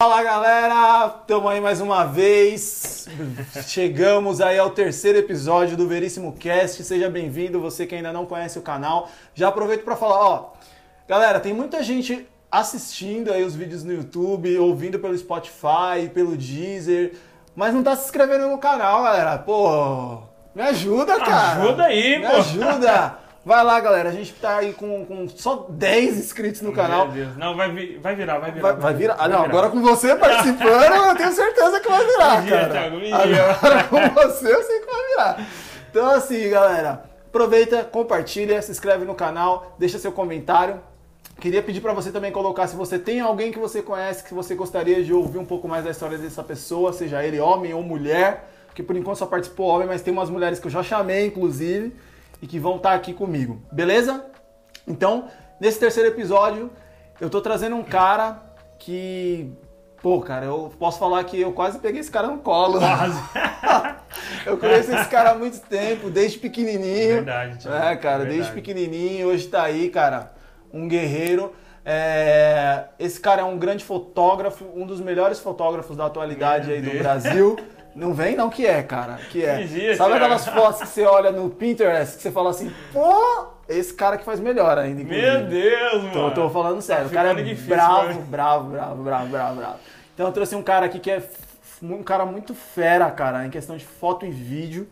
Fala galera, estamos aí mais uma vez. Chegamos aí ao terceiro episódio do Veríssimo Cast. Seja bem-vindo, você que ainda não conhece o canal. Já aproveito para falar, ó, galera, tem muita gente assistindo aí os vídeos no YouTube, ouvindo pelo Spotify, pelo Deezer, mas não tá se inscrevendo no canal, galera. Pô, me ajuda, cara. Ajuda aí, me pô. ajuda. Vai lá, galera. A gente tá aí com, com só 10 inscritos no canal. Meu Deus. Não, vai, vi- vai virar, vai virar. Vai, vai virar? Ah, não, virar. agora com você participando, eu tenho certeza que vai virar, Vigia, cara. Thiago. Agora com você, eu sei que vai virar. Então, assim, galera, aproveita, compartilha, se inscreve no canal, deixa seu comentário. Queria pedir pra você também colocar se você tem alguém que você conhece, que você gostaria de ouvir um pouco mais da história dessa pessoa, seja ele homem ou mulher, que por enquanto só participou homem, mas tem umas mulheres que eu já chamei, inclusive, e que vão estar aqui comigo, beleza? Então, nesse terceiro episódio, eu tô trazendo um cara que. Pô, cara, eu posso falar que eu quase peguei esse cara no colo. Quase. eu conheço esse cara há muito tempo, desde pequenininho. Verdade, Thiago. É, cara, desde Verdade. pequenininho, hoje tá aí, cara, um guerreiro. É, esse cara é um grande fotógrafo, um dos melhores fotógrafos da atualidade aí do. Brasil. Não vem não que é, cara, que é. Sabe aquelas fotos que você olha no Pinterest, que você fala assim, pô, esse cara que faz melhor ainda. inclusive. Meu Deus, mano. Tô, tô falando sério. Tá o cara é difícil, bravo, mano. bravo, bravo, bravo, bravo, bravo. Então eu trouxe um cara aqui que é um cara muito fera, cara, em questão de foto e vídeo.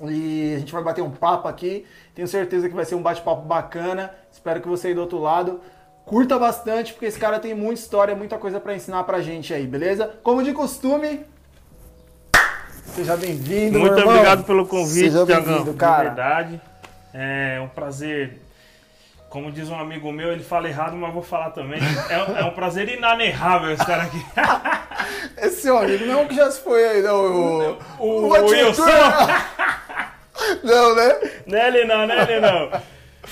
E a gente vai bater um papo aqui. Tenho certeza que vai ser um bate-papo bacana. Espero que você aí do outro lado curta bastante, porque esse cara tem muita história, muita coisa pra ensinar pra gente aí, beleza? Como de costume, seja bem-vindo, meu Muito irmão. obrigado pelo convite, Seja Thiagão. bem-vindo, De cara. verdade. É um prazer. Como diz um amigo meu, ele fala errado, mas vou falar também. É, um- é um prazer inanarrável estar aqui. Esse amigo não é um que já se foi aí, não. O, O, o Atitude. Wilson. Não, né? Nele não, nele não.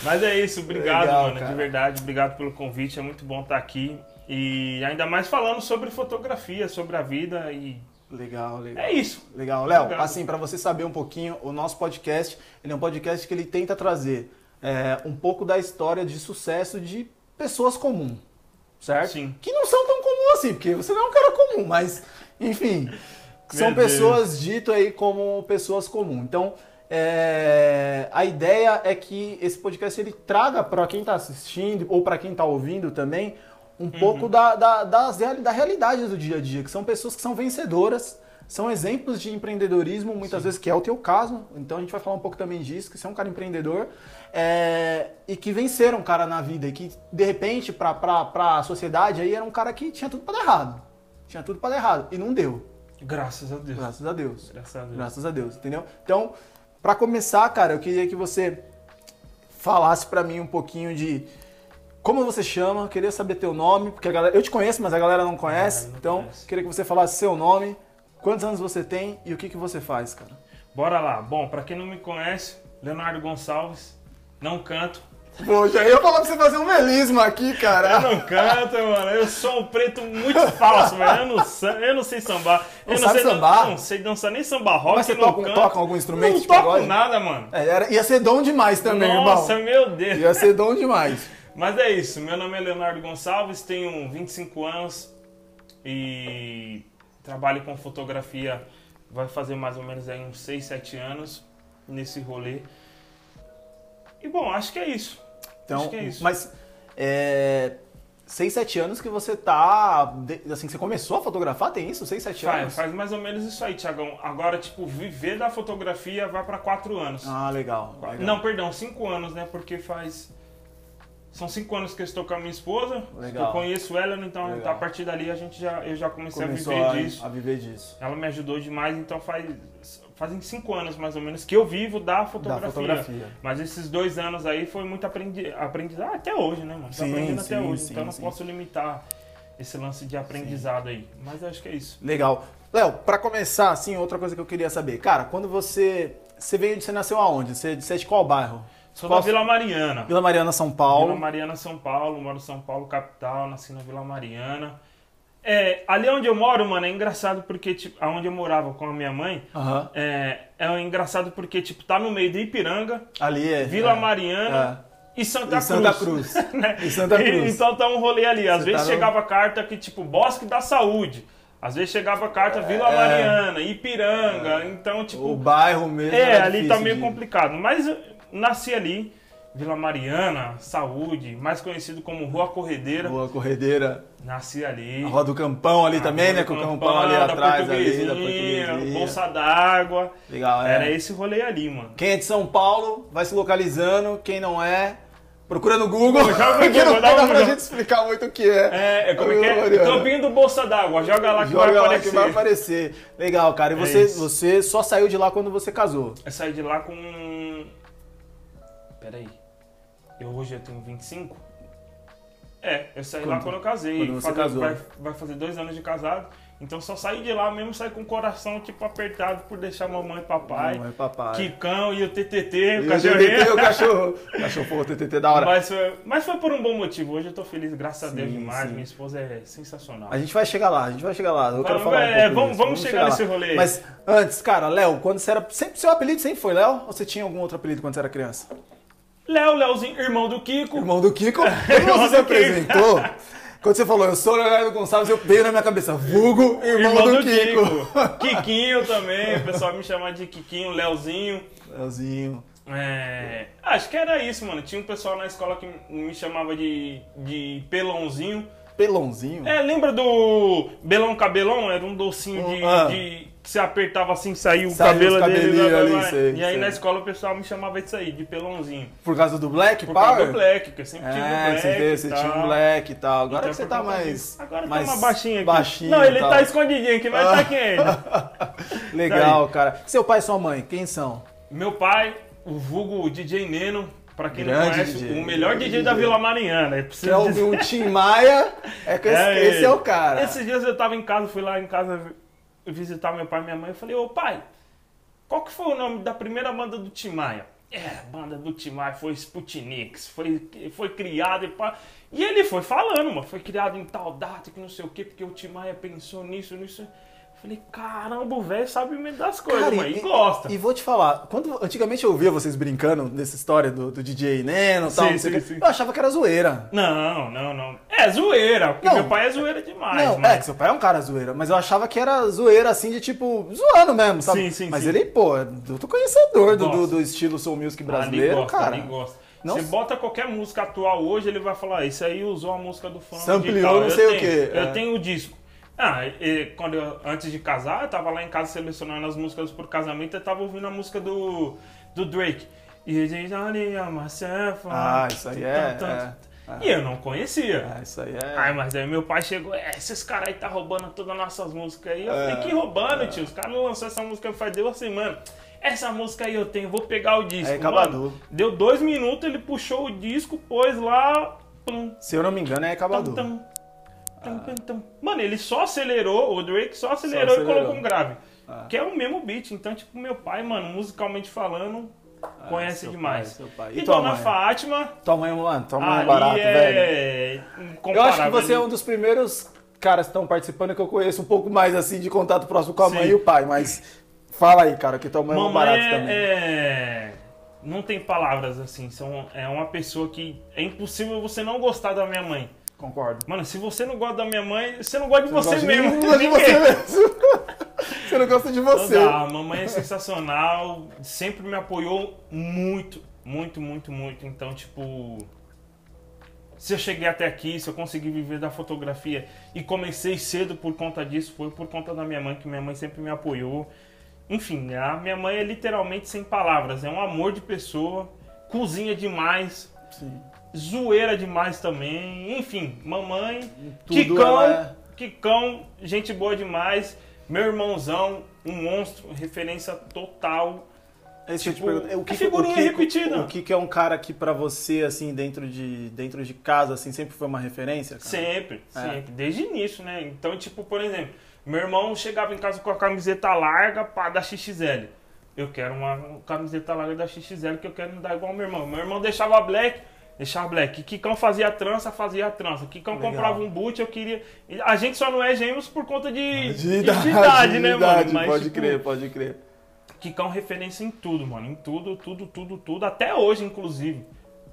Mas é isso, obrigado, Legal, mano. cara. De verdade, obrigado pelo convite. É muito bom estar aqui. E ainda mais falando sobre fotografia, sobre a vida. E Legal, legal. é isso. Legal, Léo. Assim, para você saber um pouquinho, o nosso podcast, ele é um podcast que ele tenta trazer é, um pouco da história de sucesso de pessoas comuns, certo? Sim. Que não são tão comuns assim, porque você não é um cara comum, mas, enfim, são pessoas dito aí como pessoas comuns. Então, é, a ideia é que esse podcast ele traga para quem está assistindo ou para quem está ouvindo também um Uhum. pouco da, da, da realidade do dia a dia, que são pessoas que são vencedoras, são exemplos de empreendedorismo, muitas vezes, que é o teu caso, então a gente vai falar um pouco também disso, que você é um cara empreendedor, é, e que venceram, cara, na vida, e que, de repente, pra, pra sociedade, aí era um cara que tinha tudo pra dar errado. Tinha tudo pra dar errado, e não deu, Graças a Deus. graças a Deus. Graças a Deus. Graças a Deus, entendeu? Então, pra começar, cara, eu queria que você falasse pra mim um pouquinho de como você chama, eu queria saber teu nome, porque a galera, eu te conheço, mas a galera não conhece. não então, conhece. queria que você falasse seu nome, quantos anos você tem e o que que você faz, cara. Bora lá. Bom, pra quem não me conhece, Leonardo Gonçalves. Não canto. Pô, já ia falar pra você fazer um melisma aqui, Eu cara. não canto, mano. Eu sou um preto muito falso, mano. Eu não, eu não sei sambar. Eu Não sabe sei sambar? Não sei dançar nem samba rock. Mas você não toca, canto. toca algum instrumento Não de toco pagode? nada, mano. É, era- ia ser dom demais também, Nossa, irmão. meu Deus. Ia ser dom demais. Mas é isso, meu nome é Leonardo Gonçalves, tenho 25 anos e trabalho com fotografia, vai fazer mais ou menos aí uns 6, 7 anos nesse rolê. E bom, acho que é isso. Então, acho que é isso. mas é 6, 7 anos que você tá, assim, que você começou a fotografar, tem isso? 6, 7 Faz, anos? faz mais ou menos isso aí, Tiagão. Agora, tipo, viver da fotografia vai pra 4 anos. Ah, legal. legal. Não, perdão, 5 anos, né? Porque faz. São 5 anos que eu estou com a minha esposa. Legal. Eu conheço ela, então Legal. a partir dali a gente já, eu já comecei começou a viver a, disso. a viver disso. Ela me ajudou demais, então faz fazem cinco anos mais ou menos que eu vivo da fotografia. Da fotografia. Mas esses dois anos aí foi muito aprendi aprendizado até hoje, né, mano? Sim, aprendendo sim, até hoje, sim, então não posso limitar esse lance de aprendizado aí. Mas acho que é isso. Legal. Léo, pra começar, assim, outra coisa que eu queria saber. Cara, quando você. Você veio, você nasceu aonde? Você, você é de qual bairro? Sou Qual- da Vila Mariana. Vila Mariana, São Paulo. Vila Mariana, São Paulo, moro em São Paulo, capital, nasci na Vila Mariana. É, ali onde eu moro, mano, é engraçado porque, tipo, aonde eu morava com a minha mãe, Aham. é, é engraçado porque, tipo, tá no meio de Ipiranga, Ali é. Vila é, Mariana e Santa E Santa Cruz. Cruz. né? E Santa E- Cruz. então tá um rolê ali. Às Você vezes tá no- chegava carta que, tipo, Bosque da Saúde. Às vezes chegava carta Vila É. Mariana, Ipiranga. Então, tipo, O bairro mesmo. é, ali difícil tá meio de- complicado. Mas nasci ali, Vila Mariana, Saúde, mais conhecido como Rua Corredeira. Rua Corredeira. Nasci ali. A Rua do Campão ali A também, né? Com o Campão, Campão ali atrás, ali, da Portuguesinha. Bolsa d'água. Legal, é. Era esse rolê ali, mano. Quem é de São Paulo, vai se localizando. Quem não é, procura no Google. Joga no Porque não Google, dá pra gente explicar muito o que é. É, é como é que é? Campinho do Bolsa d'água. Joga lá que vai Joga lá aparecer. que vai aparecer. Legal, cara. E É você, isso. você só saiu de lá quando você casou. Eu saí de lá com. Peraí. Eu hoje eu tenho 25? É, eu saí lá Quando- quando eu casei. quando você casou. Vai, vai fazer dois anos de casado. Então só saí de lá mesmo, saí com o coração tipo apertado por deixar mamãe e papai. Mamãe, papai. Kikão e o TTT, E o o cachorrinho. TTT, o cachorro. Cachorro, pô, o TTT da hora. Mas foi, mas foi por um bom motivo. Hoje eu tô feliz, graças a Deus Sim, demais. sim. Minha esposa é sensacional. A gente vai chegar lá, a gente vai chegar lá. Eu quero Vamos, falar um é, pouco vamos- disso. vamos chegar nesse rolê aí. Mas antes, cara, Léo, quando você era. Sempre, seu apelido sempre foi Léo? Ou você tinha algum outro apelido quando você era criança? Léo, Léozinho, irmão do Kiko. Irmão do Kiko. Quando você se apresentou, quando você falou, eu sou o Leonardo Gonçalves, eu veio na minha cabeça, vulgo irmão, Irmão do, do Kiko. Kiko. Kikinho também, o pessoal me chama de Kikinho, Léozinho. Leozinho. É, acho que era isso, mano. Tinha um pessoal na escola que me chamava de, de Pelãozinho. Pelãozinho. É, lembra do Belão Cabelão? Era um docinho de, Ah. de- que você apertava assim, saiu o Saiu cabelo dele. cabelinhos blá, blá, ali, blá. sei, e aí sei. na escola o pessoal me chamava disso aí, de Pelãozinho. Por causa do Black Por Power? causa do Black, que eu sempre tive É, Black. você, você tinha um. Black e tal. Agora Então, que você tá conta mais. Agora mais tá uma baixinha aqui. baixinho Não, ele tá escondidinho aqui, mas tá aqui ainda. Legal, cara. Seu pai e sua mãe, quem são? Meu pai, o vulgo DJ Neno, pra quem não Grande conhece, DJ. o melhor DJ, DJ. da Vila Mariana. É Que preciso é o, dizer. o Tim Maia. É que esse, É esse é o cara. Esses dias eu tava em casa, fui lá em casa visitar meu pai e minha mãe. Eu falei, ô pai, qual que foi o nome da primeira banda do Tim Maia? É, a banda do Tim Maia foi Sputniks, foi, foi criada e pá. E ele foi falando, mano, foi criado em tal data, que não sei o quê, porque o Tim Maia pensou nisso, nisso. Falei, caramba, o velho sabe me das coisas, Cara, mano, e, gosta. E vou te falar, quando antigamente eu ouvia vocês brincando nessa história do, do DJ Neno e tal, Sim, sim, sim. eu achava que era zoeira. Não, não, não. É zoeira, porque Não. meu pai é zoeira demais, não, mano. é que seu pai é um cara zoeira, mas eu achava que era zoeira assim de tipo, zoando mesmo, sabe? Sim, sim, mas ele, pô, é do conhecedor do, do, do estilo soul music Ali brasileiro, gosta, cara. ali gosta. Não Você bota qualquer música atual hoje, ele vai falar, isso aí usou a música do fã. Sampleou não Eu sei o quê, Eu é. tenho o disco. Ah, e quando eu, antes de casar, eu tava lá em casa selecionando as músicas por casamento, eu tava ouvindo a música do, do Drake. E gente olha myself. Ah, isso aí é, é, tum. E eu não conhecia. Ah, isso aí é. Ai, mas daí meu pai chegou, é, esses caras aí tá roubando todas as nossas músicas aí. Eu É, falei, que roubando, tio? Os caras lançaram essa música faz duas semanas. Essa música aí eu tenho, vou pegar o disco. É. Mano, deu dois minutos, ele puxou o disco, pôs lá. Pum, Se eu não me engano, é tum, Mano, ele só acelerou, o Drake só acelerou, acelerou. e colocou um grave. Ah. Que é o mesmo beat. Então, tipo, meu pai, mano, musicalmente falando, conhece Ah, seu demais. pai, seu pai. E, E tua Dona mãe? Fátima, Tua mãe, mano, tua mãe é barato, velho. é Eu acho que você é um dos primeiros caras que estão participando que eu conheço um pouco mais assim de contato próximo com a mãe Sim. e o pai, mas fala aí, cara, que tua mãe é um Mamãe barato é, também. é- Não tem palavras assim. São, é uma pessoa que. É impossível você não gostar da minha mãe. Concordo. Mano, se você não gosta da minha mãe, você não gosta de você, de mesmo. não gosta de você mesmo. você não gosta de você. Não dá. A mamãe é sensacional. Sempre me apoiou muito, muito, muito, muito. Então, tipo. Se eu cheguei até aqui, se eu consegui viver da fotografia e comecei cedo por conta disso, foi por conta da minha mãe, que minha mãe sempre me apoiou. Enfim, a minha mãe é literalmente sem palavras. É um amor de pessoa, cozinha demais, Sim. Zoeira demais também. Enfim, mamãe, Tudo Kikão, é- Kikão, gente boa demais. Meu irmãozão, um monstro, referência total. É isso que eu te Tipo, pergunto. O que, é figurinha o que, repetida. O que, que é um cara que pra você, assim, dentro de, dentro de casa, assim, sempre foi uma referência? Cara? Sempre, É. sempre. Desde o início, né? Então, tipo, por exemplo, meu irmão chegava em casa com a camiseta larga pá, da XXL. Eu quero uma camiseta larga da XXL que eu quero me dar igual ao meu irmão. Meu irmão deixava black, deixava black. Kikão fazia trança, fazia trança. Kikão Legal. comprava um boot, eu queria. A gente só não é gêmeos por conta de, De idade, de idade, né, de idade, mano? pode tipo, crer, pode crer. Kikão referência em tudo, mano. Em tudo, tudo, tudo, tudo. Até hoje, inclusive.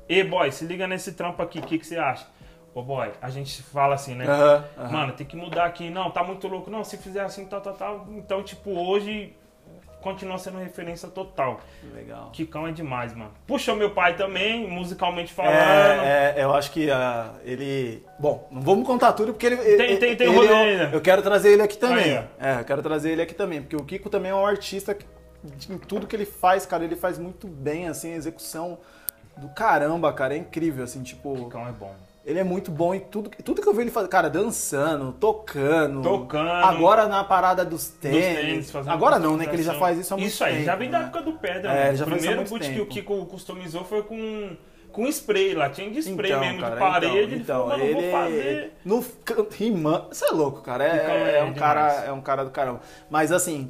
E boy, se liga nesse trampo aqui, o que, que você acha? Ô boy, a gente fala assim, né? Aham. Mano, tem que mudar aqui. Não, tá muito louco. Não, se fizer assim, tal, tal, tal. Então, tipo, hoje continua sendo referência total. Legal. Kikão é demais, mano. Puxa meu pai também, musicalmente falando. É, é, eu acho que ah, ele. Bom, não vamos contar tudo porque ele. ele- tem- tem ele- rolê eu, ainda. eu quero trazer ele aqui também. Aí, é, eu quero trazer ele aqui também, porque o Kiko também é um artista que, em tudo que ele faz, cara, ele faz muito bem, assim, a execução do caramba, cara, é incrível, assim, tipo, Kikão é bom. Ele é muito bom em tudo, tudo que eu vi ele fazer, cara, dançando, tocando, Tocando. agora na parada dos Dos tênis, tênis, fazendo agora não, né, que ele já faz isso há muito Isso aí, tempo, já vem da né? época do Pedra. É, já o primeiro boot que o tempo. Kiko customizou foi com, com spray lá. Tinha de spray Então, mesmo, cara, de parede. Então, ele então, falou, ele vou fazer. no rimando, você é louco, cara. É, Kikão é é um demais. cara, é um cara do caramba. Mas assim,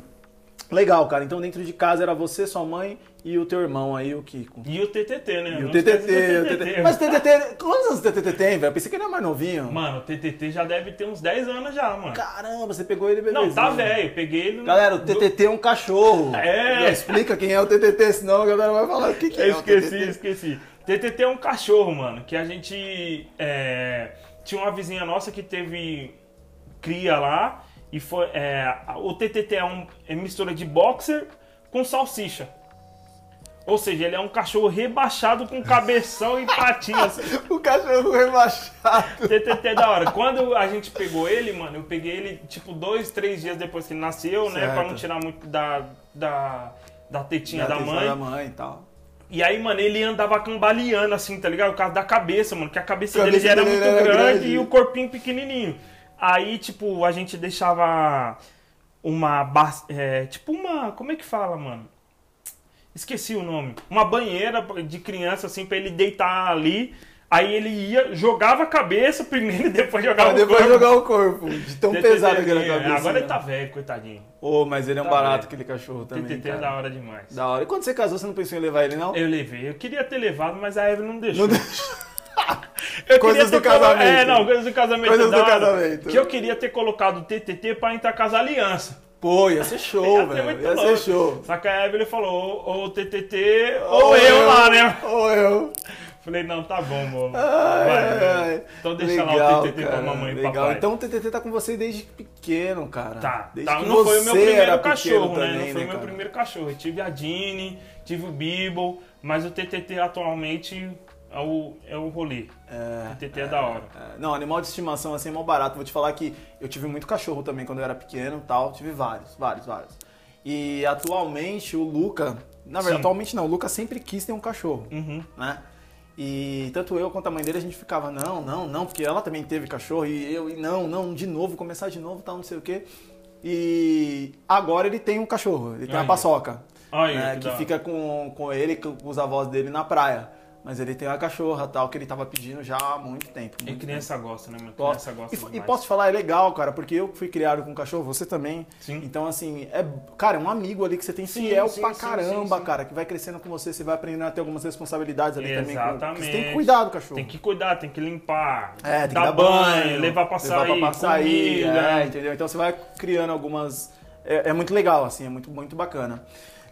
legal, cara. Então dentro de casa era você, sua mãe e o teu irmão aí, o Kiko. E o TTT, né? E o TTT. Mas o TTT, quantos anos o TTT tem, velho? Eu Pensei que ele era mais novinho. Mano, o TTT já deve ter uns 10 anos já, mano. Caramba, você pegou ele bebezinho. Não, tá velho. Peguei ele. Galera, o TTT é um cachorro. É. Explica quem é o TTT, senão a galera vai falar o que, que Eu é esqueci, esqueci. TTT é um cachorro, mano, que a gente é, tinha uma vizinha nossa que teve cria lá e foi é, o TTT é, um, é mistura de boxer com salsicha. Ou seja, ele é um cachorro rebaixado com cabeção e patinhas. O cachorro rebaixado. TTT é da hora. Quando a gente pegou ele, mano, eu peguei ele tipo dois, três dias depois que ele nasceu, né? Certo. Pra não tirar muito da, da, da tetinha da atenção mãe. Da mãe e tal. E aí, mano, ele andava cambaleando assim, tá ligado? Por causa da cabeça, mano. Que a cabeça, A dele já era cabeça muito era grande, grande. e o corpinho pequenininho. Aí, tipo, a gente deixava uma... É, tipo uma... Como é que fala, mano? Esqueci o nome. Uma banheira de criança, assim, pra ele deitar ali. Aí ele ia, jogava a cabeça primeiro e depois jogava o depois corpo. jogar o corpo. De tão TTT, pesado que era a é, cabeça. Agora né? ele tá velho, coitadinho. Ô, mas ele é um Tá barato, velho. aquele cachorro também. TTT é da hora demais. Da hora. E quando você casou, você não pensou em levar ele, não? Eu levei. Eu queria ter levado, mas a Eve não deixou. Não deixa. Eu Coisas queria do ter colo- casamento. É, não, coisas do casamento. Coisas do casamento. Que eu queria ter colocado o TTT pra entrar com as alianças. Pô, ia ser show, Ia velho. Ia louco. ser show. Só que a Evelyn falou, ou o TTT, ou, eu lá, né? Ou eu. Falei, não, tá bom, ai. Então deixa lá Legal, o TTT pra cara, mamãe e Legal. papai. Então o TTT tá com você desde pequeno, cara. Tá, Desde tá. não foi o meu primeiro cachorro, né? também, não foi o meu cara? primeiro cachorro. Eu tive a Dini, tive o Bible, mas o TTT atualmente é o, é o rolê. É, O TTT é da hora. é. Não, animal de estimação assim é mó barato. Vou te falar que eu tive muito cachorro também quando eu era pequeno tal. Tive vários, vários, vários. E atualmente o Luca. Na verdade, Sim. atualmente não. O Luca sempre quis ter um cachorro, Uhum. né? E tanto eu quanto a mãe dele a gente ficava, não, não, não, porque ela também teve cachorro e eu, e não, não, de novo, começar de novo, tal, não sei o quê. E agora ele tem um cachorro, ele tem uma paçoca. Né, que que fica com, com ele, com os avós dele na praia. Mas ele tem uma cachorra tal, que ele tava pedindo já há muito tempo. E muito criança gosta, né, mano? Criança gosta E, e demais. posso te falar, é legal, cara, porque eu fui criado com cachorro, você também. Sim. Então, assim, é, cara, é um amigo ali que você tem Sim, fiel sim, pra sim, caramba, sim, sim. cara, que vai crescendo com você, você vai aprendendo a ter algumas responsabilidades ali também. com- Exatamente. Você tem que cuidar do cachorro. Tem que cuidar, tem que limpar, É, tem que dar, dar banho, levar pra levar sair, pra sair, comida. é, entendeu? Então você vai criando algumas. É, é muito legal, assim, é muito, muito bacana.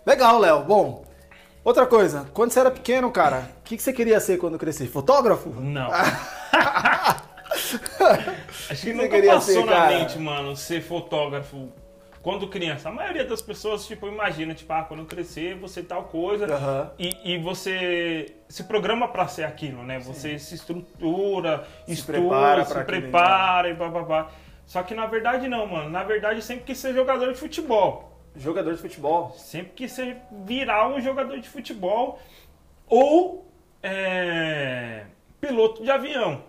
Legal, Léo. Bom, outra coisa, quando você era pequeno, cara, o que, que você queria ser quando crescer? Fotógrafo? Não. Acho que você nunca queria passou ser, na cara? mente, mano, ser fotógrafo quando criança. A maioria das pessoas, tipo, imagina, tipo, ah, quando eu crescer, você tal coisa. E, e você se programa pra ser aquilo, né? Você se estrutura, Se estuda, prepara se pra aquilo, prepara e papapá. Só que na verdade não, mano. Na verdade sempre quis ser jogador de futebol. Jogador de futebol. Sempre quis ser virar um jogador de futebol ou é, piloto de avião.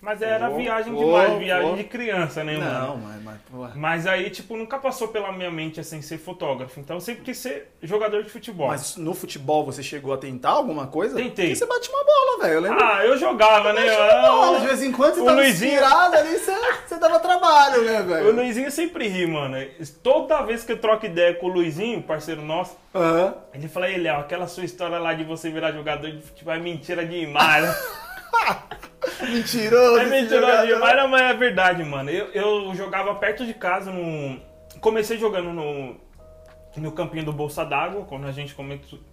Mas era Ô, viagem demais, viagem ô. de criança, né, mano? Não, mas. mas pô, Mas aí, tipo, nunca passou pela minha mente assim ser fotógrafo. Então eu sempre quis ser jogador de futebol. Mas no futebol você chegou a tentar alguma coisa? Tentei. Porque você bate uma bola, velho. Eu lembro. Ah, eu jogava, né? bola, de Eu- vez em quando você o tava Luizinho- inspirado ali, você, você dava trabalho, né, O velho? Luizinho sempre ri, mano. Toda vez que eu troco ideia com o Luizinho, parceiro nosso, Aham. ele fala, Léo, aquela sua história lá de você virar jogador de futebol é mentira demais. né?" Mentiroso. é jogador. demais, não, mas é verdade, mano. Eu, eu jogava perto de casa no. Comecei jogando no, no campinho do Bolsa d'Água, quando a gente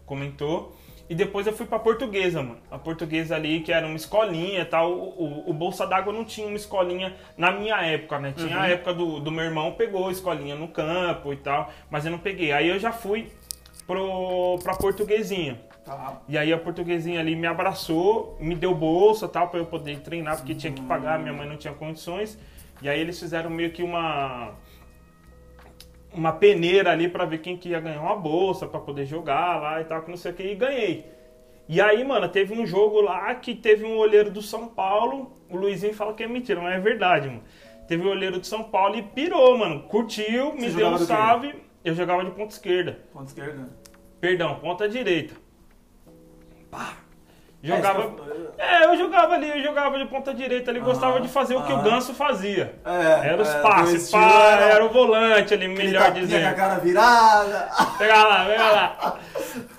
comentou. E depois eu fui pra portuguesa, mano. A portuguesa ali, que era uma escolinha e tal. O, o, o Bolsa d'Água não tinha uma escolinha na minha época, né? Tinha a época do, do meu irmão, pegou a escolinha no campo e tal. Mas eu não peguei. Aí eu já fui pro, pra portuguesinha. Tá. E aí a portuguesinha ali me abraçou, me deu bolsa tal, pra eu poder treinar, porque tinha que pagar, minha mãe não tinha condições. E aí eles fizeram meio que uma uma peneira ali pra ver quem que ia ganhar uma bolsa pra poder jogar lá e tal, que não sei o que, e ganhei. E aí, mano, teve um jogo lá que teve um olheiro do São Paulo, o Luizinho fala que é mentira, mas é verdade, mano. Teve um olheiro do São Paulo e pirou, mano, curtiu, me Você deu um salve, eu jogava de ponta esquerda. Ponta esquerda. Perdão, ponta direita. Pá. É, Jogava. É, eu jogava ali, eu jogava de ponta direita ali, gostava Ah, de fazer o que o ah. Ganso fazia. É, Era os é, passes, pá, era- era o volante ali, melhor dizendo. com a cara virada. Pega lá, pega lá.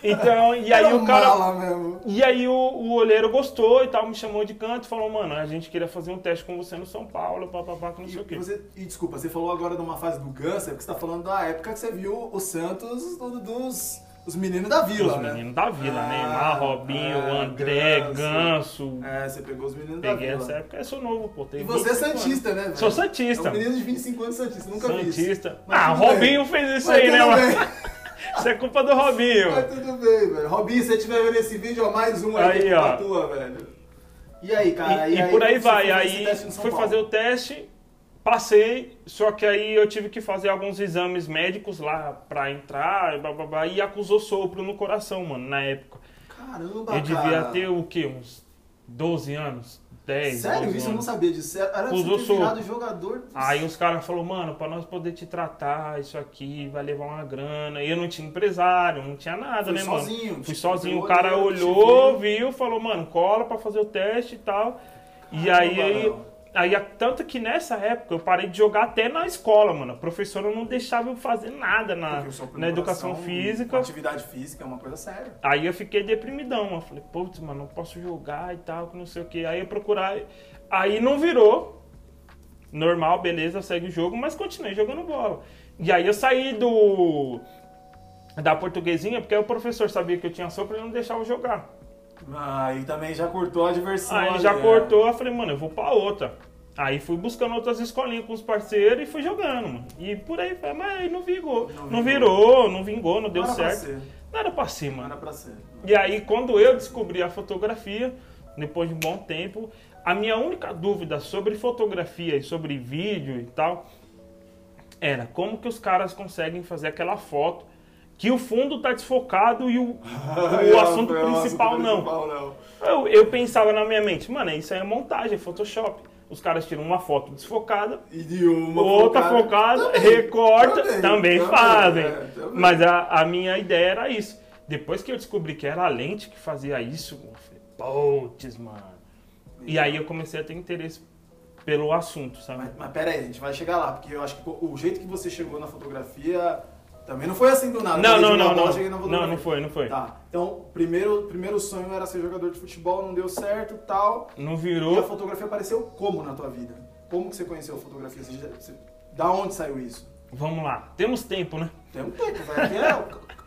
Então, e aí Era o cara. mesmo. E aí o, o olheiro gostou e tal, me chamou de canto e falou, mano, a gente queria fazer um teste com você no São Paulo, papapá, que não sei o E, quê. você, e desculpa, você falou agora de uma fase do Ganso, é porque você tá falando da época que você viu o Santos do- dos os meninos da vila, Os né? meninos da vila, Ah, Neymar, Robinho, é, André, Ganso. Ganso. É, você pegou os meninos Peguei da essa vila. época, eu sou novo, pô. E você é 25 anos. Santista, né, velho? Sou Santista. É um menino de 25 anos Santista, nunca vi isso. Santista. Ah, tudo bem. Robinho fez isso Mas aí, né, mano? Isso é culpa do Robinho. Mas tudo bem, velho. Robinho, se você estiver vendo esse vídeo, ó, mais um aí, Aí, pra ó. tua, velho. E aí, cara? E, e por aí vai. fazer Aí no São fui fazer o teste, passei, só que aí eu tive que fazer alguns exames médicos lá pra entrar, e bababá, e acusou sopro no coração, mano, na época. Caramba, Eu devia cara. ter o quê? Uns 12 anos? 10, Sério? 12 Isso eu não anos. sabia disso. Era Usou você ter virado jogador. do- Aí os caras falaram, mano, pra nós poder te tratar, isso aqui vai levar uma grana. E eu não tinha empresário, não tinha nada, Foi né, mano? sozinho, Fui tipo, sozinho, o cara olhou, viu, falou, mano, cola pra fazer o teste e tal. e Caramba, aí, aí, Léo. Aí, tanto que nessa época eu parei de jogar até na escola, mano. A professora não deixava eu fazer nada na, na educação física. Atividade física é uma coisa séria. Aí eu fiquei deprimidão, eu falei, putz, mano, não posso jogar e tal, que não sei o que. Aí eu procurar. Aí não virou. Normal, beleza, segue o jogo, mas continuei jogando bola. E aí eu saí do. Da portuguesinha, porque o professor sabia que eu tinha sopro e não deixava eu jogar. Aí também já cortou a diversão. Aí ali, já é. cortou, eu falei, mano, eu vou pra outra. Aí fui buscando outras escolinhas com os parceiros e fui jogando, mano. E por aí foi, mas aí não vingou. Não Não, virou, não vingou, não deu Não era pra certo. ser. Não era pra ser, Não mano. era pra ser. E aí, quando eu descobri a fotografia, depois de um bom tempo, a minha única dúvida sobre fotografia e sobre vídeo e tal era como que os caras conseguem fazer aquela foto que o fundo tá desfocado e o, o assunto o principal assunto não. principal, não. Eu, eu pensava na minha mente, mano, isso aí é montagem, é Photoshop. Os caras tiram uma foto desfocada, E de uma outra focada, Também, recorta, também, também, também, fazem. é, também. Mas a, a minha ideia era isso. Depois que eu descobri que era a lente que fazia isso, eu falei, putz, mano. E aí eu comecei a ter interesse pelo assunto, sabe? Mas, mas pera aí, a gente vai chegar lá, porque eu acho que o jeito que você chegou na fotografia também não foi assim do nada. Não, não, não, bola, não. cheguei na fotografia. Não, não foi, não foi. Tá, então, primeiro, primeiro sonho era ser jogador de futebol, não deu certo tal. Não E a virou. fotografia apareceu como na tua vida? Como que você conheceu a fotografia? Você, da onde saiu isso? Vamos lá. Temos tempo, né? Tem um tempo, velho.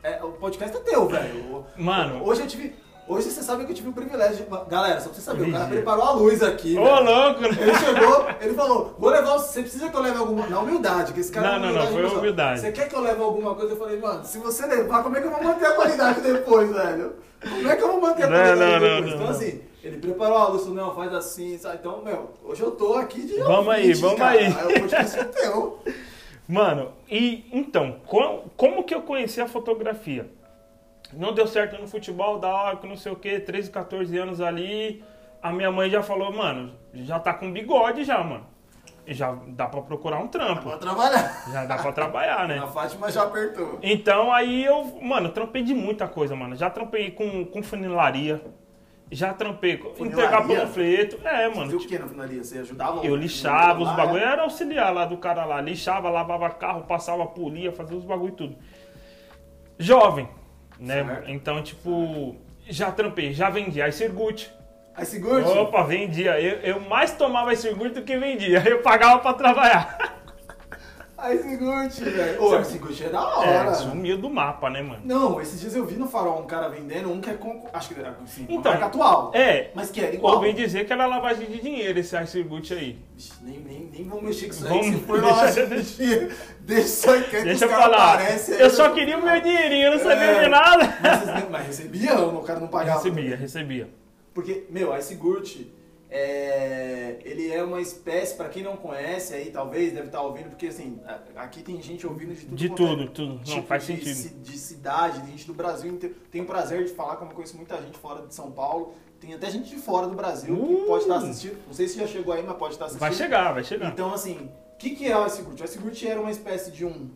É- é- o podcast é teu, velho. Mano. Hoje eu tive. Hoje você sabe que eu tive o privilégio de. Galera, só pra você saber, o cara Vigia. preparou a luz aqui. Ô, velho. louco, né? Ele chegou, ele falou, vou levar. Você precisa que eu leve alguma. Na humildade, que esse cara. Não, na não, não, foi pessoal, humildade. Você quer que eu leve alguma coisa? Eu falei, mano, se você levar, como é que eu vou manter a qualidade depois, velho? Como é que eu vou manter a Não, qualidade não, não, depois? não, então, não. assim, ele preparou a luz, não, faz assim, sabe? Então, meu, hoje eu tô aqui de. Vamos aí, ouvinte, vamos cara. aí. o podcast é teu. Mano, e então, com- como que eu conheci a fotografia? Não deu certo no futebol, da hora que não sei o que, 13, 14 anos ali. A minha mãe já falou, mano, já tá com bigode já, mano. E já dá pra procurar um trampo. Vou trabalhar. Já dá pra trabalhar, né? A Fátima já apertou. Então aí eu, mano, trampei de muita coisa, mano. Já trampei com, com funilaria. Já trampei com Funilaria? entregar panfleto. É, Você mano. viu o que na finaria? Você ajudava? Eu lixava os bagulho, era auxiliar lá do cara lá, lixava, lavava carro, passava polia, fazia os bagulho e tudo. Jovem, né? Certo. Então, tipo, já trampei, já vendia a Sirgut. Aí segure. Opa, vendia. Eu, eu mais tomava Sirgut do que vendia. Eu pagava pra trabalhar. Ice Gucci, velho. Ô, Ice Gucci é da hora. É, sumiu do mapa, né, mano? Não, esses dias eu vi no farol um cara vendendo um que é com. Acho que era assim, Então, marca atual. É, Mas que era igual. ouvi dizer que era lavagem de dinheiro esse Ice Gucci aí. Nem, nem, nem vamos mexer com isso aí, Vamos- que se for deixa- lá, deixa, deixa isso aí, que Deixa eu falar. aí, Eu só né? queria o meu dinheirinho, eu não sabia É. de nada. Mas, mas recebia ou o cara não pagava? Recebia, recebia. Porque, meu, Ice Gucci, é, ele é uma espécie, pra quem não conhece aí, talvez, deve estar ouvindo, porque assim, aqui tem gente ouvindo de tudo De quanto é tudo, tudo. Não, tipo faz de, sentido. de cidade, de gente do Brasil inteiro. Tenho o prazer de falar, como eu conheço muita gente fora de São Paulo. Tem até gente de fora do Brasil que Uh! pode estar assistindo. Não sei se já chegou aí, mas pode estar assistindo. Vai chegar, vai chegar. Então, assim, o que, que é o Ice Gucci? O Ice Gucci era uma espécie de um...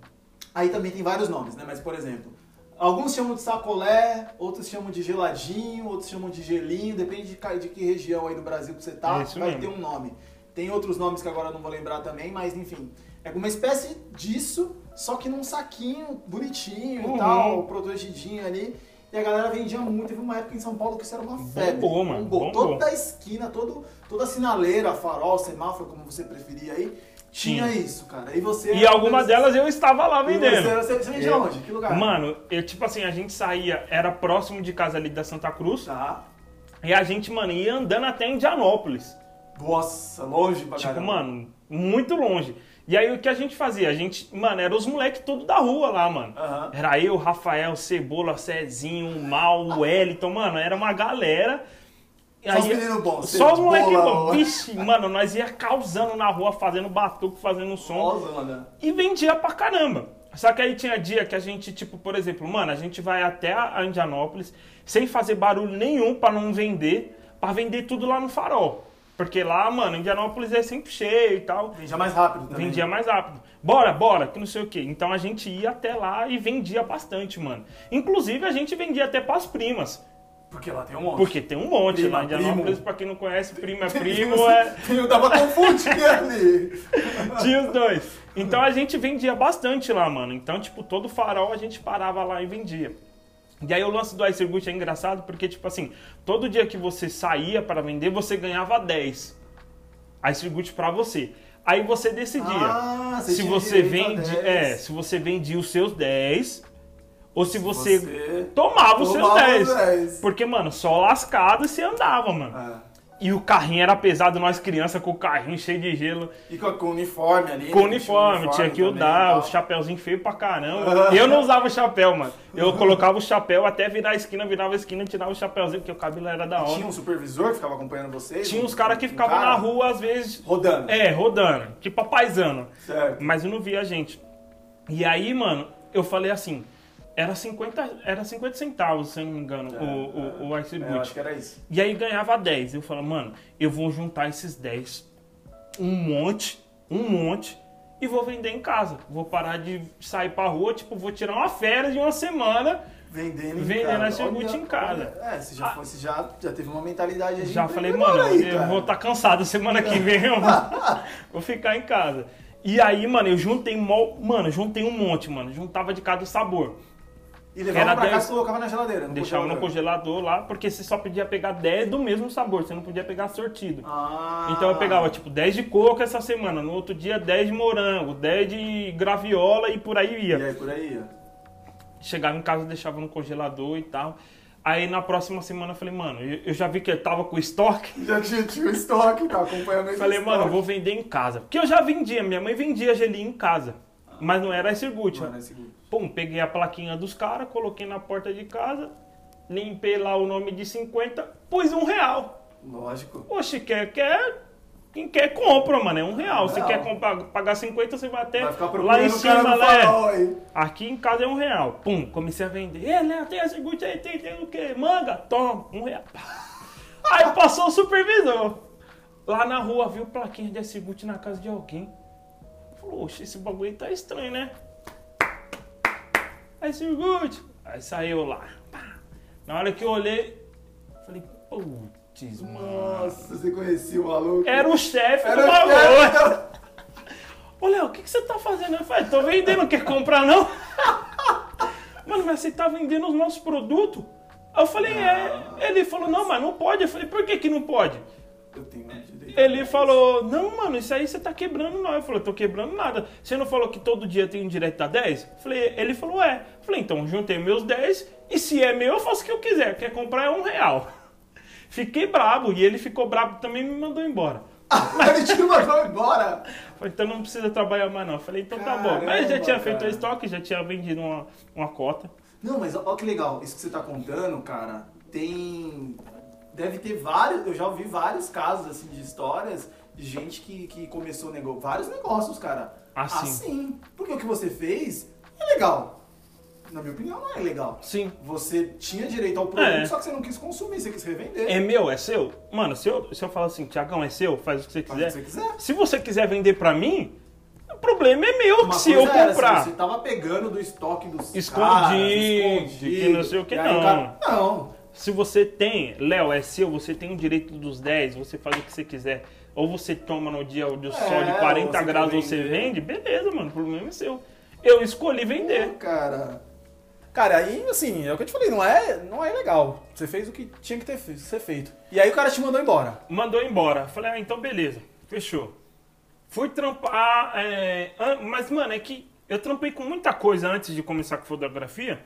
Aí também tem vários nomes, né? Mas, por exemplo, alguns chamam de sacolé, outros chamam de geladinho, outros chamam de gelinho, depende de, de que região aí do Brasil que você tá, É vai mesmo. ter um nome. Tem outros nomes que agora eu não vou lembrar também, mas enfim. É uma espécie disso, só que num saquinho bonitinho Uhum. e tal, protegidinho ali. E a galera vendia muito. Teve uma época em São Paulo que isso era uma febre. Bombou, mano, Bombou. Toda a esquina, todo, toda a sinaleira, farol, semáforo, como você preferia aí, tinha, Tinha. isso, cara. E você. E algumas delas eu estava lá E vendendo. Você, você, você vendia Eu- onde? Que lugar? Mano, eu, tipo assim, a gente saía, era próximo de casa ali da Santa Cruz, Tá. e a gente, mano, ia andando até Indianópolis. Nossa, longe pra Tipo, caramba. mano, muito longe. E aí o que a gente fazia? A gente, mano, era os moleques todos da rua lá, mano. Aham. Era eu, Rafael, Cebola, Cezinho, o Mal, o Wellington, mano, era uma galera. Só os meninos bons, Só os moleques bons. Vixe, mano, nós ia causando na rua, fazendo batuque, fazendo som. Nossa. E vendia pra caramba. Só que aí tinha dia que a gente, tipo, por exemplo, mano, a gente vai até a Indianópolis sem fazer barulho nenhum pra não vender, pra vender tudo lá no farol. Porque lá, mano, Indianópolis é sempre cheio e tal. Vendia mais rápido também. Vendia mais rápido. Bora, bora, que não sei o quê. Então a gente ia até lá e vendia bastante, mano. Inclusive a gente vendia até pras primas. Porque lá tem um monte. Porque tem um monte Prima, lá em Indianópolis, primo. pra quem não conhece, primo é primo, é. Dá pra confundir ali. Tinha os dois. Então a gente vendia bastante lá, mano. Então, tipo, todo farol a gente parava lá e vendia. E aí o lance do Ice Gucci é engraçado porque, tipo assim, todo dia que você saía para vender, você ganhava 10. Ice Gucci pra você. Aí você decidia Ah, você se você vende, 10. é, se você vendia os seus 10 ou se você, Você tomava os seus tomava 10. os 10. Porque, mano, só lascado você andava, mano. Ah. E o carrinho era pesado, nós criança com o carrinho cheio de gelo. E com, com uniforme ali. Com né? uniforme, tinha que e usar, tal. o chapéuzinho feio pra caramba. Eu não usava chapéu, mano. Eu colocava o chapéu até virar a esquina, virava a esquina e tirava o chapéuzinho, porque o cabelo era da hora. Tinha um supervisor que ficava acompanhando vocês? Tinha uns caras que um ficavam cara na rua, às vezes, Rodando. é, rodando, tipo a paisano. Certo. Mas eu não via a gente. E aí, mano, eu falei assim, era 50, era 50 centavos, se eu não me engano, o, o, o Ice É, eu Gucci. acho que era isso. E aí ganhava 10. Eu falei, mano, eu vou juntar esses 10, um monte, um monte, e vou vender em casa. Vou parar de sair pra rua, tipo, vou tirar uma férias de uma semana. Vendendo em Vendendo casa. Em casa. olha, É, você já, Ah. foi, você já, já teve uma mentalidade aí. Já falei, mano, aí, eu vou estar cansado semana que vem, eu vou, vou ficar em casa. E aí, mano, eu juntei, mano, juntei um monte, mano. Juntava de cada sabor. E levava Era pra casa 10. e colocava na geladeira. no Deixava no congelador. congelador lá, porque você só podia pegar 10 do mesmo sabor, você não podia pegar sortido. Ah. Então eu pegava tipo 10 de coco essa semana, no outro dia 10 de morango, 10 de graviola e por aí E ia. aí, por aí, ó. Chegava em casa, deixava no congelador e tal. Aí na próxima semana eu falei, mano, eu eu já vi que ele tava com estoque. Já tinha, tinha o estoque, tá acompanhando esse Falei, mano, eu vou vender em casa. Porque eu já vendia, minha mãe vendia gelinho em casa. Mas não era esse Gucci. Mano, esse Gucci. Pum, peguei a plaquinha dos caras, coloquei na porta de casa, limpei lá o nome de 50, pus um real. Lógico. Oxe, quer, quer. Quem quer compra, mano. É um real. Se quer comprar, pagar 50, você vai até Vai lá em cima, né? Aqui em casa é um real. Pum, comecei a vender. Ei, Léo, tem esse Gucci aí, tem, tem o quê? Manga? Toma, um real. Aí passou o supervisor. Lá na rua, viu plaquinha de Gucci na casa de alguém. Falou, oxe, esse bagulho tá estranho, né? Aí Gucci. Aí saiu lá. Pá. Na hora que eu olhei, falei, putz, mano. Nossa, você conhecia o maluco? Era o chefe do o bagulho. chefe. Ô, Léo, o que, que você tá fazendo? Eu falei, tô vendendo, quer comprar não? Mano, mas você tá vendendo os nossos produtos? Aí eu falei, é. Ele falou, não, mas não pode. Eu falei, por que que não pode? Eu tenho ele falou, não, mano, isso aí você tá quebrando não. Eu falei, tô quebrando nada. Você não falou que todo dia tem um direito a 10? Eu falei, ele falou, é. Eu falei, então juntei meus 10 e se é meu, eu faço o que eu quiser. Quer comprar é um real. Fiquei brabo e ele ficou brabo também e me mandou embora. ele te mandou embora. Falei, então não precisa trabalhar mais não. Falei, então tá bom. Mas já Caramba, tinha feito o estoque, já tinha vendido uma, uma cota. Não, mas olha que legal, isso que você tá contando, cara, tem. Deve ter vários. Eu já ouvi vários casos assim de histórias de gente que, que começou nego... vários negócios, cara. Assim. Assim. Porque o que você fez é legal. Na minha opinião, não é legal. Sim. Você tinha direito ao produto, É. só que você não quis consumir, você quis revender. É meu, é seu? Mano, se eu, se eu falar assim, Tiagão, é seu, faz o que você Faz o quiser. que você quiser. Se você quiser vender pra mim, o problema é meu, Uma se eu coisa era, comprar. se você tava pegando do estoque dos Escondido, caras, que não sei o que, não. cara- não. Se você tem, Léo, é seu, você tem o direito dos 10, você faz o que você quiser. Ou você toma no dia do sol de É, 40 ou você graus, quer você vende, beleza, mano, o problema é seu. Eu escolhi vender. Pô, cara. Cara, aí, assim, é o que eu te falei, não é, não é legal. Você fez o que tinha que ter ser feito. E aí o cara te mandou embora. Mandou embora. Falei, ah, então beleza, fechou. Fui trampar, é, mas mano, é que eu trampei com muita coisa antes de começar com fotografia,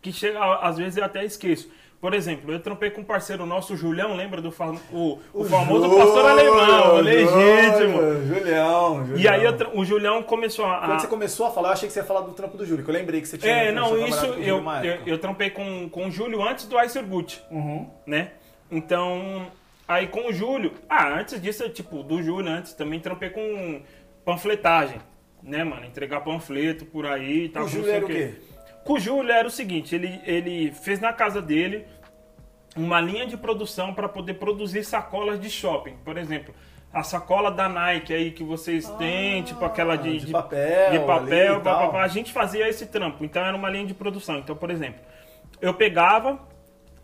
que chega, às vezes eu até esqueço. Por exemplo, eu trampei com um parceiro nosso, o Julião, lembra do fam- o, o famoso pastor alemão, o legítimo. Julião, Julião. E aí tra- o Julião começou a. Quando você começou a falar, eu achei que você ia falar do trampo do Júlio, que eu lembrei que você tinha É, não, isso o eu, eu, eu trampei com, com o Júlio antes do Icer Uhum. né? Então, aí com o Júlio, ah, antes disso, tipo, do Júlio antes, também trampei com panfletagem, né, mano? Entregar panfleto por aí e tal. O não Júlio sei era o quê? Com o Júlio era o seguinte, ele, ele fez na casa dele uma linha de produção para poder produzir sacolas de shopping. Por exemplo, a sacola da Nike aí que vocês têm, tipo aquela de, Ah, de papel de papel a gente fazia esse trampo. Então era uma linha de produção. Então, por exemplo, eu pegava,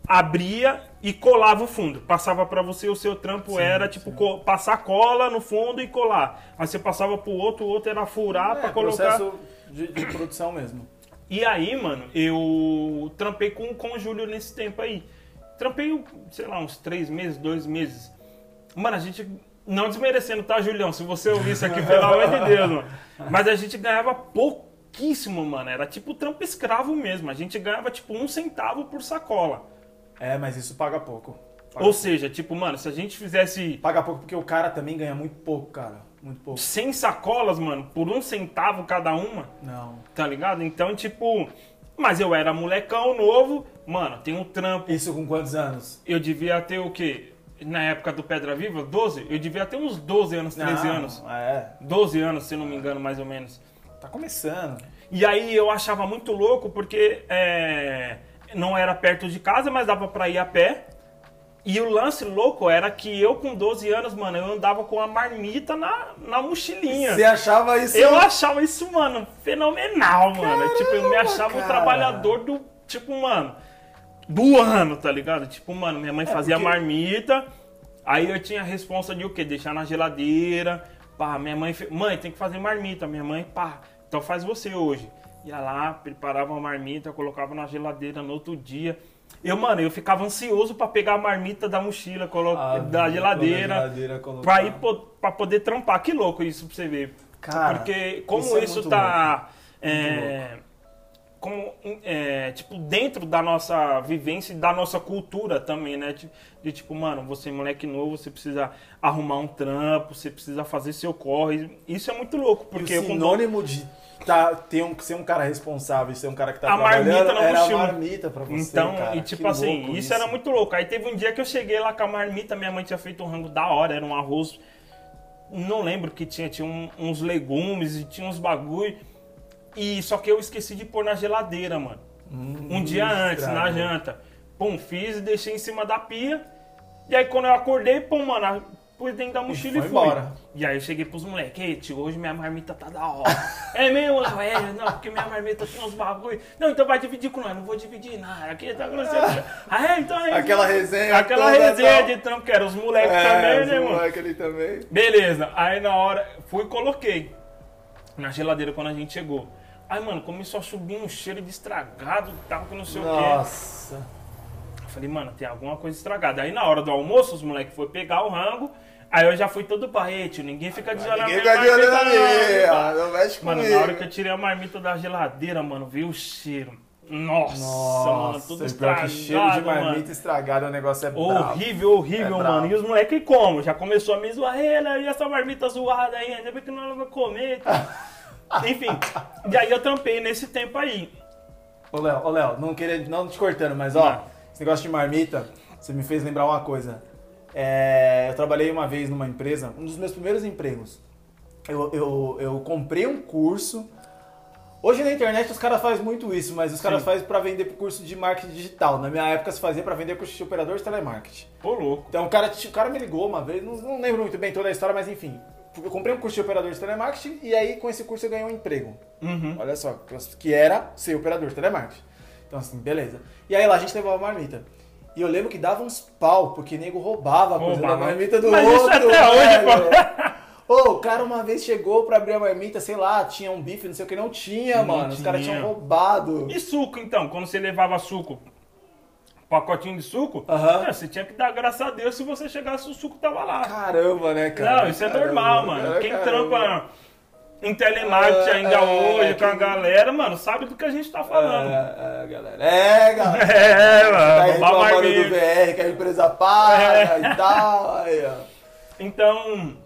abria e colava o fundo. Passava para você, o seu trampo era tipo co- passar cola no fundo e colar. Aí você passava pro outro, o outro era furar É, para colocar. processo de, de produção mesmo. E aí, mano, eu trampei com, com o Júlio nesse tempo aí. Trampei, sei lá, uns três meses, dois meses. Mano, a gente. Não desmerecendo, tá, Julião? Se você ouvir isso aqui, pelo amor de Deus, mano. Mas a gente ganhava pouquíssimo, mano. Era tipo trampo escravo mesmo. A gente ganhava tipo um centavo por sacola. É, mas isso paga pouco. Paga, Ou seja, tipo, mano, se a gente fizesse paga pouco porque o cara também ganha muito pouco, cara. Muito pouco. 100 sacolas, mano, por um centavo cada uma, Não. tá ligado? Então, tipo. Mas eu era molecão novo, mano, tem um trampo. Isso com quantos anos? Eu devia ter o quê? Na época do Pedra Viva, 12? Eu devia ter uns 12 anos, 13 Não, anos. É, 12 anos, se não me engano, mais ou menos. tá começando. E aí eu achava muito louco porque é, não era perto de casa, mas dava pra ir a pé. E o lance louco era que eu com 12 anos, mano, eu andava com a marmita na, na mochilinha. Você achava isso? Eu achava isso, mano, fenomenal, mano. tipo, eu me achava cara. o trabalhador do, tipo, mano, do ano, tá ligado? Tipo, mano, minha mãe fazia É, porque- marmita, aí eu tinha a responsa de o quê? Deixar na geladeira, pá, minha mãe, fe... mãe, tem que fazer marmita, minha mãe, pá, então faz você hoje. Ia lá, preparava uma marmita, colocava na geladeira no outro dia. Eu, mano, eu ficava ansioso pra pegar a marmita da mochila, colo... Ah, da geladeira, geladeira, colocar. pra ir po- pra poder trampar. Que louco isso pra você ver. Cara, Porque como isso isso, é muito tá. É, como, é, tipo, dentro da nossa vivência e da nossa cultura também, né? De, de, tipo, mano, você é moleque novo, você precisa arrumar um trampo, você precisa fazer seu corre. Isso é muito louco, porque e eu o sinônimo de tá, ter um, ser um cara responsável, ser um cara que tá A marmita na era a mochila. marmita pra você, Então, cara. e tipo Que assim, louco isso, era muito louco. Aí teve um dia que eu cheguei lá com a marmita, minha mãe tinha feito um rango da hora, era um arroz. Não lembro que tinha, tinha um- uns legumes e tinha uns bagulho. E só que eu esqueci de pôr na geladeira, mano. um dia antes, na janta. Pum, fiz e deixei em cima da pia. E aí quando eu acordei, pum, mano, pus dentro da mochila e, foi fui. embora. E aí eu cheguei pros moleques, ei, tio, hoje minha marmita tá da hora. é mesmo? É, não, porque minha marmita tem uns bagulho. Não, então vai dividir com nós, não vou dividir nada. Aqui tá grosseiro. Ah, é, então é. Aquela resenha Aquela resenha tal. de trampo que era os moleques É, também, os né, mano? moleque ali também. Beleza, aí na hora, fui e coloquei na geladeira quando a gente chegou. Aí, mano, começou a subir um cheiro de estragado e tal, que não sei o quê. Nossa. Falei, mano, tem alguma coisa estragada. Aí na hora do almoço, os moleques foram pegar o rango. Aí eu já fui todo barrete, ninguém fica de Ninguém fica de marmita, na não, mano. mexe Mano, comigo. na hora que eu tirei a marmita da geladeira, mano, veio o cheiro. Nossa, mano, tudo estragado, que cheiro de marmita mano. estragada, o negócio é brabo. Horrível, horrível, É mano. E os moleques como? Já começou a me zoar, "Ei, né, e essa marmita zoada aí, ainda bem que não vai comer. e tal." Enfim, e aí eu trampei nesse tempo aí. Ô, Léo, ô, Léo, não queria, não te cortando, mas ó, Não. esse negócio de marmita, você me fez lembrar uma coisa. É, eu trabalhei uma vez numa empresa, um dos meus primeiros empregos. Eu, eu, eu comprei um curso. Hoje na internet os caras fazem muito isso, mas os caras Sim. fazem pra vender curso de marketing digital. Na minha época se fazia pra vender curso de operador de telemarketing. Ô, louco. Então o cara, o cara me ligou uma vez, não, não lembro muito bem toda a história, mas enfim. Eu comprei um curso de operador de telemarketing e aí com esse curso eu ganhei um emprego. Uhum. Olha só, que era ser operador de telemarketing. Então, assim, beleza. E aí lá a gente levava marmita. E eu lembro que dava uns pau, porque nego roubava a coisa da marmita do Mas isso outro. até hoje, velho. Ô, o cara uma vez chegou pra abrir a marmita, sei lá, tinha um bife, não sei o que, não tinha, Não mano. Os caras tinha. tinham roubado. E suco, então? Quando você levava suco, pacotinho de suco, é, você tinha que dar graças a Deus se você chegasse o suco tava lá. Caramba, né, cara? Não, isso é Caramba, normal, mano. cara, Quem caramba. trampa em telemarketing É, ainda é, hoje com a galera, mano, sabe do que a gente tá falando. É, é, galera. É, galera. É, Tá mano, roubar reclamando do. VR, que a empresa paga É. e tal. Aí, ó. Então,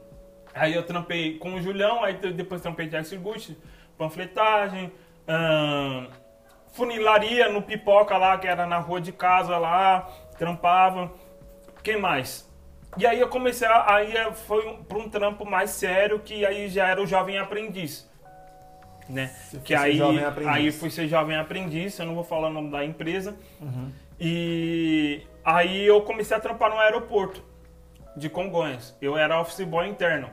aí eu trampei com o Julião, aí de- depois trampei de Circuit, panfletagem, ahn, funilaria no Pipoca lá, que era na rua de casa lá, trampava. Quem mais? E aí eu comecei a. Aí foi um, pra um trampo mais sério, que aí já era o jovem aprendiz. Né? Você Que aí, aí fui ser jovem aprendiz, eu não vou falar o nome da empresa. Uhum. E aí eu comecei a trampar no aeroporto de Congonhas. Eu era office boy interno.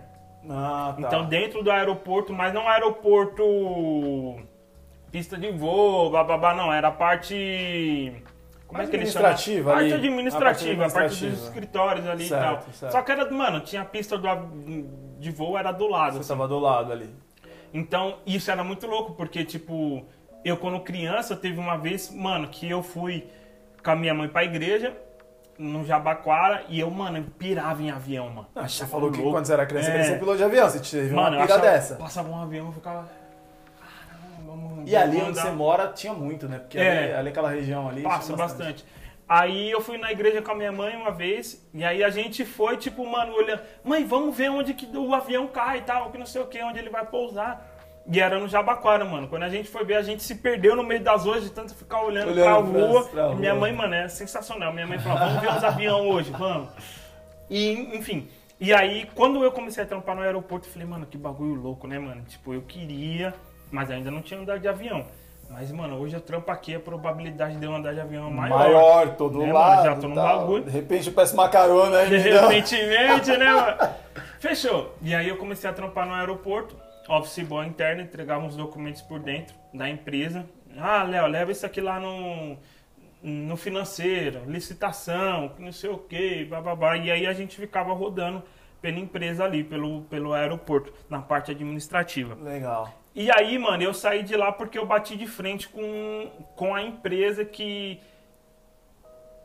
Ah, tá. Então dentro do aeroporto, mas não aeroporto pista de voo, bababá, não, era a parte como é que ele chama? Administrativa Parte ali. administrativa, A parte parte dos escritórios ali Certo, e tal. certo. Só que era, mano, tinha a pista do, de voo era do lado. Você assim. estava do lado ali. Então, isso era muito louco, porque, tipo, eu quando criança, teve uma vez, mano, que eu fui com a minha mãe pra igreja, no Jabaquara, e eu, mano, eu pirava em avião, mano. Ah, você falou que louco. quando você era criança você É. ser piloto de avião. Você teve Mano, uma pira achava, dessa. passava um avião, eu ficava... Vamos E ali onde andar." você mora tinha muito, né? Porque É. ali, ali aquela região ali. Passa tinha bastante. Aí eu fui na igreja com a minha mãe uma vez, e aí a gente foi, tipo, mano, olhando, mãe, vamos ver onde que o avião cai e tal, que não sei o que, onde ele vai pousar. E era no Jabaquara, mano. Quando a gente foi ver, a gente se perdeu no meio das ruas de tanto ficar olhando, Olhando pra rua. pra E minha rua. mãe, mano, é sensacional. Minha mãe falou, vamos ver os aviões hoje, vamos. E, enfim. E aí, quando eu comecei a trampar no aeroporto, eu falei, mano, que bagulho louco, né, mano? Tipo, eu queria, mas ainda não tinha andado de avião. Mas, mano, hoje eu trampo aqui, a probabilidade de eu andar de avião é maior. Maior, todo Né, mano? lado. Já tô no tal. bagulho. De repente eu peço uma carona aí, De repentemente, né, mano? Fechou. E aí eu comecei a trampar no aeroporto, office boy interno, entregava uns documentos por dentro da empresa. Ah, Léo, leva isso aqui lá no, no financeiro, licitação, não sei o que, bababá. E aí a gente ficava rodando pela empresa ali, pelo, pelo aeroporto, na parte administrativa. Legal. E aí, mano, eu saí de lá porque eu bati de frente com, com a empresa que,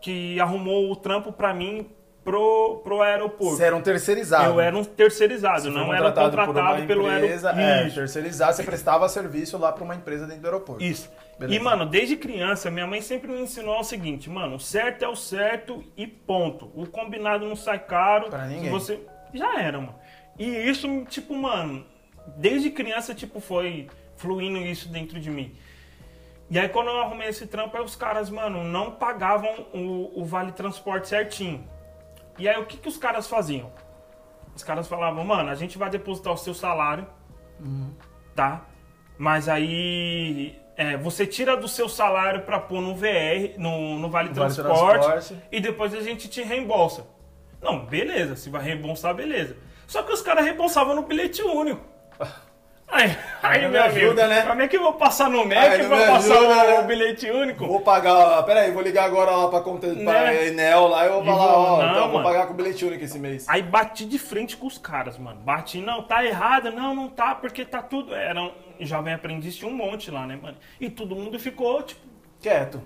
que arrumou o trampo pra mim pro, pro aeroporto. Você era um terceirizado. Eu era um terceirizado, Você não era contratado pelo empresa, aeroporto. É, terceirizado, você prestava serviço lá pra uma empresa dentro do aeroporto. Isso. Beleza. E, mano, desde criança, minha mãe sempre me ensinou o seguinte, mano, o certo é o certo e ponto. O combinado não sai caro. Pra ninguém. Você... Já era, mano. E isso, tipo, mano, desde criança, tipo, foi fluindo isso dentro de mim. E aí, quando eu arrumei esse trampo, aí os caras, mano, não pagavam o, o vale transporte certinho. E aí, o que, que os caras faziam? Os caras falavam, mano, a gente vai depositar o seu salário, tá? Mas aí é, você tira do seu salário pra pôr no VR, no, no Vale, Vale Transporte, Transporte. e depois a gente te reembolsa. Não, beleza, se vai reembolsar, beleza. Só que os caras reembolsavam no bilhete único. Aí, aí não meu me amigo, ajuda, né? como é que eu vou passar no Aí MEC não pra passar ajuda, o, né? o bilhete único? Vou pagar, peraí, vou ligar agora lá pra conta Né? pra Enel lá e vou falar, ó, não, então eu vou mano. pagar com bilhete único esse mês. Aí bati de frente com os caras, mano. Bati, não, tá errado, não, não tá, porque tá tudo. Era um jovem aprendiz, tinha um monte lá, né, mano? E todo mundo ficou, tipo, Quieto.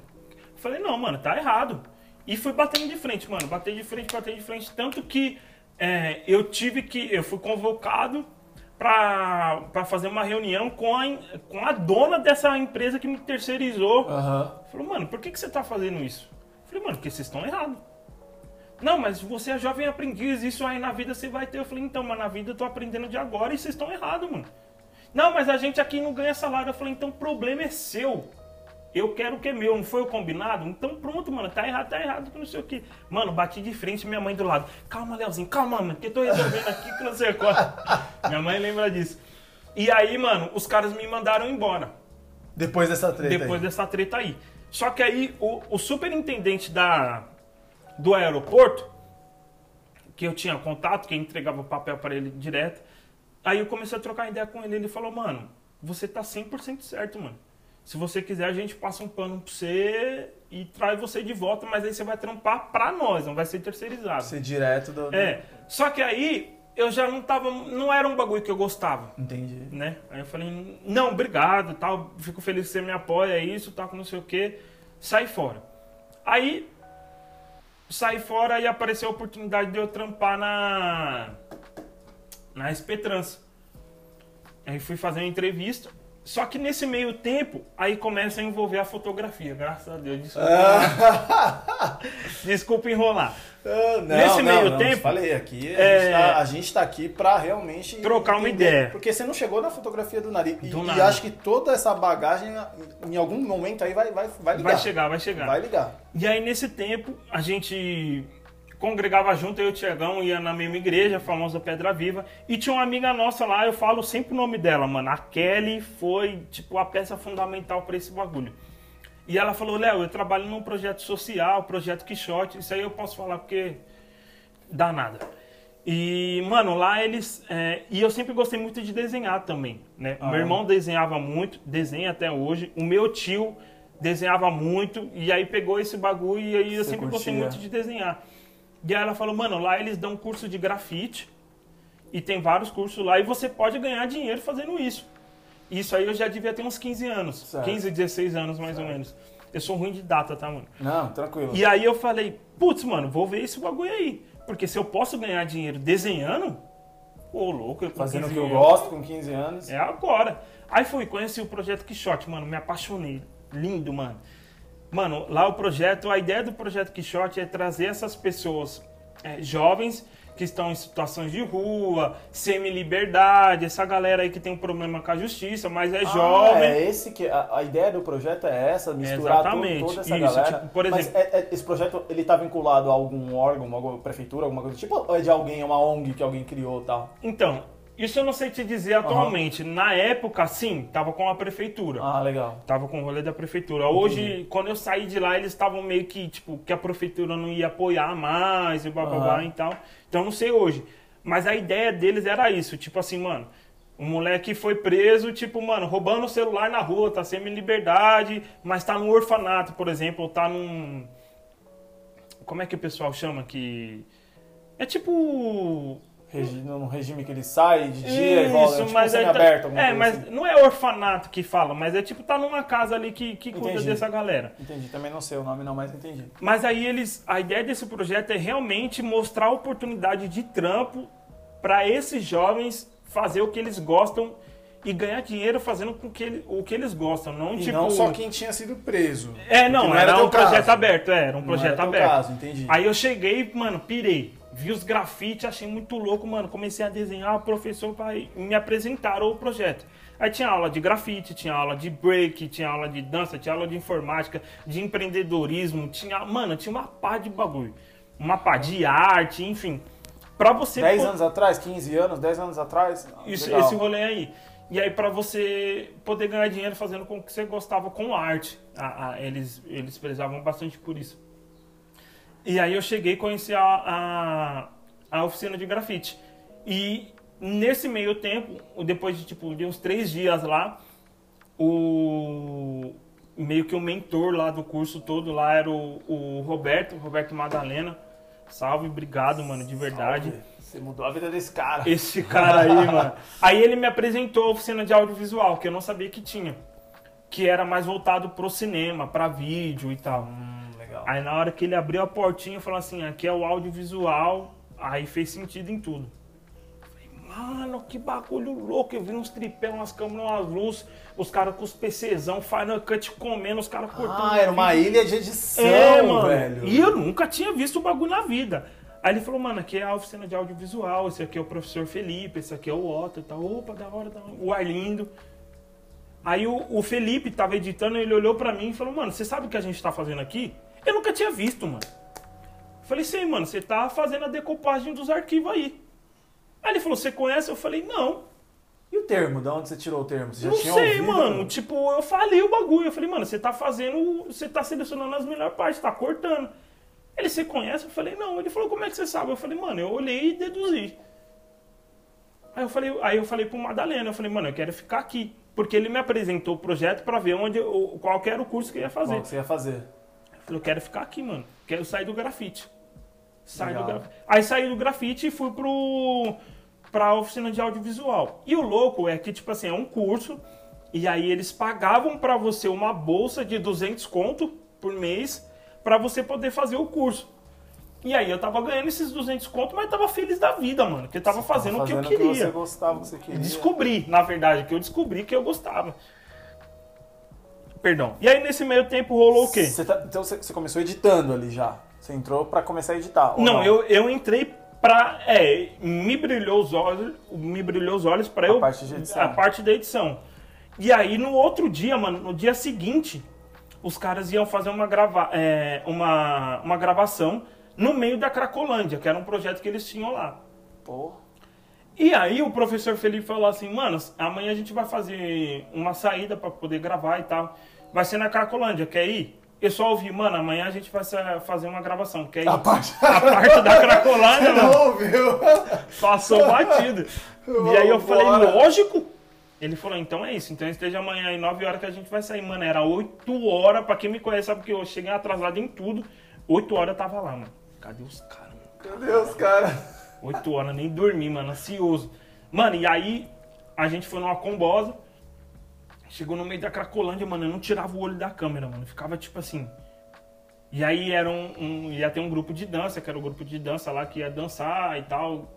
falei, não, mano, tá errado. E fui batendo de frente, mano. Batei de frente, batei de frente. Tanto que é, eu tive que. Eu fui convocado para fazer uma reunião com a, com a dona dessa empresa que me terceirizou. Aham. Falou, mano, por que, que você tá fazendo isso? Eu falei, mano, porque vocês estão errados. Não, mas você é jovem aprendiz, isso aí na vida você vai ter. Eu falei, então, mas na vida eu tô aprendendo de agora e vocês estão errados, mano. Não, mas a gente aqui não ganha salário. Eu falei, então o problema é seu. Eu quero o que é meu, não foi o combinado? Então pronto, mano, tá errado, tá errado, que não sei o que. Mano, bati de frente, minha mãe do lado. Calma, Leozinho, calma, mano, que eu tô resolvendo aqui que não sei qual. minha mãe lembra disso. E aí, mano, os caras me mandaram embora. Depois dessa treta Depois aí. dessa treta aí. Só que aí o, o superintendente da, do aeroporto, que eu tinha contato, que entregava o papel para ele direto, aí eu comecei a trocar ideia com ele. Ele falou, mano, você tá 100% certo, mano. Se você quiser, a gente passa um pano pra você e traz você de volta, mas aí você vai trampar pra nós, não vai ser terceirizado. Ser direto do. É. Só que aí eu já não tava. Não era um bagulho que eu gostava Entendi. né? Aí eu falei, não, obrigado, tal, fico feliz que você me apoia, é isso, tal, não sei o que. Sai fora. Aí, saí fora e apareceu a oportunidade de eu trampar na, na SP Trans. Aí fui fazer uma entrevista. Só que nesse meio tempo, aí começa a envolver a fotografia, graças a Deus. Desculpa, desculpa enrolar. Ah, não, Nesse não, meio não, tempo, Falei aqui, a, é, gente a gente tá aqui pra realmente. trocar uma ideia. Porque você não chegou na fotografia do nariz. E, Do e nada. acho que toda essa bagagem, em algum momento aí, vai, vai, vai ligar. Vai chegar, vai chegar. Vai ligar. E aí, nesse tempo, a gente congregava junto, eu e o Tiagão ia na mesma igreja, a famosa Pedra Viva, e tinha uma amiga nossa lá, eu falo sempre o nome dela, mano. A Kelly foi, tipo, a peça fundamental pra esse bagulho. E ela falou, Léo, eu trabalho num projeto social, projeto Quixote, isso aí eu posso falar porque dá nada. E, mano, lá eles. é, e eu sempre gostei muito de desenhar também, né? Ah, Meu é? irmão desenhava muito, desenha até hoje. O meu tio desenhava muito, e aí pegou esse bagulho e aí eu Você sempre gostei curtia. muito de desenhar. E aí ela falou, mano, lá eles dão curso de grafite, e tem vários cursos lá, e você pode ganhar dinheiro fazendo isso. Isso aí eu já devia ter uns 15 anos, Certo. 15, 16 anos mais ou menos. Eu sou ruim de data, tá, mano? Não, tranquilo. E aí eu falei, putz, mano, vou ver esse bagulho aí. Porque se eu posso ganhar dinheiro desenhando, ô louco, eu Fazendo o 15 que eu anos, gosto com 15 anos. É agora. Aí fui, conheci o projeto Quixote, mano, me apaixonei. Lindo, mano. Mano, lá o projeto, a ideia do projeto Quixote é trazer essas pessoas é, jovens que estão em situações de rua, semi-liberdade, essa galera aí que tem um problema com a justiça, mas é Ah, jovem. É esse que a, a ideia do projeto é essa, misturar Exatamente. toda essa Isso, galera. tipo, por Mas exemplo- é- é- esse projeto ele tá vinculado a algum órgão, alguma prefeitura, alguma coisa tipo, ou é de alguém, é uma ONG que alguém criou, tal. Então, isso eu não sei te dizer atualmente. Na época, sim, tava com a prefeitura. Ah, legal. Tava com o rolê da prefeitura. Hoje, quando eu saí de lá, eles estavam meio que, tipo, que a prefeitura não ia apoiar mais e bababá Aham. e tal. Então, eu não sei hoje. Mas a ideia deles era isso. Tipo assim, mano, o moleque foi preso, tipo, mano, roubando o celular na rua, tá sem liberdade, mas tá num orfanato, por exemplo, ou tá num... Como é que o pessoal chama que... É tipo... Regi num regime que ele sai de dia e volta, é tipo mas tá- aberto, alguma É, mas assim. não é orfanato que fala, mas é tipo, tá numa casa ali que, que cuida Entendi. dessa galera. Entendi, também não sei o nome não, mas entendi. Mas aí eles, a ideia desse projeto é realmente mostrar a oportunidade de trampo para esses jovens fazer o que eles gostam e ganhar dinheiro fazendo com que ele- o que eles gostam, não E tipo não só quem tinha sido preso. É, não, Porque era, teu um projeto caso. aberto, é, era um Não projeto era aberto. caso, entendi. Aí eu cheguei, mano, pirei. Vi os grafites, achei muito louco, mano. Comecei a desenhar, o professor vai me apresentaram o projeto. Aí tinha aula de grafite, tinha aula de break, tinha aula de dança, tinha aula de informática, de empreendedorismo, tinha, mano, tinha uma pá de bagulho. Uma pá de arte, enfim. Pra você 10 po- anos atrás, 15 anos, 10 anos atrás. Ah, isso, legal. esse rolê aí. E aí, pra você poder ganhar dinheiro fazendo com que você gostava com arte. A- a- eles, eles prezavam bastante por isso. E aí eu cheguei e conheci a, a, a oficina de grafite. E nesse meio tempo, depois de tipo de uns três dias lá, o meio que o mentor lá do curso todo lá era o, o Roberto, Roberto Madalena. Salve, obrigado, mano, de verdade. Salve. Você mudou a vida desse cara. Esse cara aí, mano. Aí ele me apresentou a oficina de audiovisual, que eu não sabia que tinha. Que era mais voltado pro cinema, pra vídeo e tal. Hum. Aí na hora que ele abriu a portinha, falou assim: aqui é o audiovisual, Aí fez sentido em tudo. Falei, Mano, que bagulho louco. Eu vi uns tripé, umas câmeras, umas luzes, os caras com os PCzão, Final Cut comendo, os caras cortando. Ah, era uma ilha de edição, É, mano. velho. E eu nunca tinha visto o bagulho na vida. Aí ele falou, mano, aqui é a oficina de audiovisual, esse aqui é o professor Felipe, esse aqui é o Otto e tal. Opa, da hora, da hora. O Arlindo. Aí o, o Felipe tava editando, ele olhou pra mim e falou, mano, você sabe o que a gente tá fazendo aqui? Eu nunca tinha visto, mano. Falei, sei, mano, você tá fazendo a decopagem dos arquivos aí. Aí ele falou, você conhece? Eu falei, não. E o termo? De onde você tirou o termo? Você já Não tinha sei, ouvido? mano. Tipo, eu falei o bagulho. Eu falei, mano, você tá fazendo. Você tá selecionando as melhores partes, tá cortando. Ele, você conhece? Eu falei, não. Ele falou, como é que você sabe? Eu falei, mano, eu olhei e deduzi. Aí eu falei, aí eu falei pro Madalena, eu falei, mano, eu quero ficar aqui. Porque ele me apresentou o projeto pra ver onde eu- qual era o curso que eu ia fazer. Qual que você ia fazer? Eu falei, eu quero ficar aqui, mano. Quero sair do grafite. Saí do grafite. Aí saí do grafite e fui pro pra oficina de audiovisual. E o louco é que, tipo assim, é um curso, e aí eles pagavam pra você uma bolsa de 200 conto por mês pra você poder fazer o curso. E aí eu tava ganhando esses 200 conto, mas tava feliz da vida, mano. Que eu tava fazendo, o que eu Fazendo queria. você gostava, que você queria. Descobri, na verdade, que eu descobri que eu gostava. Perdão. E aí nesse meio tempo rolou o quê? Você tá- então você, começou editando ali já. Você entrou pra começar a editar. ou Não, eu, eu entrei pra. É, me brilhou os olhos, me brilhou os olhos pra A eu. parte de edição. A parte da edição. E aí no outro dia, mano, no dia seguinte, os caras iam fazer uma, grava, é, uma, uma gravação no meio da Cracolândia, que era um projeto que eles tinham lá. Pô, E aí o professor Felipe falou assim, mano, amanhã a gente vai fazer uma saída pra poder gravar e tal. Vai ser na Cracolândia, quer ir? Eu só ouvi, mano, amanhã a gente vai fazer uma gravação, quer ir? a parte... A parte da Cracolândia, mano, Não ouviu? passou batido. E aí eu falei, lógico. Ele falou, então é isso. Então esteja amanhã às 9 horas que a gente vai sair. Mano, era 8 horas. Pra quem me conhece, sabe que eu cheguei atrasado em tudo. 8 horas eu tava lá, mano. Cadê os caras, mano? Meu Deus, cara. 8 horas, nem dormi, mano, ansioso. Mano, e aí a gente foi numa combosa. Chegou no meio da Cracolândia, mano, eu não tirava o olho da câmera, mano. Ficava tipo assim. E aí era um, um- ia ter um grupo de dança, que era o grupo de dança lá que ia dançar e tal.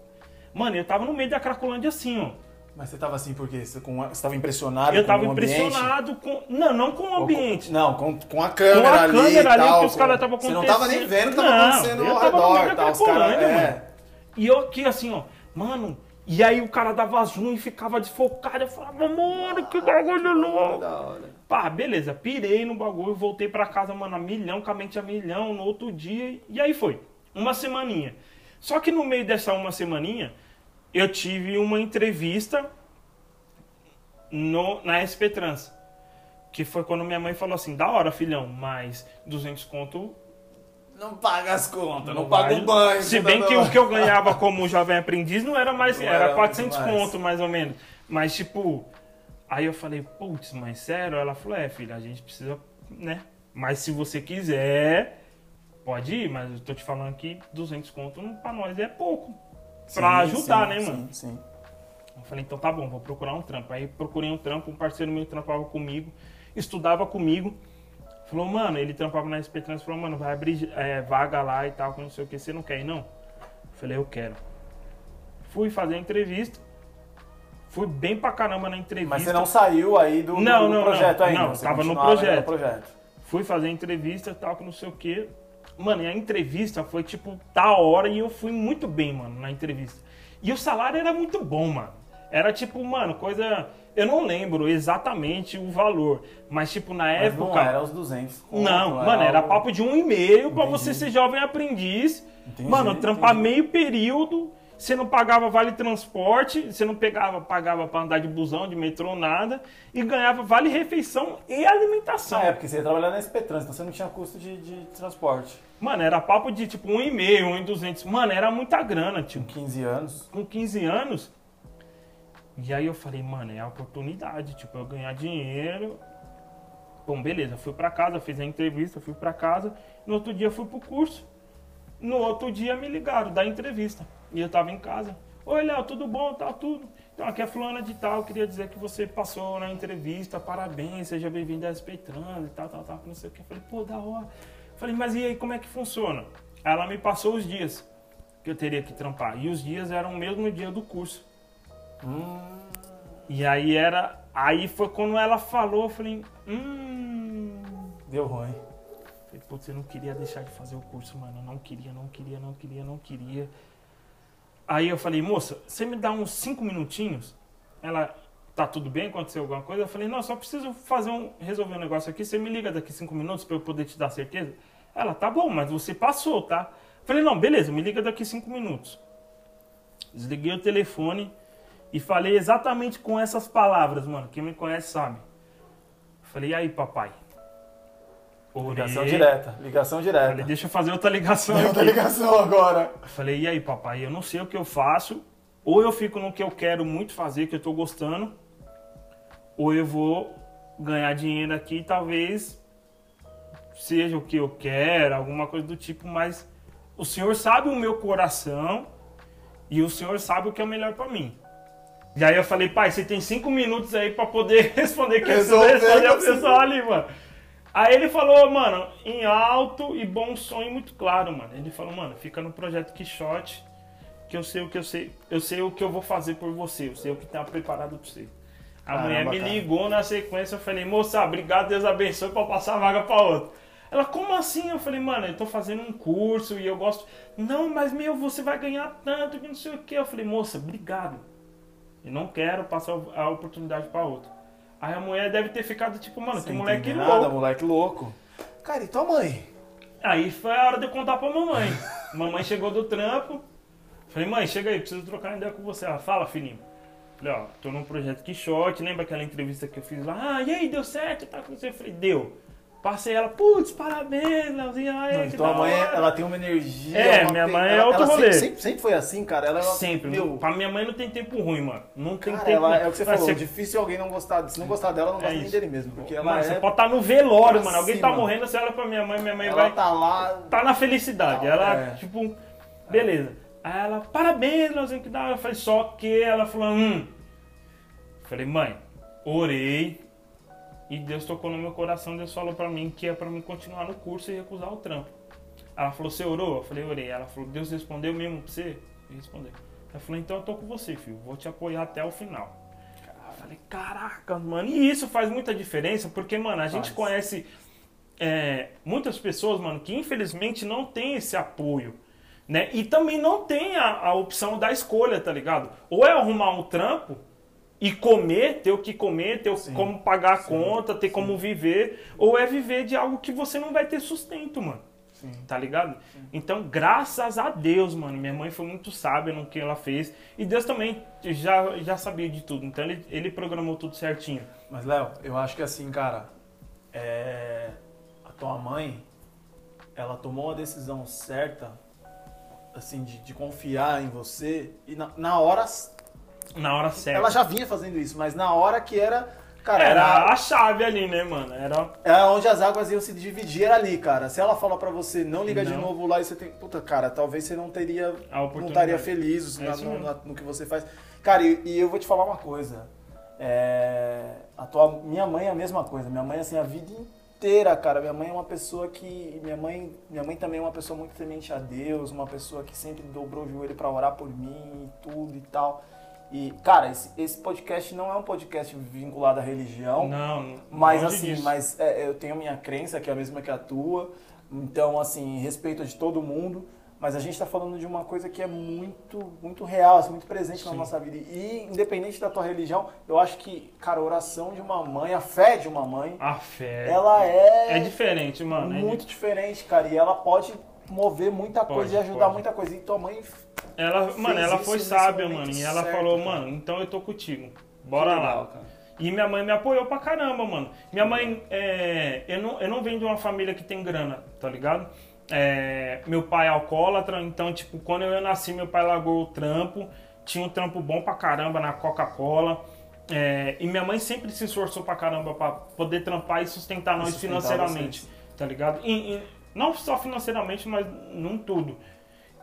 Mano, eu tava no meio da Cracolândia assim, ó. Mas você tava assim por quê? Você, com, você tava impressionado Eu com tava o ambiente? impressionado com. Não, não com o Ou com- ambiente. Não, com, com a câmera Com a ali câmera ali, tal, que os caras estavam Você não tava nem vendo o que tava Não, acontecendo eu ao tava redor, tá? Os caras... Cracolândia, É. E eu aqui assim, ó, mano. E aí o cara dava zoom e ficava desfocado. Eu falava, mano, que bagulho louco. Da hora. Pá, beleza, pirei no bagulho, voltei pra casa, mano, a milhão, com a mente a milhão, no outro dia, e aí foi. Uma semaninha. Só que no meio dessa uma semaninha, eu tive uma entrevista no, na SP Trans. Que foi quando minha mãe falou assim, da hora, filhão, mas 200 conto Não paga as contas, não, não paga o banho. Se você bem tá que o que eu ganhava como jovem aprendiz não era mais, Não era era 400 muito mais. conto mais ou menos. Mas tipo, aí eu falei, putz, mas sério? Ela falou, é, filha, a gente precisa, né? Mas se você quiser, pode ir, mas eu tô te falando que 200 conto pra nós é pouco. Pra Sim, ajudar, sim, né, sim, mano? Sim, Eu falei, então tá bom, vou procurar um trampo. Aí procurei um trampo, um parceiro meu trampava comigo, estudava comigo. Falou, mano, ele trampava na SP Trans, falou, mano, vai abrir é, vaga lá e tal, que não sei o que, você não quer ir, não? Falei, eu quero. Fui fazer a entrevista, fui bem pra caramba na entrevista. Mas você não saiu aí do, Não, do não, projeto não. ainda? Não, você tava no projeto. projeto. Fui fazer a entrevista e tal, que não sei o que. Mano, e a entrevista foi, tipo, da hora e eu fui muito bem, mano, na entrevista. E o salário era muito bom, mano. Era tipo, mano, coisa. Eu não lembro exatamente o valor, mas, tipo, na Mas época. não era os 200 conto, Não, mano, era algo- papo de um e meio pra Entendi. você ser jovem aprendiz. Entendi, mano, trampar entendi. meio período, você não pagava vale transporte, você não pegava, pagava pra andar de busão, de metrô, nada, e ganhava vale refeição e alimentação. Ah, é, porque você ia trabalhar na SP Trans, então você não tinha custo de, de transporte. Mano, era papo de tipo um e meio, um e duzentos. Mano, era muita grana, Com tio. 15 anos. Com 15 anos. E aí eu falei, mano, é a oportunidade, tipo, eu ganhar dinheiro. Bom, beleza, fui pra casa, fiz a entrevista, fui pra casa. No outro dia fui pro curso. No outro dia me ligaram da entrevista. E eu tava em casa. Oi, Léo, tudo bom? Tá tudo. Então, aqui é fulana de tal, queria dizer que você passou na entrevista, parabéns, seja bem-vindo à SP Trans e tal, tal, tal, não sei o que. Eu falei, pô, da hora. Falei, mas e aí, como é que funciona? Ela me passou os dias. que eu teria que trampar. E os dias eram o mesmo dia do curso. Hum, E aí era. Aí foi quando ela falou, eu falei, hum. deu ruim. Falei, putz, eu não queria deixar de fazer o curso, mano. Eu não queria, não queria, não queria, não queria. Aí eu falei, moça, você me dá uns cinco minutinhos? Ela, tá tudo bem? Aconteceu alguma coisa? Eu falei, não, só preciso fazer um, resolver um negócio aqui. Você me liga daqui cinco minutos pra eu poder te dar certeza? Ela, tá bom, mas você passou, tá? Eu falei, não, beleza, me liga daqui cinco minutos. Desliguei o telefone e falei exatamente com essas palavras, mano. Quem me conhece sabe. Falei, e aí, papai? Ligação Orei. direta, ligação direta. Falei, deixa eu fazer outra ligação outra aqui. ligação agora. Falei, e aí, papai, eu não sei o que eu faço. Ou eu fico no que eu quero muito fazer, que eu tô gostando. Ou eu vou ganhar dinheiro aqui, talvez seja o que eu quero, alguma coisa do tipo, mas o senhor sabe o meu coração e o senhor sabe o que é o melhor pra mim. E aí eu falei, pai, você tem cinco minutos aí pra poder responder que você Resolver, responder a pessoa ali, mano. Aí ele falou, mano, em alto e bom som e muito claro, mano. Ele falou, mano, fica no projeto Quixote, que eu sei o que eu sei, eu sei o que eu vou fazer por você, eu sei o que tá preparado pra você. A Caramba, mulher me cara. ligou na sequência, eu falei, moça, obrigado, Deus abençoe pra passar a vaga pra outra. Ela, como assim? Eu falei, mano, eu tô fazendo um curso e eu gosto. Não, mas meu, você vai ganhar tanto que não sei o que. Eu falei, moça, obrigado. Eu não quero passar a oportunidade pra outra. Aí a mulher deve ter ficado tipo, mano, que Sem moleque entender louco. nada, moleque louco. Cara, e tua mãe? Aí foi a hora de eu contar pra mamãe. mamãe chegou do trampo. Falei, mãe, chega aí, preciso trocar uma ideia com você. Ela, fala, filhinho. Falei, ó, tô num projeto Quixote, lembra aquela entrevista que eu fiz lá? Ah, e aí, deu certo? Tá com você? Eu falei, deu. Passei ela, putz, parabéns, Leozinho. Mas que tua da mãe, hora." ela tem uma energia. É, uma minha pe- mãe é ela- outro ela rolê. Sempre, sempre, sempre foi assim, cara. Ela, Sempre. Meu, Pra minha mãe não tem tempo ruim, mano. Não tem cara, tempo ela, ruim. é o que você Mas falou. você- Difícil alguém não gostar. Se não gostar dela, não É gosta nem isso. dele mesmo. Porque ela Mano, é. você pode estar no velório, pra mano. Alguém tá morrendo, você olha pra minha mãe, minha mãe Ela vai. tá lá. tá na felicidade. Ela, É. tipo, beleza. Aí ela, parabéns, Leozinho, que da hora. Eu falei, só que ela falou, hum. Falei, mãe, orei e Deus tocou no meu coração. Deus falou pra mim que é pra mim continuar no curso e recusar o trampo. Ela falou, você orou? Eu falei, orei. Ela falou, Deus respondeu mesmo pra você? E respondeu. Ela falou, então eu tô com você, filho. Vou te apoiar até o final. Eu falei, caraca, mano. E isso faz muita diferença, porque, mano, a gente Faz. conhece é, muitas pessoas, mano, que infelizmente não tem esse apoio. Né? E também não tem a, a opção da escolha, tá ligado? Ou é arrumar um trampo e comer, ter o que comer, ter Sim. como pagar a Sim. conta, ter como viver, ou é viver de algo que você não vai ter sustento, mano. Sim. Tá ligado? Então, graças a Deus, mano, minha mãe foi muito sábia no que ela fez. E Deus também já, já sabia de tudo. Então, ele, ele programou tudo certinho. Mas, Léo, eu acho que assim, cara, é... a tua mãe, ela tomou a decisão certa, assim, de, de confiar em você, e na, na hora, Na hora certa. ela já vinha fazendo isso, mas na hora que era, cara, Era era, a chave ali, né, mano? Era. era onde as águas iam se dividir ali, cara. Se ela fala pra você, não liga de Não. novo lá e você tem, puta, cara, talvez você não teria, não estaria feliz É na- no, no que você faz. Cara, e, e eu vou te falar uma coisa. É, a tua, minha mãe é a mesma coisa. Minha mãe, assim, a vida inteira, cara. Minha mãe é uma pessoa que. Minha mãe, minha mãe também é uma pessoa muito temente a Deus, uma pessoa que sempre dobrou o joelho pra orar por mim e tudo e tal. E, cara, esse, esse podcast não é um podcast vinculado à religião. Não, Mas assim, disso. mas é, eu tenho a minha crença, que é a mesma que a tua. Então, assim, respeito de todo mundo. Mas a gente tá falando de uma coisa que é muito, muito real, assim, muito presente na Sim. nossa vida. E independente da tua religião, eu acho que, cara, a oração de uma mãe, a fé de uma mãe, A fé. ela é, É diferente, mano. é muito diferente, cara. E ela pode mover muita Pode, coisa e ajudar pode. muita coisa. E tua mãe Ela, mano, ela foi sábia, mano. E ela certo, falou, mano, então eu tô contigo. Bora Que lá. legal, cara. E minha mãe me apoiou pra caramba, mano. Minha mãe, é, eu, não, eu não venho de uma família que tem grana, tá ligado? É, meu pai é alcoólatra, então, tipo, quando eu nasci, meu pai largou o trampo. Tinha um trampo bom pra caramba na Coca-Cola. É, e minha mãe sempre se esforçou pra caramba pra poder trampar e sustentar nós sustentar financeiramente, tá ligado? E- e não só financeiramente, mas num tudo.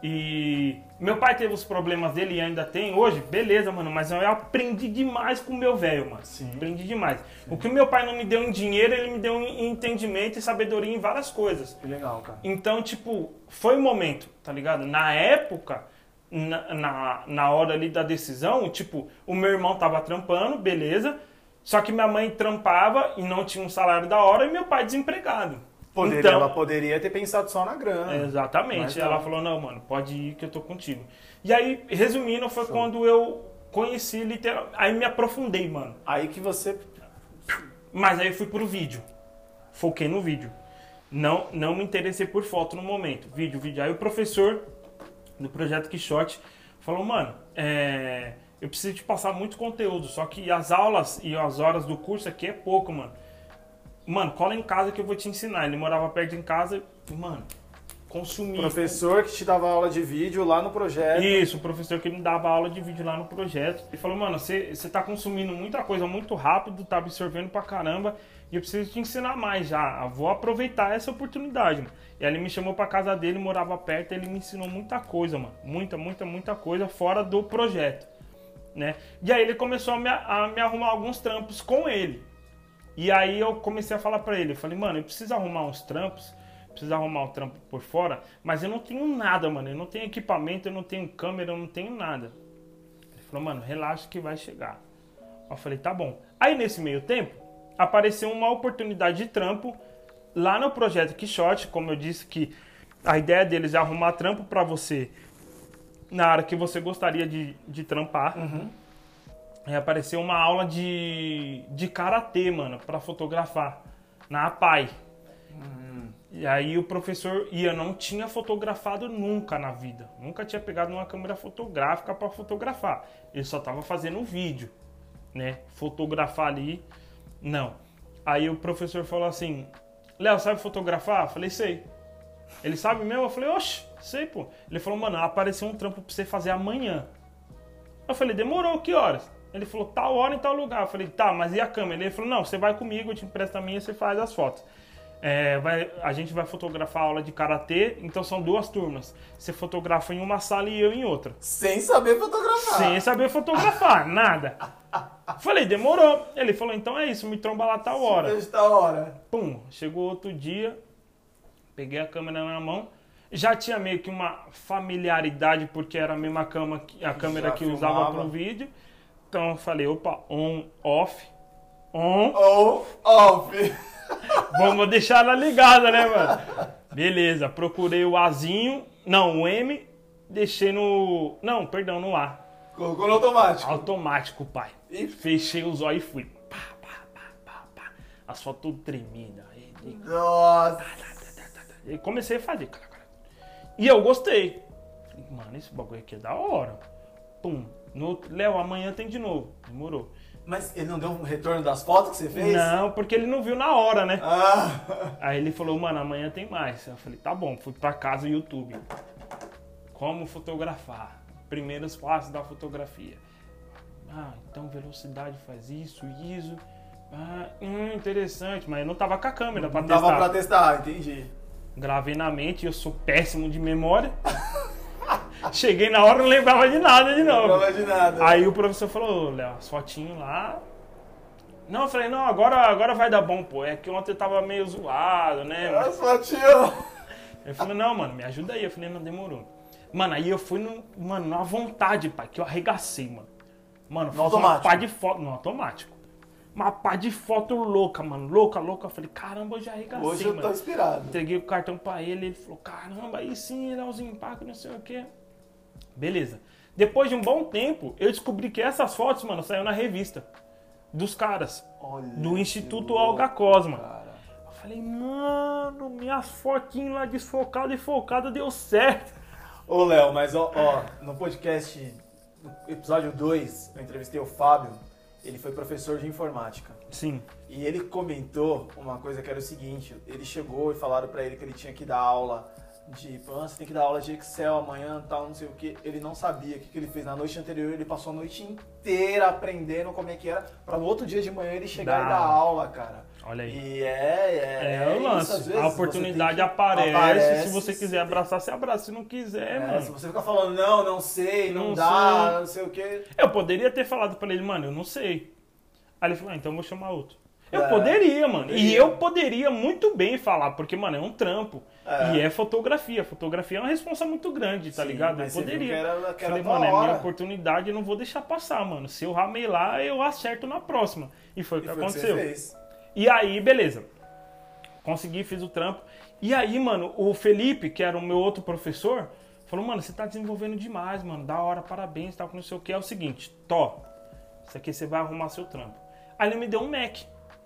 E meu pai teve os problemas dele e ainda tem hoje, beleza, mano, mas eu aprendi demais com o meu velho, mano. Sim. Aprendi demais. O que o meu pai não me deu em dinheiro, ele me deu em entendimento e sabedoria em várias coisas. Que legal, cara. Então, tipo, foi o momento, tá ligado? Na época, na, na, na hora ali da decisão, tipo, o meu irmão tava trampando, beleza. Só que minha mãe trampava e não tinha um salário da hora e meu pai desempregado. Poderia, Então- ela poderia ter pensado só na grana. Exatamente. Ela não. falou, não, mano, pode ir que eu tô contigo. E aí, resumindo, foi quando eu conheci literal. Aí me aprofundei, mano. Aí que você. Mas aí eu fui pro vídeo. Foquei no vídeo. Não, não me interessei por foto no momento. Vídeo, vídeo. Aí o professor do projeto Quixote falou, mano, é, eu preciso te passar muito conteúdo. Só que as aulas e as horas do curso aqui é pouco, mano. Mano, cola em casa que eu vou te ensinar. Ele morava perto em casa e, mano, consumi. Professor que te dava aula de vídeo lá no projeto. Isso, o professor que me dava aula de vídeo lá no projeto. Ele falou, mano, você tá consumindo muita coisa muito rápido, tá absorvendo pra caramba, e eu preciso te ensinar mais já. Vou aproveitar essa oportunidade, mano. E aí ele me chamou pra casa dele, morava perto, ele me ensinou muita coisa, mano. Muita, muita, muita coisa fora do projeto, né? E aí ele começou a me, a me arrumar alguns trampos com ele. E aí eu comecei a falar pra ele, eu falei, mano, eu preciso arrumar uns trampos, preciso arrumar um trampo por fora, mas eu não tenho nada, mano. Eu não tenho equipamento, eu não tenho câmera, eu não tenho nada. Ele falou, mano, relaxa que vai chegar. Eu falei, tá bom. Aí nesse meio tempo, apareceu uma oportunidade de trampo lá no projeto Quixote, como eu disse que a ideia deles é arrumar trampo pra você na área que você gostaria de, de trampar. Aí apareceu uma aula de, de karatê, mano, pra fotografar na APAI. E aí o professor ia, não tinha fotografado nunca na vida. Nunca tinha pegado uma câmera fotográfica pra fotografar. Ele só tava fazendo vídeo, né? Fotografar ali, não. Aí o professor falou assim: Léo, sabe fotografar? Eu falei, sei. Ele sabe mesmo? Eu falei, oxe, sei, pô. Ele falou, mano, apareceu um trampo pra você fazer amanhã. Eu falei, demorou, que horas? Ele falou, tal hora em tal lugar. Eu falei, tá, mas e a câmera? Ele falou, não, você vai comigo, eu te empresto a minha e você faz as fotos. É, vai- a gente vai fotografar a aula de karatê, então são duas turmas. Você fotografa em uma sala e eu em outra. Sem saber fotografar. Sem saber fotografar, nada. Falei, demorou. Ele falou, então é isso, me tromba lá tal hora. Da hora. Pum, chegou outro dia, peguei a câmera na mão. Já tinha meio que uma familiaridade, porque era a mesma cama a câmera Já que eu usava filmava. para o vídeo. Então eu falei, opa, on, off, on, Ou off. vamos deixar ela ligada, né, mano? Beleza, procurei o Azinho, não, o M, deixei no, não, perdão, no A. Colocou no automático. Automático, pai. E- Fechei os olhos e fui. Pá, pá, pá, pá, pá. As fotos tudo aí, Nossa. E comecei a fazer. E eu gostei. Mano, esse bagulho aqui é da hora. Pum. No Léo, amanhã tem de novo. Demorou. Mas ele não deu um retorno das fotos que você fez? Não, porque ele não viu na hora, né? Ah. Aí ele falou, mano, amanhã tem mais. Eu falei, tá bom. Fui pra casa YouTube. Como fotografar? Primeiros passos da fotografia. Ah, então velocidade faz isso, isso. Ah, hum, interessante. Mas eu não tava com a câmera pra Não testar. dava pra testar, entendi. Gravei na mente, eu sou péssimo de memória. Cheguei na hora e não lembrava de nada de Não novo. dava de nada. Aí o professor falou, "Ô, Léo, as fotinhos lá. Não, eu falei, não, agora, agora vai dar bom, pô. É que ontem eu tava meio zoado, né? As fotinhas. Ele falou, não, mano, me ajuda aí. Eu falei, não, demorou. Mano, aí eu fui no, mano, na vontade, pai, que eu arregacei, mano. Mano, uma automático? pá de foto, no automático. Uma pá de foto louca, mano, louca, louca. Eu falei, caramba, eu já arregacei, Hoje eu mano. tô inspirado. Entreguei o cartão pra ele, ele falou, caramba, aí sim, Leozinho, Paco, não sei o quê. Beleza. Depois de um bom tempo, eu descobri que essas fotos, mano, saiu na revista. Dos caras. Olha Do Instituto Olga Cosma. cara. Eu falei, mano, minhas fotinhas lá desfocadas e focadas deu certo. Ô, Léo, mas ó, ó, no podcast, no episódio 2, eu entrevistei o Fábio. Ele foi professor de informática. Sim. E ele comentou uma coisa que era o seguinte: ele chegou e falaram pra ele que ele tinha que dar aula de. "Pô, Você tem que dar aula de Excel amanhã, tal, não sei o que. Ele não sabia o que, que ele fez na noite anterior. Ele passou a noite inteira aprendendo como é que era, pra no outro dia de manhã ele chegar Dá. e dar aula, cara. Olha aí. E é, é, É, o isso, lance. vezes, a oportunidade aparece, aparece, Se você quiser abraçar, você abraça. Se não quiser, É, mano. se você ficar falando, não, não sei, não, Não dá, sei. não sei o quê. Eu poderia ter falado pra ele, mano, eu não sei. Aí ele falou, ah, então eu vou chamar outro. Eu É, poderia, mano. E poderia. eu poderia muito bem falar, porque, mano, é um trampo. É. E é fotografia. Fotografia é uma responsa muito grande, tá Sim, ligado? Eu poderia. que era- que Falei, mano, é minha oportunidade, eu não vou deixar passar, mano. Se eu ramei lá, eu acerto na próxima. E foi o que foi que aconteceu. fez. E aí, beleza. Consegui, fiz o trampo. E aí, mano, o Felipe, que era o meu outro professor, falou, mano, você tá desenvolvendo demais, mano. Da hora, parabéns, tal, que não sei o que. É o seguinte, Tó, isso aqui você vai arrumar seu trampo. Aí ele me deu um Mac.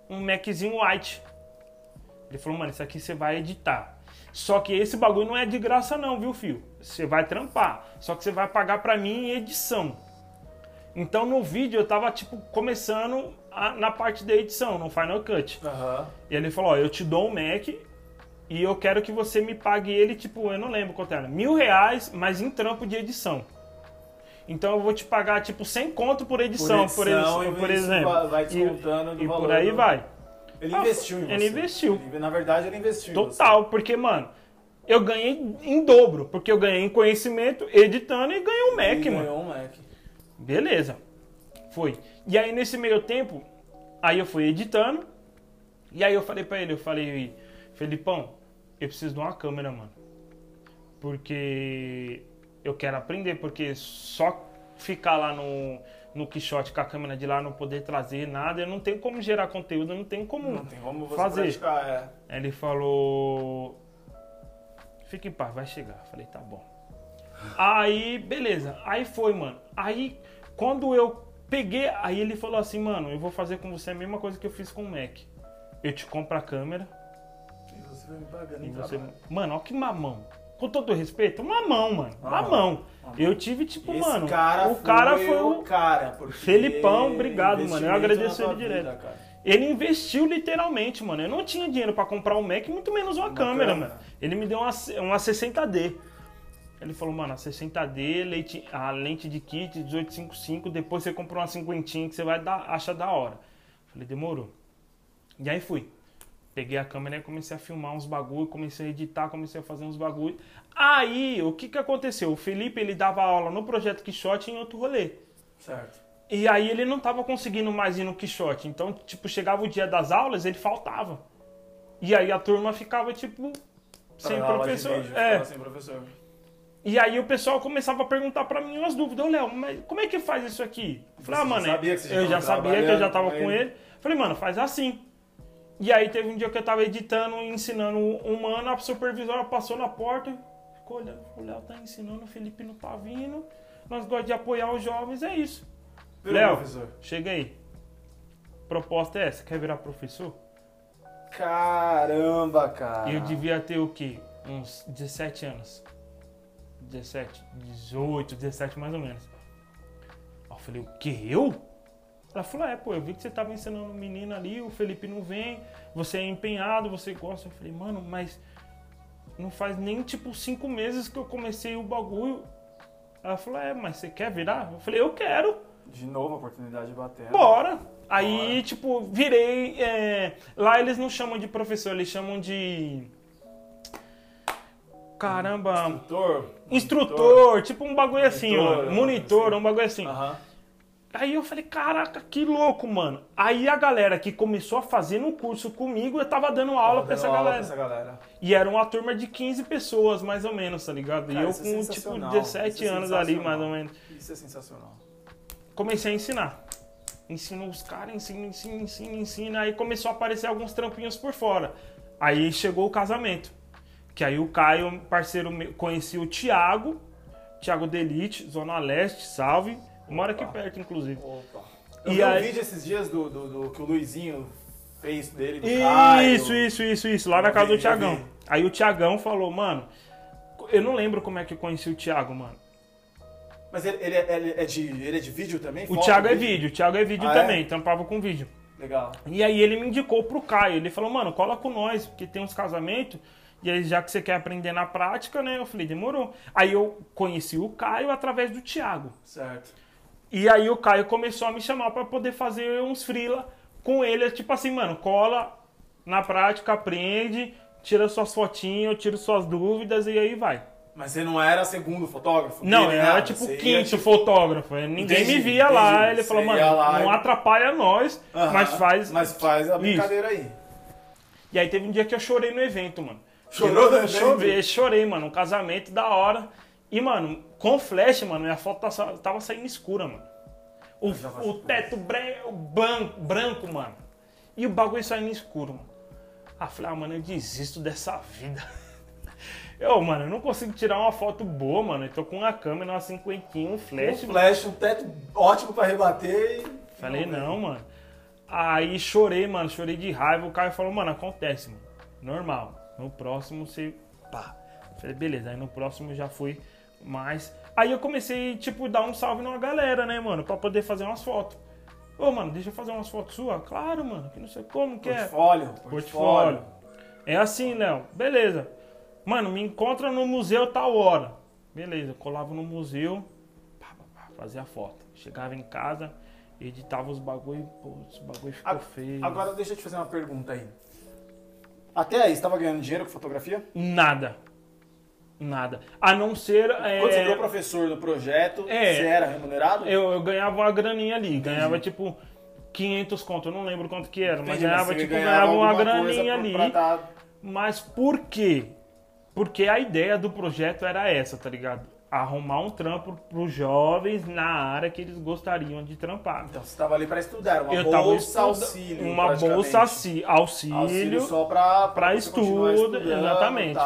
Um Maczinho white. Ele falou, mano, isso aqui você vai editar. Só que esse bagulho não é de graça não, viu, filho? Você vai trampar. Só que você vai pagar pra mim em edição. Então no vídeo eu tava, tipo, começando a- na parte da edição, no Final Cut. Aham. E ele falou, ó, eu te dou um Mac e eu quero que você me pague ele, tipo, eu não lembro quanto era, mil reais, mas em trampo de edição. Então eu vou te pagar, tipo, 100 conto por edição, por, edição, ex- e por exemplo. vai- vai E- e, por aí do- vai. Ele investiu em você. ele investiu. Ele- na verdade, ele investiu. Total, porque, mano, eu ganhei em dobro, porque eu ganhei em conhecimento, editando e ganhei um Mac, Ele mano. ganhou um Mac. Beleza. Foi. E aí nesse meio tempo, aí eu fui editando. E aí eu falei pra ele, eu falei, Felipão, eu preciso de uma câmera, mano. Porque eu quero aprender, porque só ficar lá no, no Quixote com a câmera de lá, não poder trazer nada, eu não tenho como gerar conteúdo, eu não tenho como Não tem como você fazer. praticar, é. Ele falou: Fica em paz, vai chegar. Falei: Tá bom. Aí, beleza. Aí foi, mano. Aí, quando eu peguei, aí ele falou assim: Mano, eu vou fazer com você a mesma coisa que eu fiz com o Mac. Eu te compro a câmera E você vai me pagando e você. Mano, olha que mamão. Com todo respeito, mamão, mano. Mamão. Mamão. Mamão. Eu tive, tipo, mano. cara o cara foi o o. cara. Felipão, obrigado, mano. Eu agradeço ele direto. cara. Ele investiu literalmente, mano. Eu não tinha dinheiro pra comprar um Mac, muito menos uma, Uma câmera, câmera. mano. Ele me deu uma, uma 60D. Ele falou, mano, a 60D, leite, a lente de kit 1855, depois você comprou uma cinquentinha que você vai dar, acha da hora. Falei, demorou. E aí fui. Peguei a câmera e comecei a filmar uns bagulho, comecei a editar, comecei a fazer uns bagulho. Aí, o que que aconteceu? O Felipe, ele dava aula no Projeto Quixote em outro rolê. Certo. E aí ele não tava conseguindo mais ir no Quixote. Então, tipo, chegava o dia das aulas, ele faltava. E aí a turma ficava, tipo, sem professor. vídeo, É. sem professor. E aí o pessoal começava a perguntar pra mim umas dúvidas. Ô, Léo, mas como é que faz isso aqui? Eu falei, ah, mano, já sabia que você já eu já sabia que eu já tava com com ele. ele. Falei, mano, faz assim. E aí teve um dia que eu tava editando, ensinando um mano, a supervisora passou na porta, ficou olhando, o Léo tá ensinando, o Felipe não tá vindo. Nós gostamos de apoiar os jovens, é isso. Léo, chega aí. Proposta é essa, quer virar professor? Caramba, cara. E eu devia ter o quê? Uns 17 anos. 17, 18, 17 mais ou menos. Aí eu falei, o que? Eu? Ela falou, é, pô, eu vi que você tava ensinando um menino ali, o Felipe não vem, você é empenhado, você gosta. Eu falei, mano, mas não faz nem tipo cinco meses que eu comecei o bagulho. Ela falou, é, mas você quer virar? Eu falei, eu quero. De novo a oportunidade batendo. Bora! Aí, tipo, virei. é, lá eles não chamam de professor, eles chamam de. Caramba. Instrutor. Instrutor, tipo um bagulho assim, ó. Monitor, Monitor, assim. um bagulho assim. Aham. Aí eu falei, caraca, que louco, mano. Aí a galera que começou a fazer no curso comigo, eu tava dando aula Tava pra essa aula galera. pra essa galera. E era uma turma de 15 pessoas, mais ou menos, tá ligado? e Cara, eu isso é com, tipo, sensacional. 17 Isso é anos ali, mais ou menos. Isso é sensacional. comecei a ensinar. Ensino os caras, ensino, ensino, ensino, ensino. Aí começou a aparecer alguns trampinhos por fora. Aí chegou o casamento. Que aí o Caio, parceiro meu, conheci o Thiago, Thiago Delite, Zona Leste, salve. Mora aqui perto, inclusive. Opa. Eu E vi um aí- vídeo esses dias do, do, do que o Luizinho fez dele, do Caio. Isso, isso, isso, isso. Lá na casa do vi. Aí o Thiagão falou, mano. Eu não lembro como é que eu conheci o Thiago, mano. Mas ele, ele, é- ele é de, ele é de vídeo também? O Thiago é vídeo, o Thiago é vídeo Ah, é? também, tampava com vídeo. Legal. E aí ele me indicou pro Caio. Ele falou, mano, cola com nós, porque tem uns casamentos. E aí, já que você quer aprender na prática, né? Eu falei, demorou. Aí eu conheci o Caio através do Thiago. Certo. E aí o Caio começou a me chamar pra poder fazer uns freela com ele. Tipo assim, mano, cola Na prática, aprende, tira suas fotinhas, tira suas dúvidas e aí vai. Mas você não era segundo fotógrafo? Não, eu era tipo Você quinto tipo, fotógrafo. Ninguém Entendi, me via lá. entendi. Ele falou, Você mano, ia lá não e- atrapalha nós, mas faz. Mas faz a brincadeira aí. E aí teve um dia que eu chorei no evento, mano. Chorou no Eu evento? Chorei, chorei, mano. Um casamento da hora. E, mano, com flash, mano, minha foto tava, tava saindo escura, mano. O, o teto bre- o branco, branco, mano. E o bagulho saindo escuro, mano. Ah, falei, ah, mano, eu desisto dessa vida. Eu, mano, eu não consigo tirar uma foto boa, mano. Eu tô com uma câmera, uma cinquentinha, um flash. Um flash, um teto ótimo pra rebater e... Falei, não, mano. Aí chorei, mano, chorei de raiva. O cara falou, mano, acontece, mano. Normal. No próximo você. Pá. Falei, beleza. Aí no próximo já fui mais. Aí eu comecei, tipo, dar um salve numa galera, né, mano? Pra poder fazer umas fotos. Ô, mano, deixa eu fazer umas fotos suas? Claro, mano, que não sei como que é. Portfólio, Portfólio. É assim, Léo. Beleza. Mano, me encontra no museu tal hora. Beleza, eu colava no museu, pá, pá, pá, fazia a foto. Chegava em casa, editava os bagulho, pô, os bagulho ficou A- feio. Agora deixa eu te fazer uma pergunta aí. Até aí, você tava ganhando dinheiro com fotografia? Nada. Nada. A não ser. é, Quando você virou professor no projeto, É. você era remunerado? eu, eu ganhava uma graninha ali. Ganhava tipo 500 conto. Eu não lembro quanto que era, mas Entendi, ganhava, você tipo, ganhava ganhava uma graninha ali. pra Mas por quê? Porque a ideia do projeto era essa, tá ligado? Arrumar um trampo pros jovens na área que eles gostariam de trampar. Então você tava ali pra estudar, uma Eu bolsa auxílio. Uma bolsa auxí- auxílio, auxílio só continuar estudo, exatamente.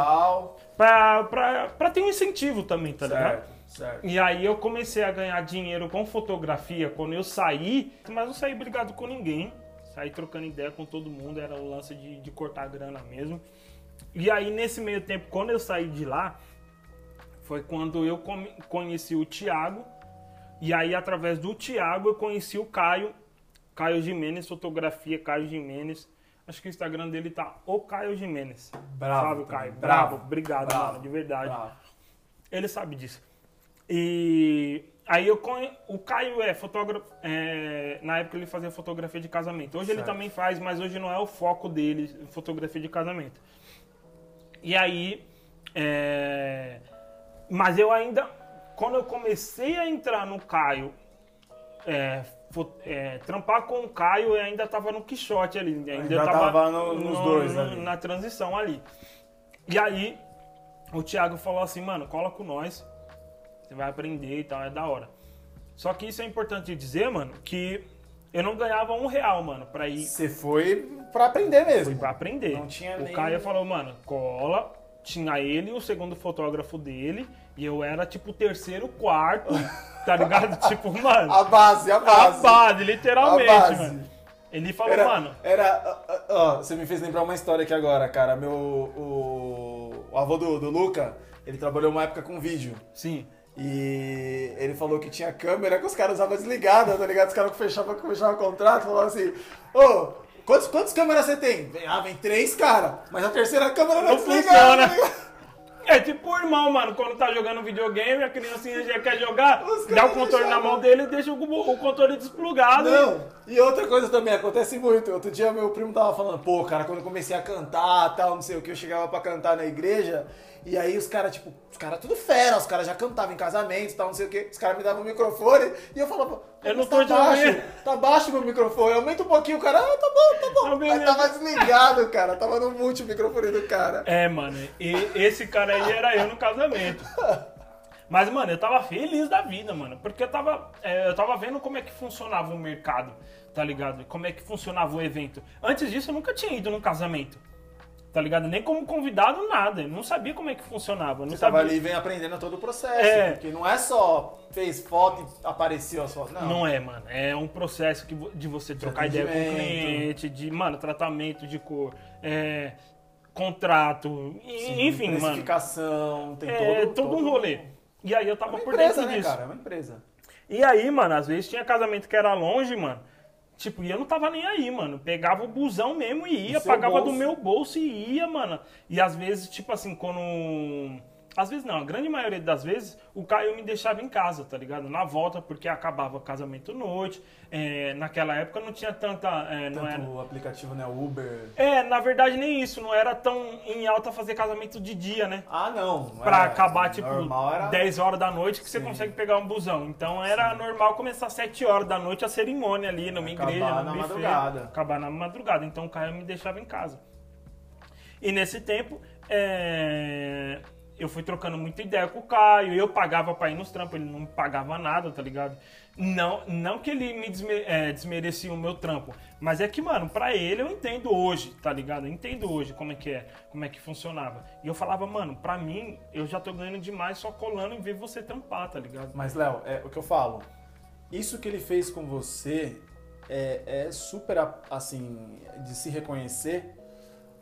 Pra, pra, pra ter um incentivo também, tá ligado? Certo, certo. E aí eu comecei a ganhar dinheiro com fotografia quando eu saí, mas não saí brigado com ninguém. Saí trocando ideia com todo mundo, era o lance de, de cortar grana mesmo. E aí nesse meio tempo, quando eu saí de lá, foi quando eu conheci o Thiago. E aí através do Thiago eu conheci o Caio, Caio Jimenez, fotografia Caio Jimenez. Acho que o Instagram dele tá o Caio Jimenez. Bravo Sabe, Caio? bravo, Bravo. Obrigado, bravo, mano, de verdade. Bravo. Ele sabe disso. E aí eu conhe... o Caio é fotógrafo. é, Na época ele fazia fotografia de casamento. Hoje ele Certo. também faz, mas hoje não é o foco dele, fotografia de casamento. E aí. é, Mas eu ainda. Quando eu comecei a entrar no Caio, é, é, trampar com o Caio, ainda tava no Quixote ali. Ainda, Ainda tava, no- nos dois ali. Na transição ali. E aí, o Thiago falou assim, mano, cola com nós. Você vai aprender e tal, é da hora. Só que isso é importante dizer, mano, que eu não ganhava um real, mano, pra ir Você foi pra aprender mesmo. Fui pra aprender. Não tinha o nem- Caio falou, mano, cola. Tinha ele o segundo fotógrafo dele. E eu era tipo o terceiro, quarto. tá ligado? tipo, mano. A base, a A base. base, literalmente, A base. mano. Ele falou, Era, mano. era ó, você me fez lembrar uma história aqui agora, cara. Meu, o, o avô do, do Luca, ele trabalhou uma época com vídeo. Sim. E ele falou que tinha câmera que os caras usavam desligada, tá ligado? Os caras que fechavam, que fechavam contrato falavam assim, ô, quantos, quantas câmeras você tem? Ah, vem três, cara. Mas a terceira câmera não, Não desligada. funciona. tá? É tipo o irmão, mano, quando tá jogando videogame, a criancinha já quer jogar, dá o controle na deixavam- mão dele e deixa o, o controle desplugado. Não, e outra coisa também, acontece muito. Outro dia meu primo tava falando, pô, cara, quando eu comecei a cantar tal, não sei o que, eu chegava pra cantar na igreja, e aí os caras, tipo, os caras tudo fera, os caras já cantavam em casamentos tal, não sei o que, os caras me davam o microfone, e eu falava, Eu não tá tô te baixo, ouvindo. tá baixo meu microfone, aumenta um pouquinho, o cara, ah, tá bom, tá bom. Tá Mas beleza. tava desligado, cara, tava no mute o microfone do cara. É, mano, e esse cara aí era eu no casamento. Mas, mano, eu tava feliz da vida, mano. Porque eu tava, é, eu tava vendo como é que funcionava o mercado, tá ligado? Como é que funcionava o evento. Antes disso, eu nunca tinha ido num casamento. Tá ligado? Nem como convidado, nada. Eu não sabia como é que funcionava. Não Você tava sabia. ali e vem aprendendo todo o processo, É. porque não é só fez foto e apareceu as fotos, não. Não é, mano. É um processo que, de você trocar ideia com o cliente, de, mano, tratamento de cor, é, contrato, Sim, enfim, mano. precificação, tem É todo, todo um rolê. E aí eu É tava uma por empresa, dentro né, disso. cara? É uma empresa. E aí, mano, às vezes tinha casamento que era longe, mano. Tipo, e eu não tava nem aí, mano. Pegava o busão mesmo e ia, Do pagava do bolso. meu bolso e ia, mano. E às vezes, tipo assim, quando às vezes não, a grande maioria das vezes, o Caio me deixava em casa, tá ligado? Na volta, porque acabava casamento noite. É, naquela época não tinha tanta. É, não Tanto era, o aplicativo, né? Uber. é, na verdade nem isso, não era tão em alta fazer casamento de dia, né? Ah, não. Pra É, acabar, tipo, era... 10 horas da noite que você Sim. consegue pegar um busão. Então era normal começar 7 horas da noite a cerimônia ali numa Acabar igreja, num na buffet, madrugada. Acabar na madrugada. Então o Caio me deixava em casa. E nesse tempo, é, eu fui trocando muita ideia com o Caio, eu pagava pra ir nos trampos, ele não pagava nada, tá ligado? Não, não que ele me desme- é, desmerecia o meu trampo, mas é que, mano, pra ele eu entendo hoje, tá ligado? Eu entendo hoje como é que é, como é que funcionava. E eu falava, mano, pra mim, eu já tô ganhando demais só colando e ver você trampar, tá ligado? Mas, Léo, é o que eu falo. Isso que ele fez com você é, é super, assim, de se reconhecer.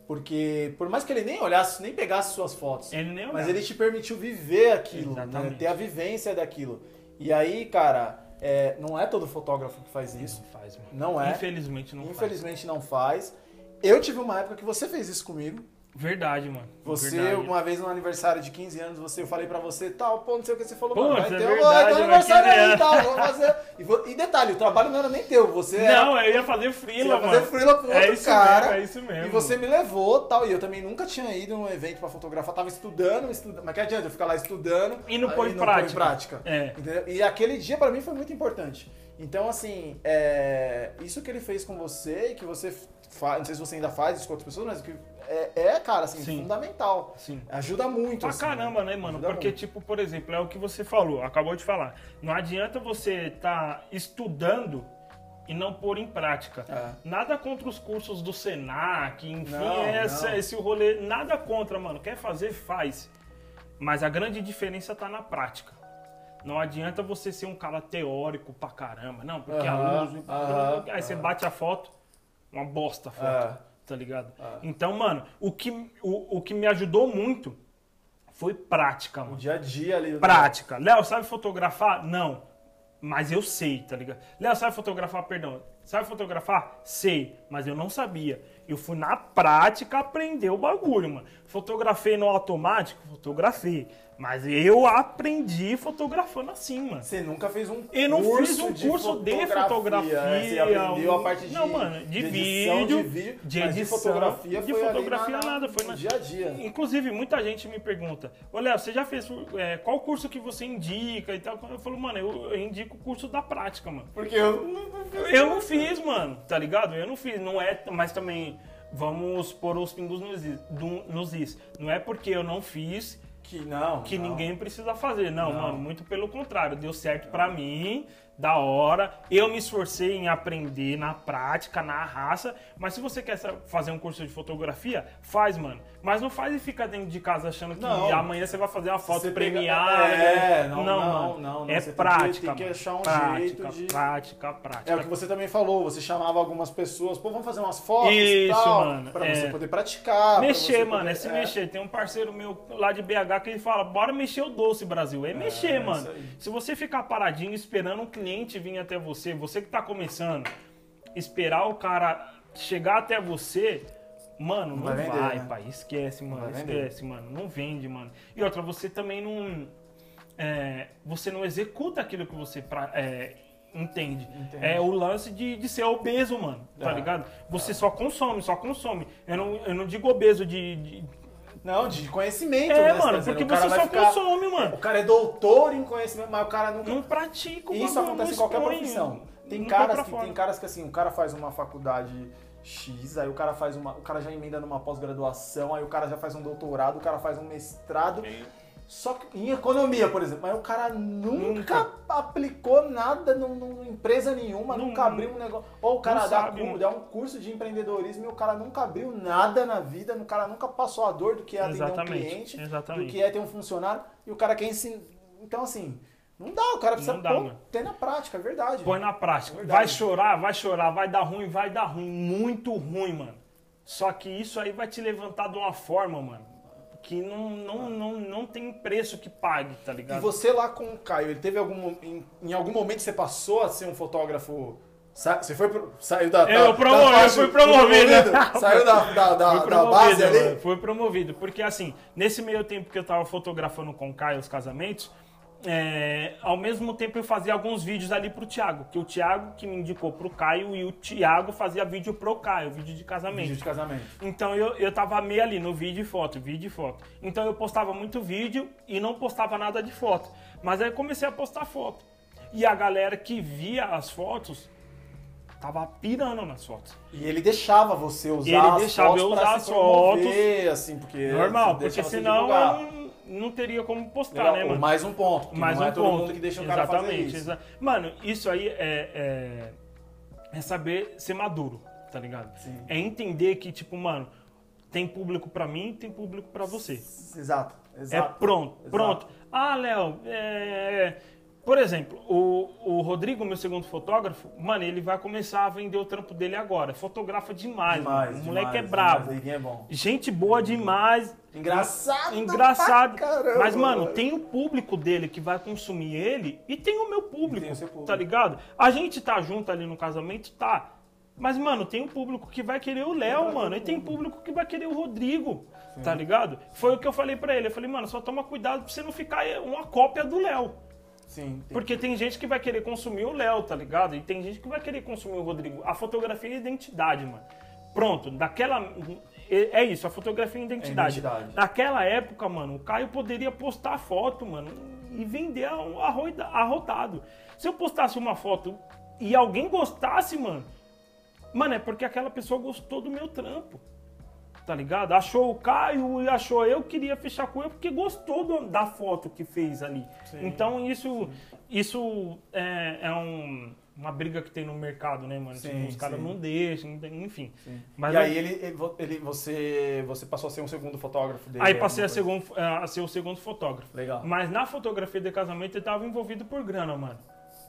Porque, por mais que ele nem olhasse, nem pegasse suas fotos, Ele nem mas ele te permitiu viver aquilo, né? Ter a vivência daquilo. E aí, cara, é, não é todo fotógrafo que faz isso. Não faz, mano. Não é. Infelizmente não faz. Infelizmente não faz. Eu tive uma época que você fez isso comigo. Verdade, mano. Você, Verdade. uma vez no aniversário de 15 anos, você, eu falei pra você, tal, pô, não sei o que você falou, Pô, mano, vai é ter verdade, vai ter um aniversário 15 aí e anos. tal, vou fazer. E, e detalhe, o trabalho não era nem teu, você era- Não, eu ia fazer frila, ia fazer mano. frila pro É outro isso cara. mesmo, é isso mesmo. E você me levou tal, e eu também nunca tinha ido num evento pra fotografar, tava estudando, estudando mas que adianta eu ficar lá estudando E não pôr em prática. prática. É. Entendeu? E aquele dia pra mim foi muito importante. Então, assim, é, isso que ele fez com você e que você faz, não sei se você ainda faz isso com outras pessoas, mas que é, é, cara, assim, Sim. fundamental. Sim. Ajuda muito. Pra assim, caramba, né, mano? Porque, muito. tipo, por exemplo, é o que você falou, acabou de falar. Não adianta você tá estudando e não pôr em prática. É. Nada contra os cursos do Senac, enfim, Não, essa, não. esse rolê. Nada contra, mano. Quer fazer, faz. Mas a grande diferença tá na prática. Não adianta você ser um cara teórico pra caramba. Não, porque a Aham, luz. aham, aí você bate a foto, uma bosta a foto. Tá ligado? É. Então, mano, o que, o, o que me ajudou muito foi prática, O mano. dia a dia ali. Prática. Léo, sabe fotografar? Não. Mas eu sei, tá ligado? Léo, sabe fotografar? Perdão. Sabe fotografar? Sei. Mas eu não sabia. Eu fui na prática aprender o bagulho, mano. Fotografei no automático? Fotografei. Mas eu aprendi fotografando assim, mano. Você nunca fez um Eu não curso fiz um de curso de fotografia. né? Você aprendeu a parte de, Não, mano, de, edição, vídeo, de vídeo, de edição, de fotografia de fotografia na- na- nada, foi no na dia a dia. Inclusive, muita gente me pergunta: Ô Léo, você já fez é, qual curso que você indica e tal? Eu falo, mano, eu, eu indico o curso da prática, mano. Porque eu não- Eu não fiz, mano, tá ligado? Eu não fiz, não é, mas também vamos pôr os pingos nos is. do- nos is. Não é porque eu não fiz que não. que não. ninguém precisa fazer. Não, Não. mano, muito pelo contrário. Deu certo pra mim, da hora. Eu me esforcei em aprender na prática, na raça. Mas se você quer fazer um curso de fotografia, faz, mano. Mas não faz e fica dentro de casa achando que Não. amanhã você vai fazer uma foto Você pega- premiada. É, não, não, mano. não, não. É Você tem que- prática. tem que achar um prática, jeito de- Prática, prática. É o que você também falou, você chamava algumas pessoas, pô, vamos fazer umas fotos Isso, tal, mano, pra é. você poder praticar. pra Mexer, mano, poder- é se mexer. Tem um parceiro meu lá de BH que ele fala, bora mexer o doce, Brasil. É mexer, é mano. Se você ficar paradinho esperando um cliente vir até você, você que tá começando, esperar o cara chegar até você, mano, não, vai vai, vender, né? pai. Esquece, mano. vai vender. Esquece, mano. Não vende, mano. E outra, você também não. é, você não executa aquilo que você pra- é, entende. Entende. É o lance de, de ser obeso, mano. Tá Ah. ligado? Você só consome, só consome. Eu não, eu não digo obeso de- de, Não, de conhecimento, É, né? mano, dizendo? porque você só ficar- consome, mano. O cara é doutor em conhecimento, mas o cara nunca Não pratica o Isso bagulho, acontece em qualquer expõe, profissão. Tem caras, que, fora. tem caras que assim, o cara faz uma faculdade X, aí o cara faz uma. O cara já emenda numa pós-graduação, aí o cara já faz um doutorado, o cara faz um mestrado. Só que em economia, por exemplo, mas o cara nunca, Nunca. aplicou nada num- num- empresa nenhuma, Não- nunca abriu um negócio. Ou o cara dá, mano. dá um curso de empreendedorismo e o cara nunca abriu nada na vida, o cara nunca passou a dor do que é atender um Exatamente, cliente, do exatamente. que é ter um funcionário, e o cara quer ensinar. Então, assim, não dá, o cara precisa Não dá, pôr- ter na prática, é verdade. Põe na prática. Verdade. Vai chorar, vai chorar, vai dar ruim, vai dar ruim. Muito ruim, mano. Só que isso aí vai te levantar de uma forma, mano, que não, não, não, não tem preço que pague, tá E ligado? você lá com o Caio, ele teve algum. Em, em algum momento você passou a ser um fotógrafo Sa- Você foi pro- saiu da, Eu da, da eu fui promovido. Saiu da, da, da, da promovido, base ali? Fui promovido. Porque assim, nesse meio tempo que eu tava fotografando com o Caio os casamentos, é, ao mesmo tempo eu fazia alguns vídeos ali pro Thiago. Que o Thiago que me indicou pro Caio e o Thiago fazia vídeo pro Caio, vídeo de casamento. Vídeo de casamento. Então eu, eu tava meio ali no vídeo e foto, vídeo e foto. Então eu postava muito vídeo e não postava nada de foto. Mas aí eu comecei a postar foto. E a galera que via as fotos tava pirando nas fotos. E ele deixava você usar Ele as deixava fotos eu pra usar se as promover, assim, porque Normal, porque senão eu não, não teria como postar, Legal. né, mano? Mais um ponto, Mais não um é ponto. que deixa o cara Exatamente. fazer isso. Mano, isso aí é, é, é saber ser maduro, tá ligado? Sim. É entender que, tipo, mano, tem público pra mim, tem público pra você. Exato, É exato. pronto, Exato. pronto. Ah, Léo, é... Por exemplo, o, o Rodrigo, meu segundo fotógrafo, mano, ele vai começar a vender o trampo dele agora. Fotografa demais, Demais, mano. O moleque demais, é brabo. demais. É bom. Gente boa demais. Engraçado Engraçado. pra caramba, Mas, mano, mano. tem o público dele que vai consumir ele e tem o meu público, tem o seu público. tá ligado? A gente tá junto ali no casamento, tá. Mas, mano, tem um público que vai querer o Léo, mano. E tem público que vai querer o Rodrigo, tá ligado? Foi o que eu falei pra ele. Eu falei, mano, só toma cuidado pra você não ficar uma cópia do Léo. Sim, tem- Porque tem gente que vai querer consumir o Léo, tá ligado? E tem gente que vai querer consumir o Rodrigo. A fotografia é identidade, mano. Pronto, daquela. É é isso, a fotografia é identidade. identidade. Naquela época, mano, o Caio poderia postar a foto, mano, e vender arrotado. Se eu postasse uma foto e alguém gostasse, mano, mano, é porque aquela pessoa gostou do meu trampo. Tá ligado? Achou o Caio e achou eu, queria fechar com ele porque gostou do- da foto que fez ali. Então isso, isso é, é um- uma briga que tem no mercado, né, mano? Sim, Tipo, os caras sim. não deixam, enfim. Mas e eu- aí ele, ele, você, você passou a ser um segundo fotógrafo dele. Aí passei a, a ser o segundo fotógrafo. Legal. Mas na fotografia de casamento ele tava envolvido por grana, mano.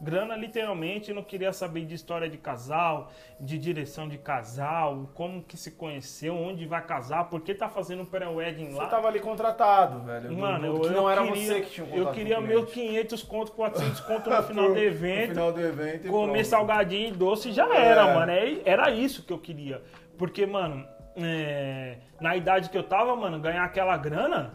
Grana, literalmente, não queria saber de história de casal, de direção de casal, como que se conheceu, onde vai casar, por que tá fazendo um pré-wedding lá. Você tava ali contratado, velho. Mano, do- eu, não eu era queria, você que tinha um Eu queria meu cliente. 500 conto, 400 conto no final do No evento, final do evento comer pronto. salgadinho e doce já É. era, mano. É- Era isso que eu queria. Porque, mano, é, na idade que eu tava, mano, ganhar aquela grana,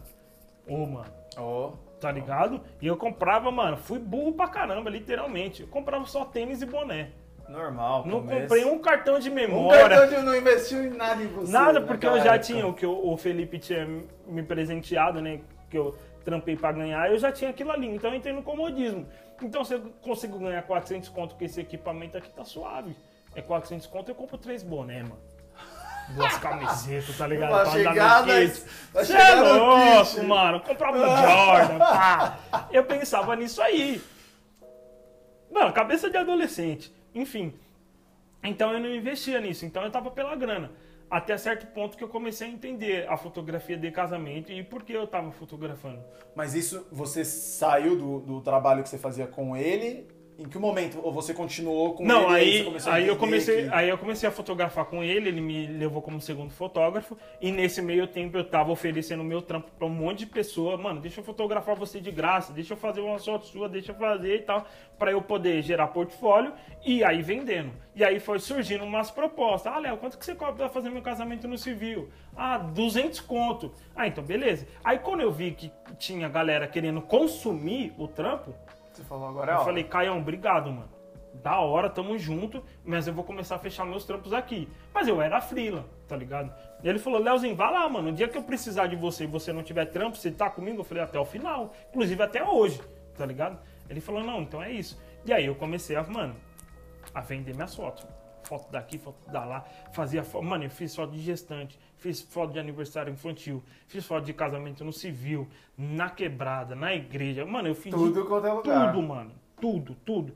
ô, mano, Ó, tá ligado? E eu comprava, mano, fui burro pra caramba, literalmente. Eu comprava só tênis e boné. normal. Não começo. comprei um cartão de Um memória. cartão de não investiu em nada em você. Nada, porque eu já época. tinha o que o Felipe tinha me presenteado, né? Que eu trampei pra ganhar, eu já tinha aquilo ali. Então eu entrei no comodismo. Então se eu consigo ganhar 400 conto com esse equipamento aqui, tá suave. É 400 conto, eu compro três boné, mano. Duas camisetas, tá ligado? Pra chegar andar no nas- kit. vai Cê chegar é louco, kit. mano. Comprava um Jordan, pá. Eu pensava nisso aí. Mano, cabeça de adolescente. Enfim. Então eu não investia nisso. Então eu tava pela grana. Até certo ponto que eu comecei a entender a fotografia de casamento e por que eu tava fotografando. Mas isso, você saiu do, do trabalho que você fazia com ele? Em que momento? Ou você continuou com Não, ele? você aí, começou a aí eu comecei, que- aí eu comecei a fotografar com ele, ele me levou como segundo fotógrafo, e nesse meio tempo eu tava oferecendo meu trampo pra um monte de pessoa, mano, deixa eu fotografar você de graça, deixa eu fazer uma foto sua, deixa eu fazer e tal, pra eu poder gerar portfólio e aí vendendo. E aí foi surgindo umas propostas. Ah, Léo, quanto que você cobra pra fazer meu casamento no civil? Ah, 200 conto. Ah, então beleza. Aí quando eu vi que tinha galera querendo consumir o trampo, Você falou agora é eu hora. falei, Caião, obrigado, mano. Da hora, tamo junto, mas eu vou começar a fechar meus trampos aqui. Mas eu era frila, tá ligado? E ele falou, Leozinho, vai lá, mano. O dia que eu precisar de você e você não tiver trampo, você tá comigo? Eu falei, até o final. Inclusive até hoje, tá ligado? Ele falou, não, então é isso. E aí eu comecei a, mano, a vender minhas fotos. Foto daqui, foto da lá. Fazia foto. Mano, eu fiz foto de gestante, fiz foto de aniversário infantil, fiz foto de casamento no civil, na quebrada, na igreja. Mano, eu fiz Tudo quanto é lugar. tudo, mano. Tudo, tudo.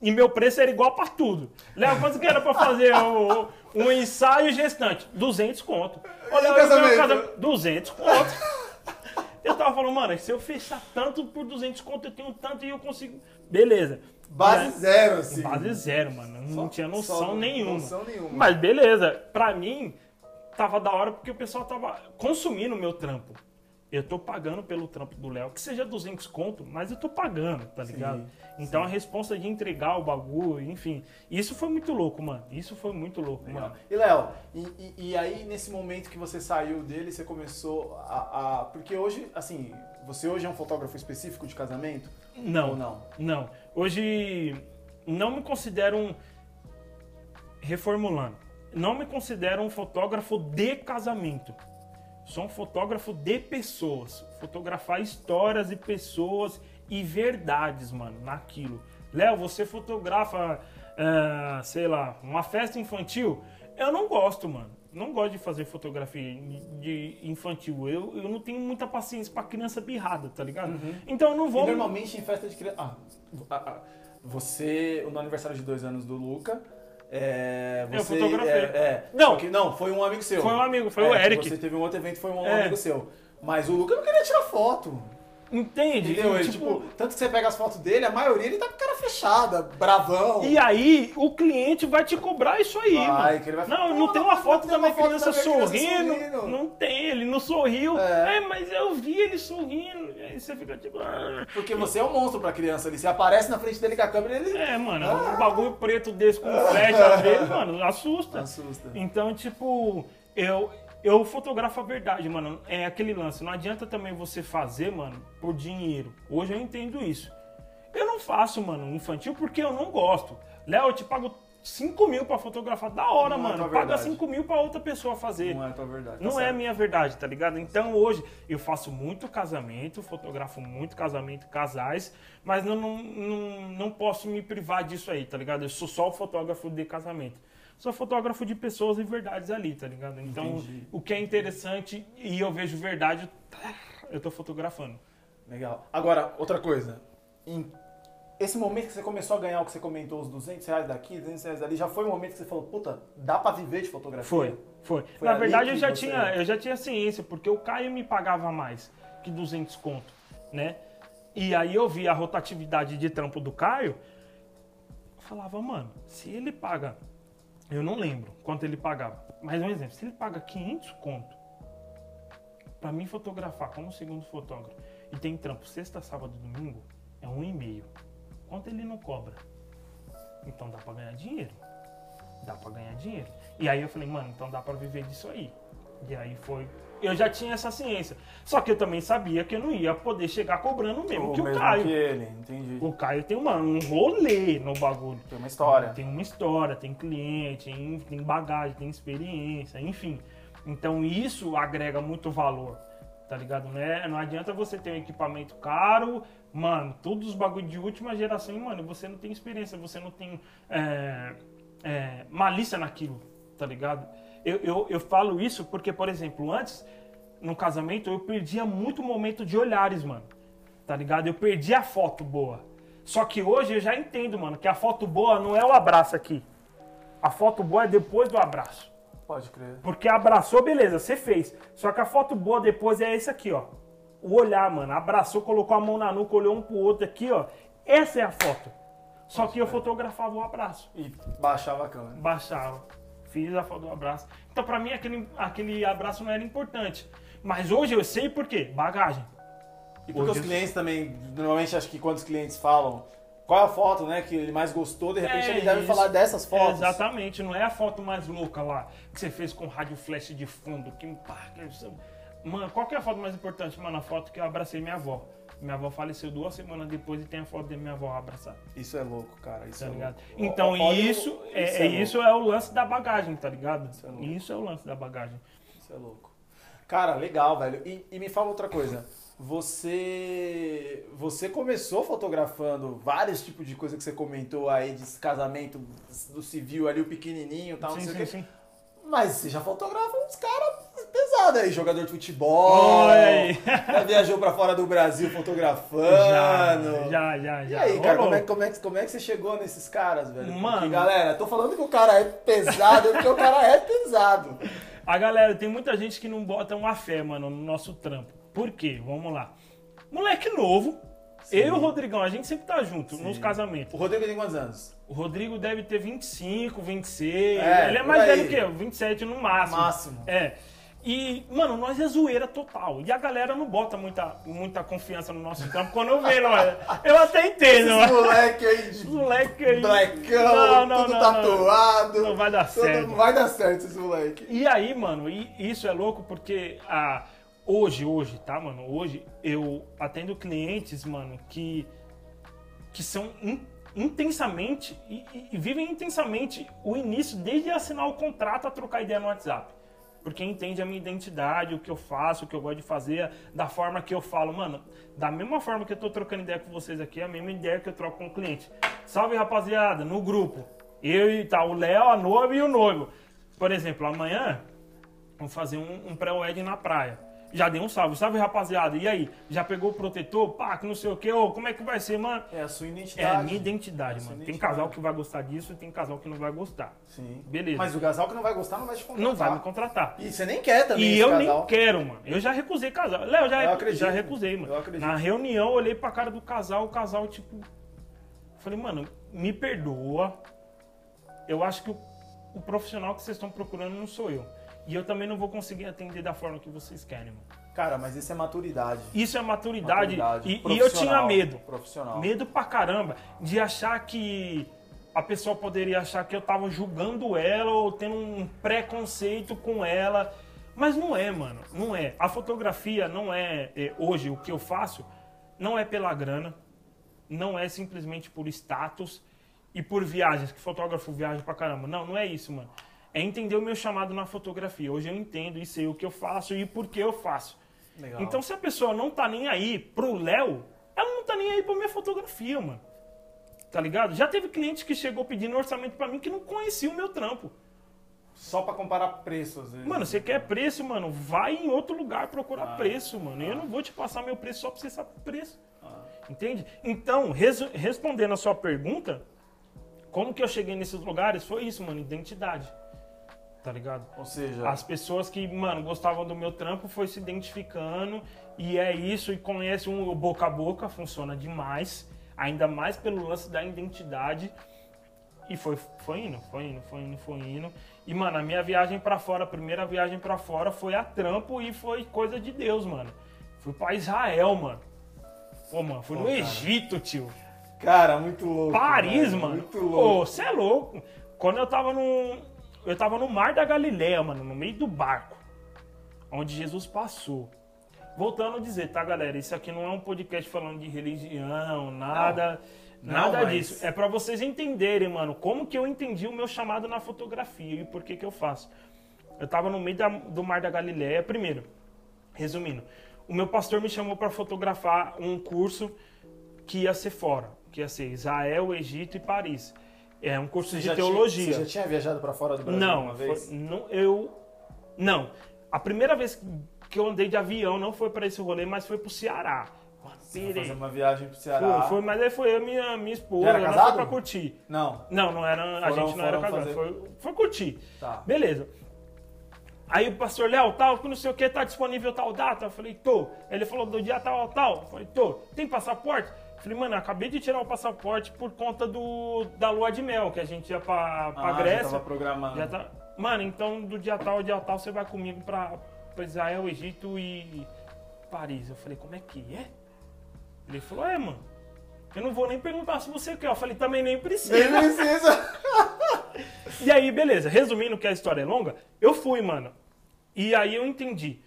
E meu preço era igual pra tudo. Léo, quanto que era pra fazer o- um ensaio gestante? 200 conto. Eu quero casamento? casa- 200 conto. Eu tava falando, mano, se eu fechar tanto por 200 conto, eu tenho tanto e eu consigo... Beleza. Base aí- zero, assim. Base zero, mano. Não Só- tinha só noção nenhuma. noção nenhuma. Mas beleza. Pra mim, tava da hora porque o pessoal tava consumindo o meu trampo. Eu tô pagando pelo trampo do Léo, que seja 200 conto, mas eu tô pagando, tá Sim, ligado? então sim. a responsa de entregar o bagulho, enfim. Isso foi muito louco, mano. Isso foi muito louco, Legal. mano. E Léo, e, e- e aí nesse momento que você saiu dele, você começou a, a- Porque hoje, assim, você hoje é um fotógrafo específico de casamento? Não. Ou não? Não. Hoje não me considero um. Reformulando. Não me considero um fotógrafo de casamento. Sou um fotógrafo de pessoas. Fotografar histórias e pessoas e verdades, mano, naquilo. Léo, você fotografa, é, sei lá, uma festa infantil? Eu não gosto, mano. Não gosto de fazer fotografia de infantil. Eu, eu não tenho muita paciência pra criança birrada, tá ligado? Então eu não E vou. normalmente em festa de criança. Ah, ah, ah, você, no aniversário de dois anos do Luca. É, Eu você, fotografei. é, é, Não. que não, foi um amigo seu. Foi um amigo, foi o É, Eric. Você teve um outro evento, foi um É. amigo seu. Mas o Luca não queria tirar foto. Entende? Entendeu? Tipo, tipo, tanto que você pega as fotos dele, a maioria ele tá com cara fechada, bravão. E aí, o cliente vai te cobrar isso aí, Vai, mano. vai Não, não "Pô, tem uma não foto tem da uma minha foto da minha criança sorrindo. sorrindo. Não tem, ele não sorriu. É. É. mas eu vi ele sorrindo. E aí você fica tipo. ah. Porque você é um monstro pra criança ali. Você aparece na frente dele com a câmera ele É, mano, Ah. um bagulho preto desse com flecha dele, mano, assusta. assusta. Então, tipo, eu, eu fotografo a verdade, mano. É aquele lance. Não adianta também você fazer, mano, por dinheiro. Hoje eu entendo isso. Eu não faço, mano, infantil porque eu não gosto. Léo, eu te pago 5 mil pra fotografar. Da hora, Não é mano. tua Paga verdade. 5 mil pra outra pessoa fazer. Não é a tua verdade. tá Não é certo. a minha verdade, tá ligado? Então hoje eu faço muito casamento, fotografo muito casamento, casais, mas não, não, não, não posso me privar disso aí, tá ligado? Eu sou só o fotógrafo de casamento. Sou fotógrafo de pessoas e verdades ali, tá ligado? Então Entendi. o que é interessante e eu vejo verdade, eu tô fotografando. Legal. Agora, outra coisa. Em esse momento que você começou a ganhar o que você comentou, os 200 reais daqui, 200 reais dali, já foi o momento que você falou, puta, dá pra viver de fotografia? Foi, foi. Foi Na ali verdade, eu já, você- tinha, eu já tinha ciência, porque o Caio me pagava mais que 200 conto, né? E aí eu vi a rotatividade de trampo do Caio, eu falava, mano, se ele paga, eu não lembro quanto ele pagava, mas um exemplo, se ele paga 500 conto pra mim fotografar como segundo fotógrafo e tem trampo sexta, sábado domingo, é um e meio. Quanto ele não cobra? Então dá pra ganhar dinheiro dá pra ganhar dinheiro. E aí eu falei, mano, então dá pra viver disso aí. E aí foi. Eu já tinha essa ciência. Só que eu também sabia que eu não ia poder chegar cobrando o mesmo Ou que o mesmo Caio. que ele, entendi. O Caio tem uma, um rolê no bagulho. Tem uma história. Tem uma história, tem cliente, tem, tem bagagem, tem experiência, enfim. Então isso agrega muito valor, tá ligado? Né? Não adianta você ter um equipamento caro, mano, todos os bagulhos de última geração, e, mano, você não tem experiência, você não tem é, é, malícia naquilo, tá ligado? Eu, eu, eu falo isso porque, por exemplo, antes, no casamento, eu perdia muito momento de olhares, mano tá ligado? Eu perdi a foto boa. Só que hoje eu já entendo, mano, que a foto boa não é o abraço aqui. A foto boa é depois do abraço. Pode crer. Porque abraçou, beleza, você fez. Só que a foto boa depois é esse aqui, ó. O olhar, mano. Abraçou, colocou a mão na nuca, olhou um pro outro aqui, ó. Essa é a foto. Só que eu fotografava o abraço. E baixava a câmera. Baixava. Fiz a foto do abraço. Então, pra mim, aquele, aquele abraço não era importante. Mas hoje eu sei por quê. Bagagem. E porque Hoje os eu- clientes também, normalmente acho que quando os clientes falam qual é a foto, né, que ele mais gostou, de repente É ele deve isso. falar dessas fotos. Exatamente, não é a foto mais louca lá que você fez com rádio flash de fundo, que Mano, qual que é a foto mais importante? Mano, a foto que eu abracei minha avó. Minha avó faleceu duas semanas depois e tem a foto da minha avó abraçada, Isso é louco, cara. Isso tá é ligado? louco. Então Olha o- isso, é, é isso é o lance da bagagem, tá ligado? Isso é louco. Isso é o lance da bagagem. Isso é louco. Cara, legal, velho. E, e me fala outra coisa. Você você começou fotografando vários tipos de coisa que você comentou aí de casamento do civil ali, o pequenininho e tal, não sim, sei o sim, quê. sim. Mas você já fotografa uns caras pesados aí, jogador de futebol. Aí. Já viajou pra fora do Brasil fotografando. Já, já, já, E aí, cara, Ô, como é, como, é, que- como é que você chegou nesses caras, velho? Mano. Porque, galera, tô falando que o cara é pesado, porque o cara é pesado. A galera, tem muita gente que não bota uma fé, mano, no nosso trampo. Por quê? Vamos lá. Moleque novo. Sim. Eu e o Rodrigão, a gente sempre tá junto Sim. nos casamentos. O Rodrigo tem quantos anos? O Rodrigo deve ter 25, 26. É, ele é mais velho que eu, 27 no máximo. Máximo. É. E, mano, nós é zoeira total. E a galera não bota muita, muita confiança no nosso campo quando vê, não é? Eu até entendo, Esses mano. moleque aí de Moleque aí. blackão, Não, não, tudo não, tatuado. Não vai dar Tudo- certo. Não vai dar certo esses moleque. E aí, mano, e isso é louco porque ah, hoje, hoje, tá, mano? Hoje eu atendo clientes, mano, que, que são in- intensamente e, e- vivem intensamente o início, desde assinar o contrato a trocar ideia no WhatsApp. Porque entende a minha identidade, o que eu faço, o que eu gosto de fazer, da forma que eu falo. Mano, da mesma forma que eu tô trocando ideia com vocês aqui, é a mesma ideia que eu troco com o cliente. Salve, rapaziada, no grupo. Eu e tá, o Léo, a noiva e o noivo. Por exemplo, amanhã vamos fazer um, um pré-wedding na praia. Já dei um salve. Salve, rapaziada. E aí? Já pegou o protetor? Pá, que não sei o quê. Ô, como é que vai ser, mano? É a sua É identidade. a minha identidade, É mano. Tem identidade. casal que vai gostar disso e tem casal que não vai gostar. Sim. Beleza. Mas o casal que não vai gostar não vai te contratar. Não vai me contratar. E você nem quer também E eu casal. nem quero, mano. Eu já recusei casal. Léo, já, Eu acredito. já recusei, mano. Eu acredito. Na reunião, eu olhei pra cara do casal, o casal, tipo. Falei, mano, me perdoa. Eu acho que o, o profissional que vocês estão procurando não sou eu. E eu também não vou conseguir atender da forma que vocês querem, mano. Cara, mas isso é maturidade. Isso é maturidade. Maturidade. E, e eu tinha medo. Profissional. Medo pra caramba de achar que a pessoa poderia achar que eu tava julgando ela ou tendo um preconceito com ela. Mas não é, mano. Não é. A fotografia não é, é, hoje, o que eu faço, não é pela grana, não é simplesmente por status e por viagens, que fotógrafo viaja pra caramba. Não, não é isso, mano. É entender o meu chamado na fotografia. Hoje eu entendo e sei o que eu faço e por que eu faço. Legal. Então, se a pessoa não tá nem aí pro Léo, ela não tá nem aí pra minha fotografia, mano. Tá ligado? Já teve cliente que chegou pedindo orçamento pra mim que não conhecia o meu trampo. Só pra comparar preço, às vezes. Mano, você quer preço, mano? Vai em outro lugar procurar Ah. preço, mano. Eu não vou te passar meu preço só pra você saber o preço. Ah. Entende? Então, resu- respondendo a sua pergunta, como que eu cheguei nesses lugares? Foi isso, mano, identidade. Tá ligado? Ou seja, As pessoas que, mano, gostavam do meu trampo foi se identificando e é isso, e conhece um o boca a boca, funciona demais, ainda mais pelo lance da identidade. E foi, foi indo, foi indo, foi indo, foi indo. E, mano, a minha viagem pra fora, a primeira viagem pra fora foi a trampo e foi coisa de Deus, mano. Fui pra Israel, mano. Pô, mano, fui Pô, no cara. Egito, tio. cara, muito louco. Paris, velho, mano. Muito Pô, louco. você é louco. Quando eu tava no. Eu tava no Mar da Galileia, mano, no meio do barco. Onde Jesus passou. Voltando a dizer, tá, galera? Isso aqui não é um podcast falando de religião, nada. Não, nada mas- disso. É pra vocês entenderem, mano, como que eu entendi o meu chamado na fotografia e por que que eu faço. Eu tava no meio da- do Mar da Galileia. Primeiro, resumindo, o meu pastor me chamou para fotografar um curso que ia ser fora, que ia ser Israel, Egito e Paris. É um curso Você de teologia. Tinha, você já tinha viajado pra fora do Brasil não, uma vez? foi- não, eu não. A primeira vez que eu andei de avião não foi para esse rolê, mas foi pro Ceará. Você foi Pirei. fazer uma viagem pro Ceará. Foi, foi, mas aí foi eu e minha, minha esposa, Já era casado? foi pra curtir. Não, Não, não era, a Foram- gente não era casado, fazer- foi, foi curtir. tá. Beleza. Aí o pastor Léo, tal, que não sei o que, tá disponível tal data? Eu falei, tô. Ele falou, do dia tal, tal. Eu falei, tô. Tem passaporte? Eu falei, mano, acabei de tirar o passaporte por conta do, da lua de mel, que a gente ia pra, pra Ah, já Grécia. tava programando. Já tá... Mano, então do dia tal ao dia tal você vai comigo pra, pra Israel, Egito e Paris. Eu falei, como é que é? Ele falou, é, mano. Eu não vou nem perguntar se você quer. Eu falei, também nem precisa. Nem precisa. E aí, beleza. Resumindo que a história é longa, eu fui, mano. E aí eu entendi.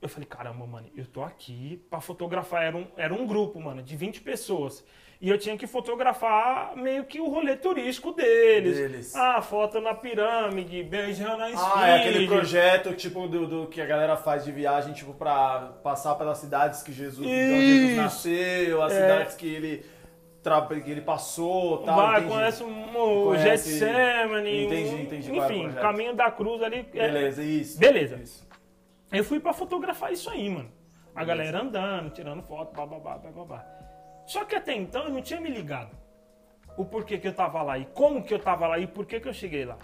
Eu falei, caramba, mano, eu tô aqui pra fotografar. Era um, era um grupo, mano, de 20 pessoas. E eu tinha que fotografar meio que o rolê turístico deles. Deles. Ah, foto na pirâmide, beijando a esfinge. Ah, é aquele projeto tipo do, do que a galera faz de viagem, tipo, pra passar pelas cidades que Jesus, Jesus nasceu, as É. cidades que ele, que ele passou tal. Vai, entendi. conhece um, o Getsemane. Entendi, entendi qual é o Enfim, projeto. caminho da cruz ali. é- Beleza, isso. Beleza. Isso. Eu fui pra fotografar isso aí, mano. A galera andando, tirando foto, bababá, bababá. Só que até então eu não tinha me ligado. O porquê que eu tava lá e como que eu tava lá e por que que eu cheguei lá.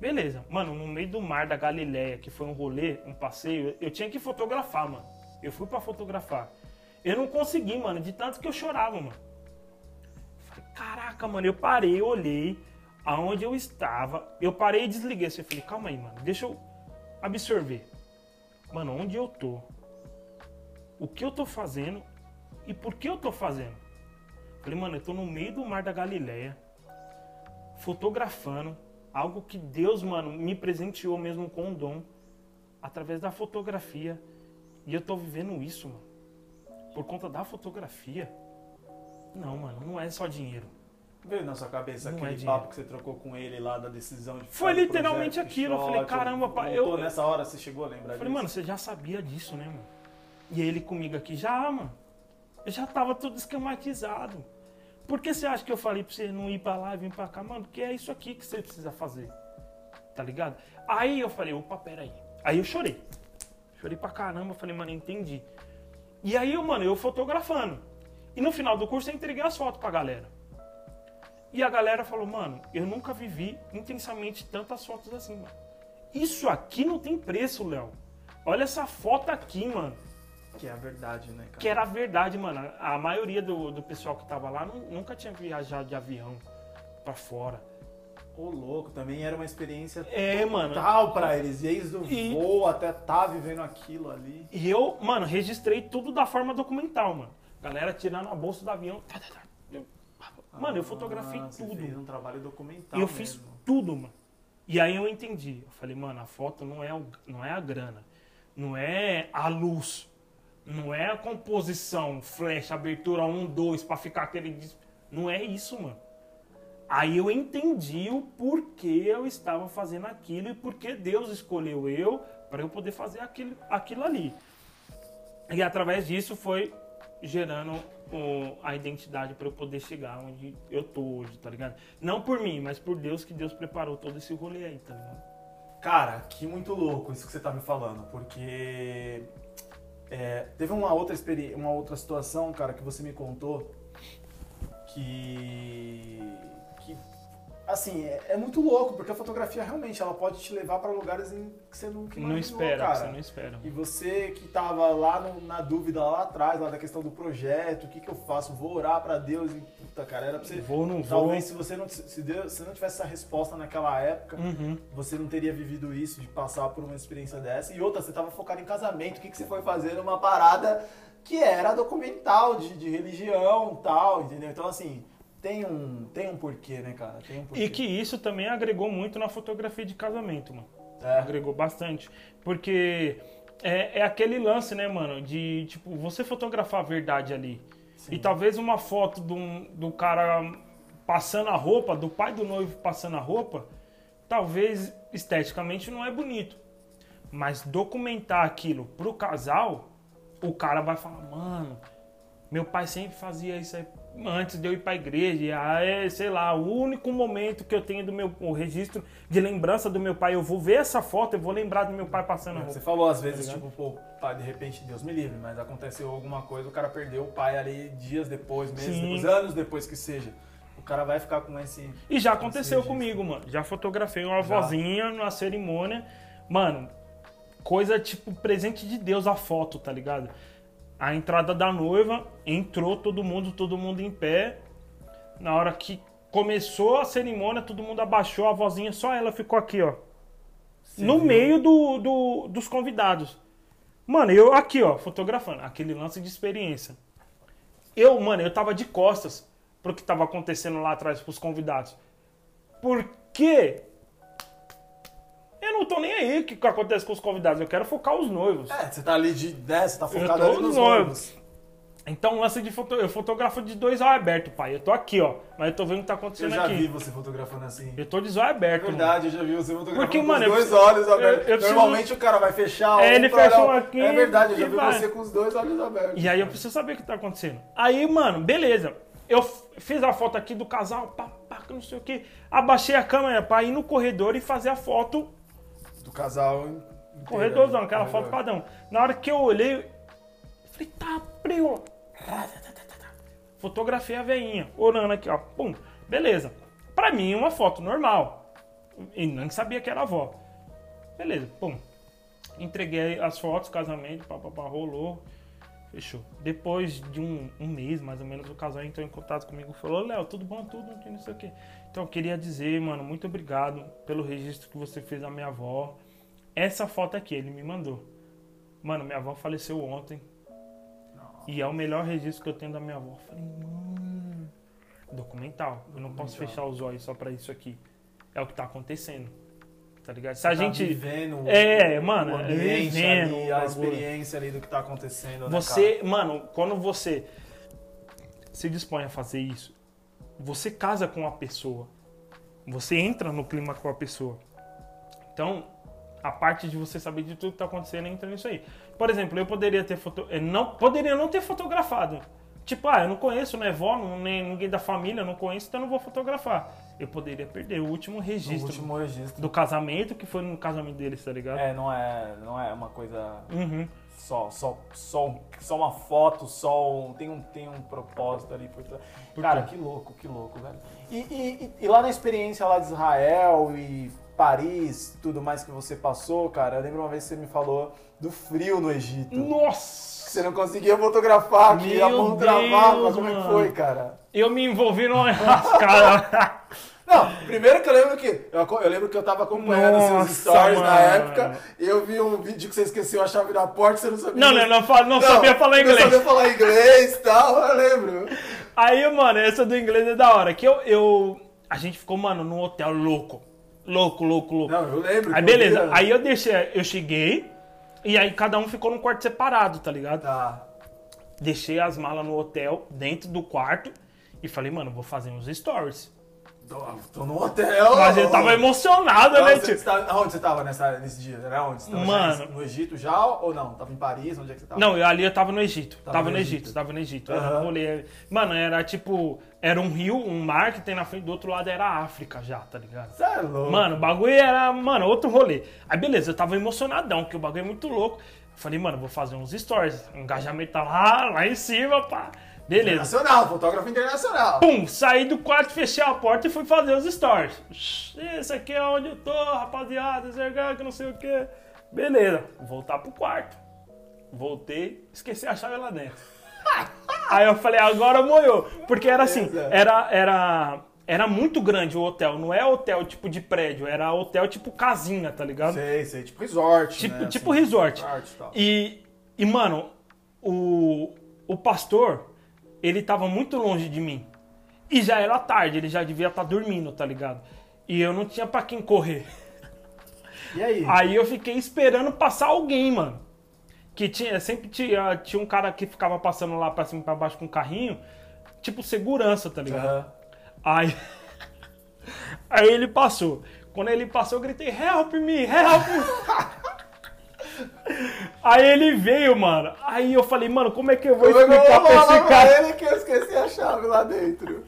Beleza, mano, no meio do mar da Galileia, que foi um rolê, um passeio, eu tinha que fotografar, mano. Eu fui pra fotografar. Eu não consegui, mano, de tanto que eu chorava, mano. Falei, caraca, mano, eu parei, olhei aonde eu estava, eu parei e desliguei. Eu falei, calma aí, mano, deixa eu absorver. Mano, onde eu tô? O que eu tô fazendo e por que eu tô fazendo? Falei, mano, eu tô no meio do mar da Galileia, fotografando algo que Deus, mano, me presenteou mesmo com um dom através da fotografia. E eu tô vivendo isso, mano. Por conta da fotografia. Não, mano, não é só dinheiro. Veio na sua cabeça Não aquele é dinheiro. papo que você trocou com ele lá da decisão de Foi literalmente projeto, aquilo. Eu shot, falei, caramba, pai, eu- nessa hora você chegou a lembrar Eu falei, disso? mano, você já sabia disso, né, mano? E ele comigo aqui, já, mano. Eu já tava tudo esquematizado. Por que você acha que eu falei pra você não ir pra lá e vir pra cá? Mano, porque é isso aqui que você precisa fazer. Tá ligado? Aí eu falei, opa, peraí. Aí eu chorei. Chorei pra caramba. Falei, mano, entendi. E aí, eu, mano, eu fotografando. E no final do curso eu entreguei as fotos pra galera. E a galera falou, mano, eu nunca vivi intensamente tantas fotos assim, mano. Isso aqui não tem preço, Léo. Olha essa foto aqui, mano. Que é a verdade, né, cara? Que era a verdade, mano. A maioria do, do pessoal que tava lá nu- nunca tinha viajado de avião pra fora. Ô, louco, também era uma experiência É, mano. total pra eles. Desde o E- voo até tá vivendo aquilo ali. E eu, mano, registrei tudo da forma documental, mano. Galera tirando a bolsa do avião. tá, tá, tá. Mano, eu fotografei Ah, você tudo. fez um trabalho documental E eu fiz mesmo. tudo, mano. E aí eu entendi. Eu falei, mano, a foto não é, o- não é a grana. Não é a luz. Não é a composição, flash, abertura 1, 2, pra ficar aquele... Não é isso, mano. Aí eu entendi o porquê eu estava fazendo aquilo e porquê Deus escolheu eu para eu poder fazer aquilo, aquilo ali. E através disso foi gerando o- a identidade para eu poder chegar onde eu tô hoje, tá ligado? Não por mim, mas por Deus que Deus preparou todo esse rolê aí, tá ligado? Cara, que muito louco isso que você tá me falando, porque é, teve uma outra experiência, uma outra situação, cara, que você me contou que, assim, é, é muito louco, porque a fotografia realmente ela pode te levar para lugares em que você nunca imaginou, não espera, cara. você não espera. E você que tava lá no- na dúvida lá atrás, lá da questão do projeto, o que que eu faço? Vou orar para Deus e puta, cara, era pra você Vou ou não vou? Talvez se você não se Deus, se não tivesse essa resposta naquela época, Uhum. você não teria vivido isso, de passar por uma experiência dessa. E outra, você estava focado em casamento. O que, que você foi fazer numa parada que era documental, de, de religião tal, entendeu? Então, assim, tem um, tem um porquê, né, cara? Tem um porquê. E que isso também agregou muito na fotografia de casamento, mano. É. Agregou bastante. Porque é, é aquele lance, né, mano, de tipo, você fotografar a verdade ali. Sim. E talvez uma foto do, do cara passando a roupa, do pai do noivo passando a roupa, talvez esteticamente não é bonito. Mas documentar aquilo pro casal, o cara vai falar, mano, meu pai sempre fazia isso aí antes de eu ir pra igreja. E aí, sei lá, o único momento que eu tenho do meu o registro de lembrança do meu pai, eu vou ver essa foto, eu vou lembrar do meu pai passando a Você roupa. falou às vezes, Tá tipo, pô, pai, de repente, Deus me livre, mas aconteceu alguma coisa, o cara perdeu o pai ali dias depois, meses Sim. depois, anos depois que seja. O cara vai ficar com esse. E já aconteceu comigo, mano. Já fotografei uma Já. vozinha numa cerimônia. Mano, coisa tipo presente de Deus a foto, tá ligado? A entrada da noiva, entrou todo mundo, todo mundo em pé. Na hora que começou a cerimônia, todo mundo abaixou a vozinha, só ela ficou aqui, ó. No meio do, do- dos convidados. Mano, eu aqui, ó, fotografando, aquele lance de experiência. Eu, mano, eu tava de costas pro que tava acontecendo lá atrás pros convidados. Porque não tô nem aí o que, acontece com os convidados, eu quero focar os noivos. É, você tá ali de. Né, você tá Eu focado ali nos nos noivos. Então, o lance de foto, eu fotografo de dois olhos abertos, pai. Eu tô aqui, ó, mas eu tô vendo o que tá Eu acontecendo já aqui. vi você fotografando assim. Eu tô de zóio É aberto, mano. verdade, eu já vi você fotografando Porque, com mano, os eu dois preciso- olhos abertos. eu- eu preciso- Normalmente o cara vai fechar É, um ele fecha um aqui É verdade, eu já vi vai. você com os dois olhos abertos. E aí eu preciso saber o que tá acontecendo. Aí, mano, beleza. Eu fiz a foto aqui do casal, pá, pá, que não sei o que. Abaixei a câmera pra ir no corredor e fazer a foto Do casal. inteiro corredorzão, aquela corredor. foto padrão. Na hora que eu olhei, eu falei, tá, primo. Fotografei a veinha, orando aqui, ó. Pum, beleza. Pra mim, uma foto normal. E nem sabia que era a avó. Beleza, pum. Entreguei as fotos, casamento, papapá, rolou. Fechou. Depois de um, um mês, mais ou menos, o casal entrou em contato comigo e falou: Léo, tudo bom? Tudo, não sei o quê. Então eu queria dizer, mano, muito obrigado pelo registro que você fez da minha avó. Essa foto aqui, ele me mandou. Mano, minha avó faleceu ontem. E é o melhor registro que eu tenho da minha avó. Eu falei, mano. Documental. Eu não posso fechar os olhos só pra isso aqui. É o que tá acontecendo. Tá ligado? Se a Tá gente. vivendo É, o- mano, o ambiente vivendo ali, a experiência ali do que tá acontecendo. né, Você, mano, quando você se dispõe a fazer isso, você casa com a pessoa. Você entra no clima com a pessoa. Então, a parte de você saber de tudo que tá acontecendo entra nisso aí. Por exemplo, eu poderia ter foto... eu não poderia não ter fotografado. Tipo, ah, eu não conheço, não é vó, nem ninguém da família, eu não conheço, então eu não vou fotografar. Eu poderia perder o último cara? O registro último registro. do casamento, que foi no casamento deles, tá ligado? É, não é, não é uma coisa Uhum. Só, só, só, só uma foto, só um, tem um, tem um propósito ali por trás. Cara, que louco, que louco, velho. E, e, e- lá na experiência lá de Israel e Paris, tudo mais que você passou, cara, eu lembro uma vez que você me falou do frio no Egito. Nossa! Você não conseguia fotografar, que a mão travava. Como é que foi, cara? Eu me envolvi numa enrascada. Não, primeiro que eu lembro que. Eu, eu lembro que eu tava acompanhando Nossa, seus stories na mano. época. E eu vi um vídeo que você esqueceu a chave da porta e você não sabia. Não, não, não, fala- não sabia falar Não inglês. sabia falar inglês e tal, eu lembro. Aí, mano, essa do inglês é da hora. Que eu, eu. A gente ficou, mano, num hotel louco. Louco, louco, louco. Não, eu lembro. Aí eu beleza. via- Aí eu deixei. Eu cheguei. E aí cada um ficou num quarto separado, tá ligado? Tá. Deixei as malas no hotel, dentro do quarto. E falei, mano, vou fazer uns stories. Tô, tô no hotel. Mas eu tava emocionado, Não, né, você, você tá- aonde você tava nessa, nesse dia? Era onde? Você tava Mano. no Egito já ou não? Tava em Paris? Onde é que você tava? Não, eu, ali eu tava no Egito. Tava Tava, no Egito. Egito, tava no Egito. Era Aham. um rolê. Mano, era tipo. Era um rio, um mar que tem na frente, do outro lado era a África já, tá ligado? Você é louco. Mano, o bagulho era, mano, outro rolê. Aí beleza, eu tava emocionadão, que o bagulho é muito louco. Falei, mano, vou fazer uns stories. O engajamento tá lá, lá em cima, pá. Beleza. Internacional, fotógrafo internacional. Pum, saí do quarto, fechei a porta e fui fazer os stories. Esse aqui é onde eu tô, rapaziada, Zergan, que não sei o que. Beleza, voltar pro quarto. Voltei, esqueci a chave lá dentro. Aí eu falei, agora moiou. Porque era assim, era, era, era muito grande o hotel. Não é hotel tipo de prédio, era hotel tipo casinha, tá ligado? Sei, sei. Tipo resort, Tipo, né? tipo assim. resort. Resort. E, e mano, o, o pastor, ele tava muito longe de mim. E já era tarde, ele já devia estar dormindo, tá ligado? E eu não tinha pra quem correr. E aí? Aí eu fiquei esperando passar alguém, mano. Que tinha, sempre tinha, tinha um cara que ficava passando lá pra cima e pra baixo com um carrinho, tipo segurança, tá ligado? Aham. Aí, aí ele passou. Quando ele passou, eu gritei, help me, help me. Aí ele veio, mano. Aí eu falei, mano, como é que eu vou Eu vou explicar pra esse pra cara? ele que eu esqueci a chave lá dentro.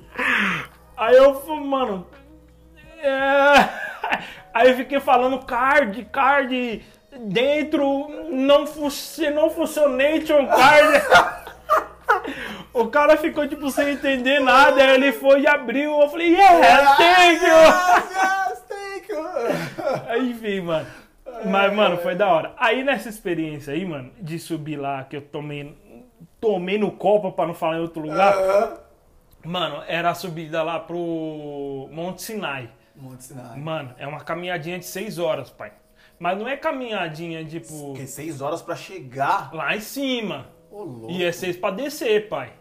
Aí eu falei, mano. É... Aí eu fiquei falando card, card dentro, não, fu não funcionation card. O cara ficou tipo sem entender nada, aí ele foi e abriu. Eu falei, yeah, thank you! Yes, yes, thank you. Aí, enfim, mano. Mas, mano, foi da hora. Aí nessa experiência aí, mano, de subir lá, que eu tomei, tomei no copo pra não falar em outro lugar, Aham. mano, era a subida lá pro Monte Sinai. Monte Sinai. Mano, é uma caminhadinha de seis horas, pai. Mas não é caminhadinha, tipo, Porque seis horas pra chegar. lá em cima. Ô, louco. E é seis pra descer, pai.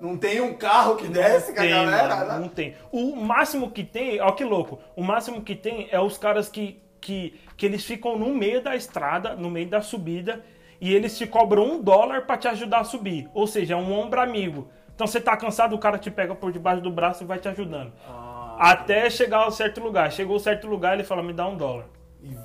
Não tem um carro que desce com a Tem, galera? mano, né? não tem. O máximo que tem, ó que louco, o máximo que tem é os caras que, que, que eles ficam no meio da estrada, no meio da subida, e eles te cobram um dólar pra te ajudar a subir. Ou seja, é um ombro amigo. Então você tá cansado, o cara te pega por debaixo do braço e vai te ajudando. Ah, Até chegar a certo lugar. Chegou a certo lugar, ele fala, me dá um dólar. e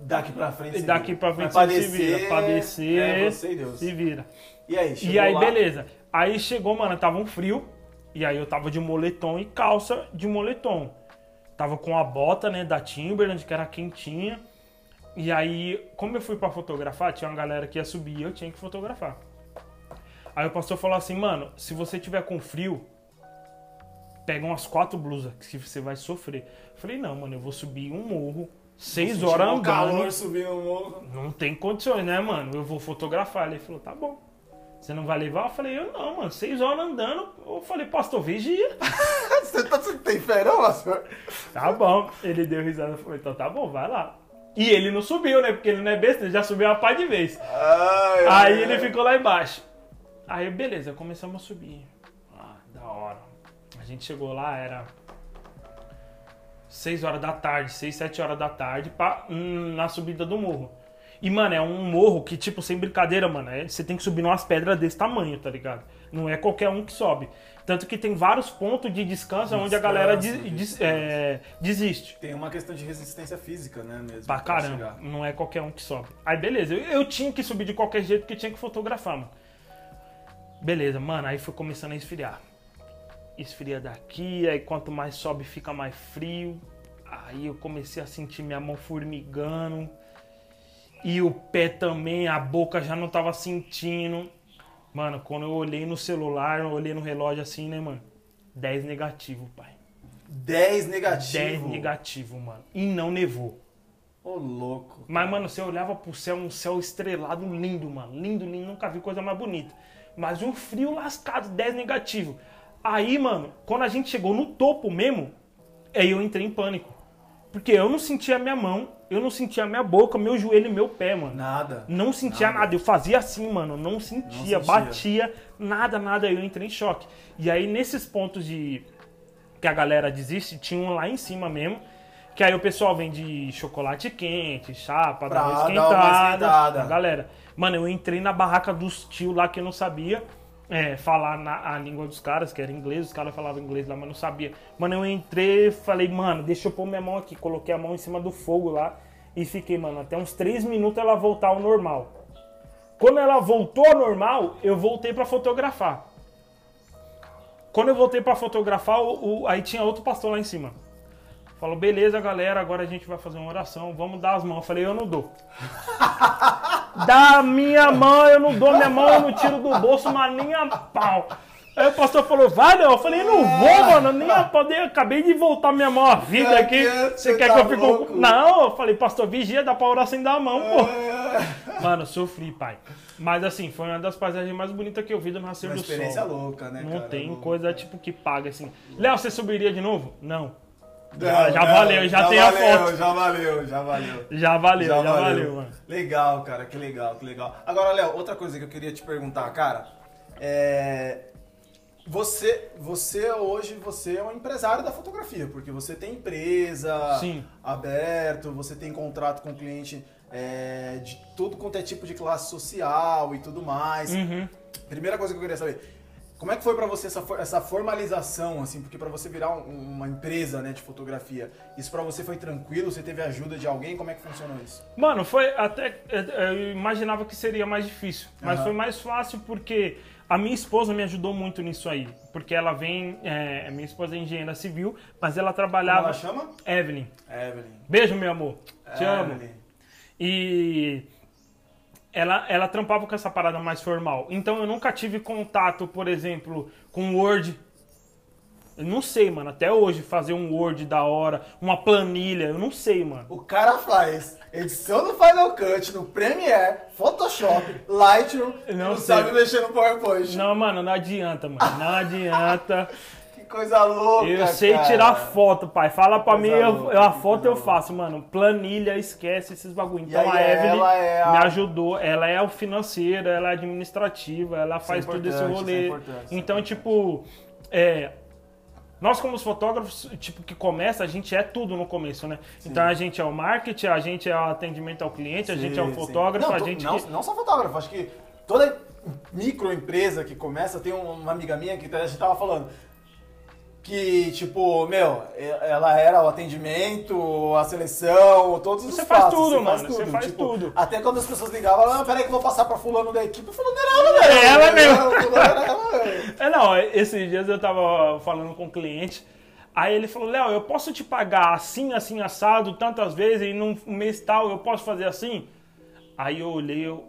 daqui pra frente. E daqui pra frente você se vira. Pra descer, É você e Deus. se vira. E aí, chegou E aí, lá? beleza. Aí chegou, mano, tava um frio. E aí eu tava de moletom e calça de moletom. Tava com a bota, né, da Timberland, que era quentinha. E aí, como eu fui pra fotografar, tinha uma galera que ia subir e eu tinha que fotografar. Aí o pastor falou assim, mano, se você tiver com frio, pega umas quatro blusas, que você vai sofrer. Eu falei, não, mano, eu vou subir um morro, seis horas um andando. calor subindo o morro. Não tem condições, né, mano? Eu vou fotografar. Ele falou, tá bom. Você não vai levar? Eu falei, eu não, mano. Seis horas andando. Eu falei, pastor, vigia. Você, tá, tem fé não, pastor? Tá bom. Ele deu risada e falou, então tá bom, vai lá. E ele não subiu, né? Porque ele não é besta, ele já subiu uma pá de vez. Ai, Aí ai, ele ficou lá embaixo. Aí, beleza, começamos a subir. Ah, da hora. A gente chegou lá, era 6 horas da tarde, 6, 7 horas da tarde, pra, hum, na subida do morro. E, mano, é um morro que, tipo, sem brincadeira, mano, é- você tem que subir umas pedras desse tamanho, tá ligado? Não é qualquer um que sobe. Tanto que tem vários pontos de descanso onde a galera Descanso, des- des- descanso. é, desiste. Tem uma questão de resistência física, né, mesmo. Pra caramba, chegar. não é qualquer um que sobe. Aí beleza, eu, eu tinha que subir de qualquer jeito porque tinha que fotografar, mano. Beleza, mano, aí foi começando a esfriar. Esfria daqui, aí quanto mais sobe fica mais frio. Aí eu comecei a sentir minha mão formigando. E o pé também, a boca já não tava sentindo. Mano, quando eu olhei no celular, eu olhei no relógio assim, né, mano? 10 negativo, pai. 10 negativo. 10 negativo, mano. E não nevou. Ô, louco. Mas, mano, você olhava pro céu, um céu estrelado lindo, mano. Lindo, lindo, nunca vi coisa mais bonita. Mas um frio lascado, 10 negativo. Aí, mano, quando a gente chegou no topo mesmo, aí eu entrei em pânico. Porque eu não sentia a minha mão, eu não sentia a minha boca, meu joelho e meu pé, mano. Nada. Não sentia Nada. nada. Eu fazia assim, mano. Não sentia, sentia. batia, nada, nada. Eu entrei em choque. E aí, nesses pontos de que a galera desiste, tinha um lá em cima mesmo. Que aí o pessoal vende chocolate quente, chapa, Pra dá uma dar uma esquentada. esquentada. Galera. Mano, eu entrei na barraca dos tio lá que eu não sabia é, falar na, a língua dos caras, que era inglês, os caras falavam inglês lá, mas não sabia. Mano, eu entrei falei, mano, deixa eu pôr minha mão aqui. Coloquei a mão em cima do fogo lá e fiquei, mano, até uns 3 minutos ela voltar ao normal. Quando ela voltou ao normal, eu voltei pra fotografar. Quando eu voltei pra fotografar, o, o- aí tinha outro pastor lá em cima. Falou, beleza, galera, agora a gente vai fazer uma oração, vamos dar as mãos. Eu falei, eu não dou. Dá minha mão, eu não dou minha mão, eu não tiro do bolso, mas nem a pau. Aí o pastor falou, vai, não. Eu falei, não vou, mano, nem a pau. Eu acabei de voltar minha mão à vida aqui. Você quer tá que eu fique. Não, eu falei, pastor, vigia, dá pra orar sem dar a mão, pô. Mano, sofri, pai. Mas assim, foi uma das paisagens mais bonitas que eu vi do nascer Uma do experiência sol. louca, né, Não cara? tem Louca. coisa tipo que paga assim. Léo, você subiria de novo? Não. Não, Já- já não, valeu, já tem a valeu, foto. Já valeu, já valeu. Já valeu, já, valeu. mano. Legal, cara, que legal, que legal. Agora, Léo, outra coisa que eu queria te perguntar, cara, é você, você hoje você é um empresário da fotografia, porque você tem empresa Sim. aberto, você tem contrato com cliente é, de tudo quanto é tipo de classe social e tudo mais. Uhum. Primeira coisa que eu queria saber, como é que foi pra você essa, essa formalização, assim, porque pra você virar um- uma empresa, né, de fotografia, isso pra você foi tranquilo? Você teve ajuda de alguém? Como é que funcionou isso? Mano, foi até. Eu imaginava que seria mais difícil. Mas Aham. foi mais fácil porque a minha esposa me ajudou muito nisso aí. Porque ela vem. É, minha esposa é engenheira civil, mas ela Como trabalhava. ela chama? Evelyn. Evelyn. Beijo, meu amor. Te amo. Evelyn. E ela, ela trampava com essa parada mais formal. Então eu nunca tive contato, por exemplo, com Word. Eu não sei, mano, até hoje fazer um Word da hora, uma planilha, eu não sei, mano. O cara faz edição no Final Cut, no Premiere, Photoshop, Lightroom, e Não não sei. sabe mexer no PowerPoint. Não, mano, não adianta, mano. Não adianta. Coisa louca, Eu sei cara. tirar foto, pai. Fala pra coisa mim, louca, eu- a foto eu louca. faço, mano. Planilha, esquece esses bagulho. Então a Evelyn é a- me ajudou. Ela é o financeiro, ela é administrativa, ela faz todo esse importante, isso é rolê. isso é então, tipo, é, nós como os fotógrafos, tipo, que começa, a gente é tudo no começo, né? Então a gente é o marketing, a gente é o atendimento ao cliente, a gente é o Sim, sim. fotógrafo, não, a gente... Não, que- não só fotógrafo, acho que toda microempresa que começa, tem uma amiga minha que a gente tava falando. Que, tipo, meu, ela era o atendimento, a seleção, todos os Você faz passos, tudo, você faz mano, você tudo. faz Tipo, tudo. Até quando as pessoas ligavam, ela, não, peraí que eu vou passar pra fulano da equipe, fulano era ela mesmo. É ela mesmo. Fulano era ela mesmo. É, não, esses dias eu tava falando com um cliente, aí ele falou, Léo, eu posso te pagar assim, assim, assado, tantas vezes, e num mês tal eu posso fazer assim? Aí eu olhei, eu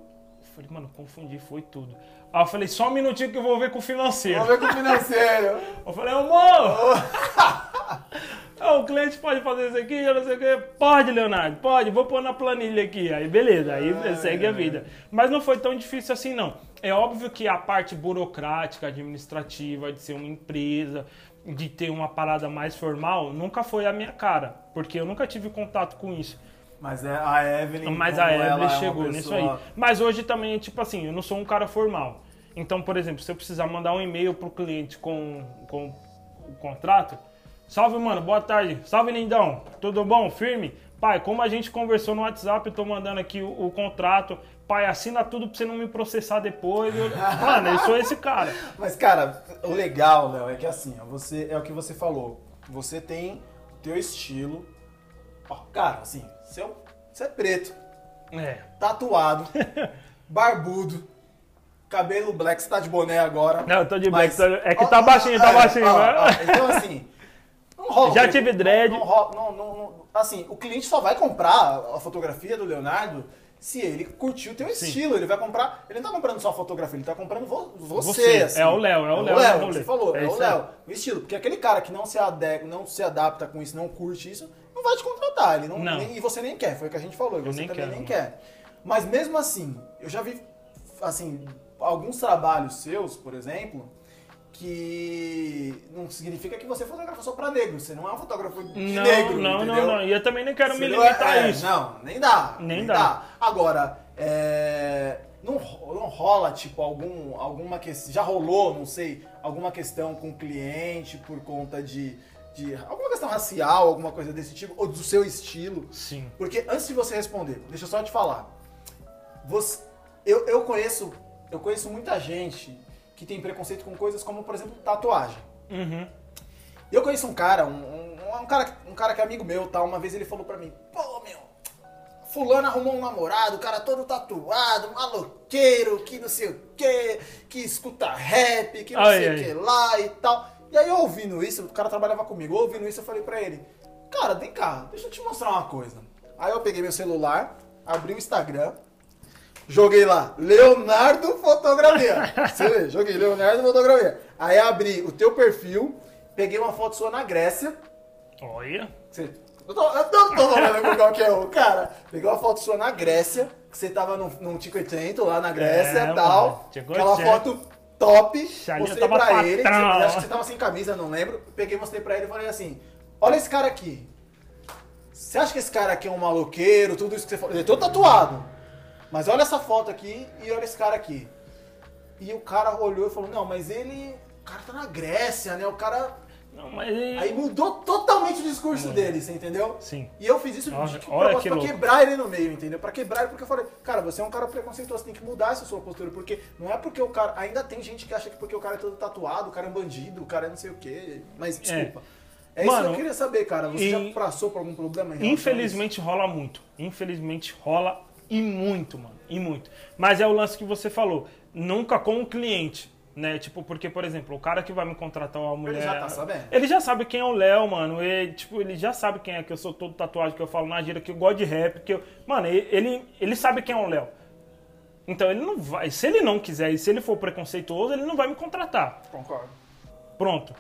falei, mano, confundi, foi tudo. Aí eu falei, só um minutinho que eu vou ver com o financeiro. Vamos ver com o financeiro. Eu falei, amor! O cliente pode fazer isso aqui, eu não sei o que. Pode, Leonardo, pode, vou pôr na planilha aqui. Aí beleza, aí segue a vida. Mas não foi tão difícil assim, não. É óbvio que a parte burocrática, administrativa, de ser uma empresa, de ter uma parada mais formal, nunca foi a minha cara. Porque eu nunca tive contato com isso. Mas é a Evelyn. Mas a ela é Evelyn uma chegou nisso aí. pessoa- Mas hoje também, tipo assim, eu não sou um cara formal. Então, por exemplo, se eu precisar mandar um e-mail pro cliente com, com o contrato, salve, mano, boa tarde. Salve, lindão. Tudo bom? Firme? Pai, como a gente conversou no WhatsApp, eu tô mandando aqui o, o contrato. Pai, assina tudo pra você não me processar depois. Eu- Mano, eu sou esse cara. Mas, cara, o legal, Léo, é que assim, ó, você é o que você falou. Você tem o teu estilo. Cara, assim, seu, você é preto, É. tatuado, barbudo, cabelo black, você tá de boné agora. Não, eu tô de mas- black, é que tá baixinho, tá é, baixinho, né? ó, Então, assim, não rola. Já porque- tive dread. Não, não, não, não- assim, o cliente só vai comprar a fotografia do Leonardo se ele curtiu o teu Sim. estilo. Ele vai comprar. Ele não tá comprando só a fotografia, ele tá comprando vo- você. Você, assim. é o Léo, é o Léo, É né, o Léo, rolê? você falou, É é, o. Léo. O estilo. Porque aquele cara que não se, ade- não se adapta com isso, não curte isso, vai te contratar. Ele não, Não. nem- e você nem quer, foi o que a gente falou. E você nem também quero, nem não. quer. Mas mesmo assim, eu já vi, assim, alguns trabalhos seus, por exemplo, que não significa que você fotografa só pra negro. Você não é um fotógrafo de Não, negro, não, não, entendeu? não. E eu também nem quero Você me não é- limitar a é, isso. Não, nem dá. Nem dá. Agora, é, não, não rola, tipo, algum, alguma questão. Já rolou, não sei, alguma questão com o cliente por conta de, de. Alguma questão racial, alguma coisa desse tipo, ou do seu estilo. Sim. Porque antes de você responder, deixa eu só te falar. Você, eu, eu conheço. Eu conheço muita gente que tem preconceito com coisas como, por exemplo, tatuagem. Uhum. Eu conheço um cara, um, um, um cara, um cara que é amigo meu, tá? Uma vez ele falou pra mim, pô, meu, fulano arrumou um namorado, o cara todo tatuado, maloqueiro, que não sei o que, que escuta rap, que não Ai, sei o que lá e tal. E aí eu ouvindo isso, o cara trabalhava comigo, ouvindo isso eu falei pra ele, cara, vem cá, deixa eu te mostrar uma coisa. Aí eu peguei meu celular, abri o Instagram, Joguei lá, Leonardo Fotografia. Você vê, joguei Leonardo Fotografia. Aí abri o teu perfil, peguei uma foto sua na Grécia. Olha. Você, eu tô, eu tô, tô falando qual que é o cara. Peguei uma foto sua na Grécia, que você tava num, num Cinquecento lá na Grécia É, e tal. mano. Aquela foto top. Chalinho mostrei pra ele. patrão. Você, acho que você tava sem camisa, não lembro. Peguei, mostrei pra ele e falei assim: Olha esse cara aqui. Você acha que esse cara aqui é um maloqueiro, tudo isso que você falou? Ele é todo tatuado. Mas olha essa foto aqui e olha esse cara aqui. E o cara olhou e falou: Não, mas ele. O cara tá na Grécia, né? O cara. Não, mas aí... Mudou totalmente o discurso dele, você entendeu? Sim. E eu fiz isso de, Olha- de olha que pra louco. quebrar ele no meio, entendeu? Pra quebrar ele, porque eu falei, cara, você é um cara preconceituoso, você tem que mudar essa sua postura, porque não é porque o cara. Ainda tem gente que acha que porque o cara é todo tatuado, o cara é um bandido, o cara é não sei o quê. Mas desculpa. É, isso que Mano, eu queria saber, cara. Você e- já passou por algum problema Infelizmente rola muito. Infelizmente rola e muito, mano. E muito. Mas é o lance que você falou. Nunca com o cliente. Né? Tipo, porque, por exemplo, o cara que vai me contratar uma mulher. já tá sabendo. Ele já sabe quem é o Léo, mano. Ele, tipo, ele já sabe quem é, que eu sou todo tatuagem, que eu falo na gira, que eu gosto de rap, que eu. Mano, ele, ele, ele sabe quem é o Léo. Então ele não vai. Se ele não quiser e se ele for preconceituoso, ele não vai me contratar. Concordo. Pronto.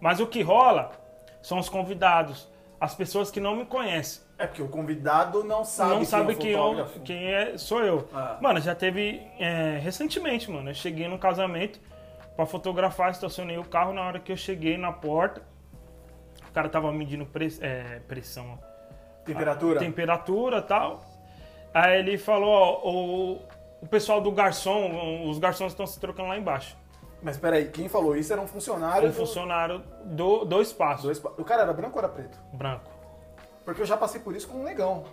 Mas o que rola são os convidados, as pessoas que não me conhecem É porque o convidado não sabe não quem sabe é o quem, eu, fotógrafo. quem é, sou eu. Ah. Mano, já teve é, recentemente, mano. Eu cheguei num casamento pra fotografar, estacionei o carro. Na hora que eu cheguei na porta, o cara tava medindo press- é, pressão, Temperatura? temperatura e tal. Aí ele falou: ó, o, o pessoal do garçom, os garçons estão se trocando lá embaixo. Mas peraí, quem falou isso era um funcionário. Um do- funcionário do, do espaço, do espa- O cara era branco ou era preto? branco. Porque eu já passei por isso com um negão.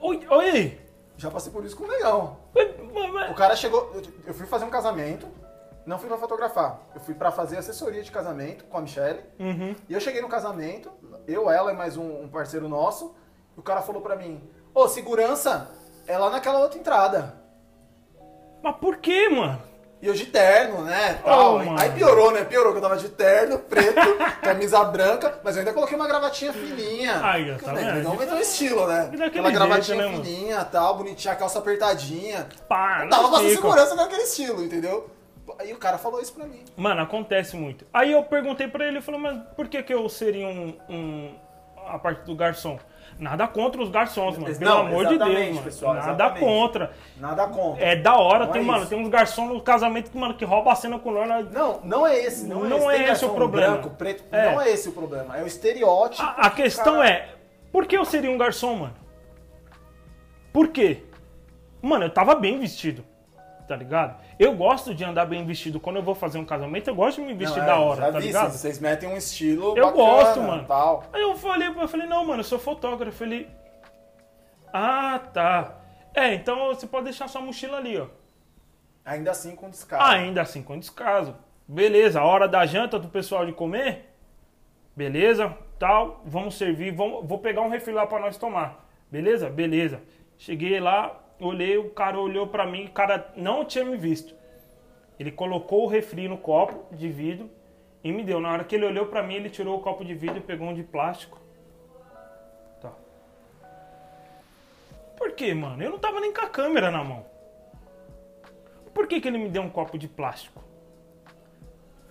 Oi, oi! Já passei por isso com um negão. Mas- mas- O cara chegou. Eu fui fazer um casamento, não fui pra fotografar. Eu fui pra fazer assessoria de casamento com a Michelle. Uhum. E eu cheguei no casamento, eu, ela e mais um, um parceiro nosso. E o cara falou pra mim: Ô, segurança, é lá naquela outra entrada. Mas por que, mano? E eu de terno, né? Tal. Oh. Aí piorou, né? Piorou que eu tava de terno, preto, camisa branca, mas eu ainda coloquei uma gravatinha fininha. Porque, tá né? Não aumentou o estilo, né? Aquela gravatinha jeito, né, fininha tal, bonitinha, calça apertadinha. Pá, Não ser fica. segurança naquele estilo, entendeu? Aí o cara falou isso pra mim. Mano, acontece muito. Aí eu perguntei pra ele, ele falou, mas por que que eu seria um, um- a parte do garçom? Nada contra os garçons, mano. Pelo Não, amor de Deus, mano. pessoal, Nada exatamente. contra. Nada contra. É da hora, Não tem, é mano, isso. tem uns garçons no casamento que, mano, que rouba a cena com nós. Não, não é esse, não, Não é é esse. Tem esse o problema. Branco, preto, É. não é esse o problema. É o estereótipo. A, a que o questão cara- é, por que eu seria um garçom, mano? Por quê? Mano, eu tava bem vestido. Tá ligado? Eu gosto de andar bem vestido. Quando eu vou fazer um casamento, eu gosto de me vestir Não, da é, hora, já tá vi, ligado? Vocês, metem um estilo Eu bacana, gosto, mano. Tal. Aí eu falei, eu falei, não, mano, eu sou fotógrafo. Falei, ah, tá. É, então você pode deixar sua mochila ali, ó. Ainda assim com descarga. Ainda assim, com descaso. Beleza, a hora da janta do pessoal de comer. Beleza, tal. Vamos servir, vamos, vou pegar um refri lá pra nós tomar. Beleza? Beleza. Cheguei lá, olhei, o cara olhou pra mim, o cara não tinha me visto. Ele colocou o refri no copo de vidro e me deu. Na hora que ele olhou pra mim, ele tirou o copo de vidro e pegou um de plástico. Tá. Por quê, mano? Eu não tava nem com a câmera na mão. Por que, que ele me deu um copo de plástico?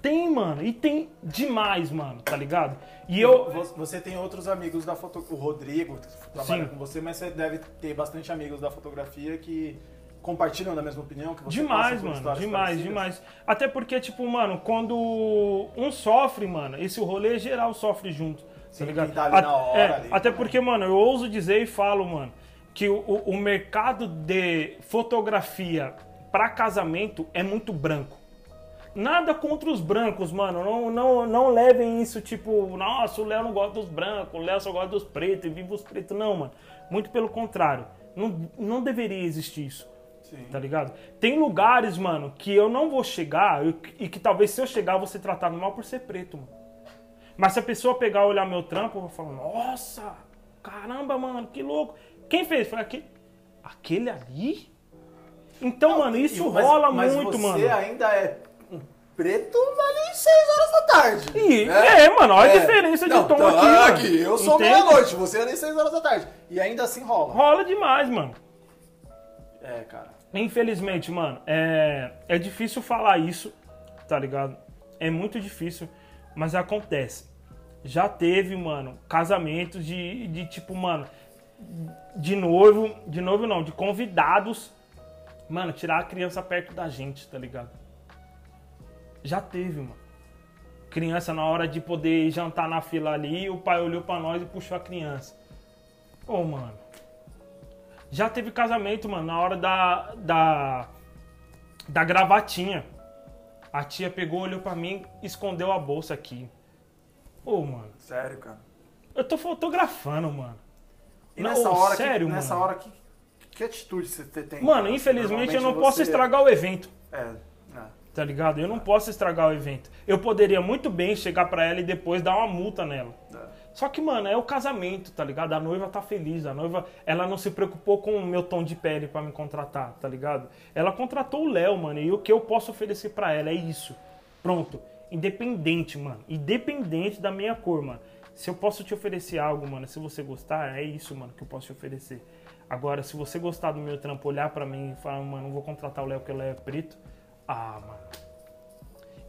Tem, mano. E tem demais, mano, tá ligado? E eu. Vo- Você tem outros amigos da fotografia. O Rodrigo trabalha Sim. com você, mas você deve ter bastante amigos da fotografia que compartilham da mesma opinião que você Demais, mano, demais, parecidas? demais. Até porque, tipo, mano, quando um sofre, mano, esse rolê geral sofre junto. Sim, tá ligado? tá ali na hora, é, ali até também. porque, mano, eu ouso dizer e falo, mano, que o, o- o mercado de fotografia pra casamento é muito branco. Nada contra os brancos, mano. Não, não, não levem isso tipo, nossa, o Léo não gosta dos brancos, o Léo só gosta dos pretos e vive os pretos. Não, mano. Muito pelo contrário. Não, não deveria existir isso Sim. tá ligado? Tem lugares, mano, que eu não vou chegar e que- e que talvez se eu chegar eu vou ser tratado mal por ser preto, mano. Mas se a pessoa pegar e olhar meu trampo, eu vou falar, nossa, caramba, mano, que louco. Quem fez? Foi aquele. Aquele ali? Então, mano, isso mas- rola mas muito, você mano. ainda é preto vale 6 horas da tarde. E- né? é, mano, olha a diferença de Não, tom então, aqui, mano. aqui, eu sou meia-noite, você é nem 6 horas da tarde. E ainda assim rola. Rola demais, mano. É, cara. Infelizmente, mano, é, é difícil falar isso, tá ligado? É muito difícil, mas acontece. Já teve, mano, casamentos de, de tipo, mano, de noivo, de noivo não, de convidados, mano, tirar a criança perto da gente, tá ligado? Já teve, mano. Criança na hora de poder jantar na fila ali, o pai olhou pra nós e puxou a criança. Ô, mano. Já teve casamento, mano, na hora da, da, da gravatinha. A tia pegou, olhou pra mim, escondeu a bolsa aqui. Ô, mano, Sério, cara. eu tô fotografando, mano. E Não, nessa hora, sério, que, nessa mano. hora que, que atitude você tem? Mano, cara? infelizmente eu não posso estragar o evento, é. Tá ligado? Eu não posso estragar o evento. Eu poderia muito bem chegar pra ela e depois dar uma multa nela. é. Só que, mano, é o casamento, tá ligado? A noiva tá feliz, a noiva, ela não se preocupou com o meu tom de pele pra me contratar, tá ligado? Ela contratou o Léo, mano, e o que eu posso oferecer pra ela é isso. Pronto. Independente, mano. Independente da minha cor, mano. Se eu posso te oferecer algo, mano, se você gostar, é isso, mano, que eu posso te oferecer. Agora, se você gostar do meu trampo, olhar pra mim e falar, mano, não vou contratar o Léo porque o Léo é preto. Ah, mano.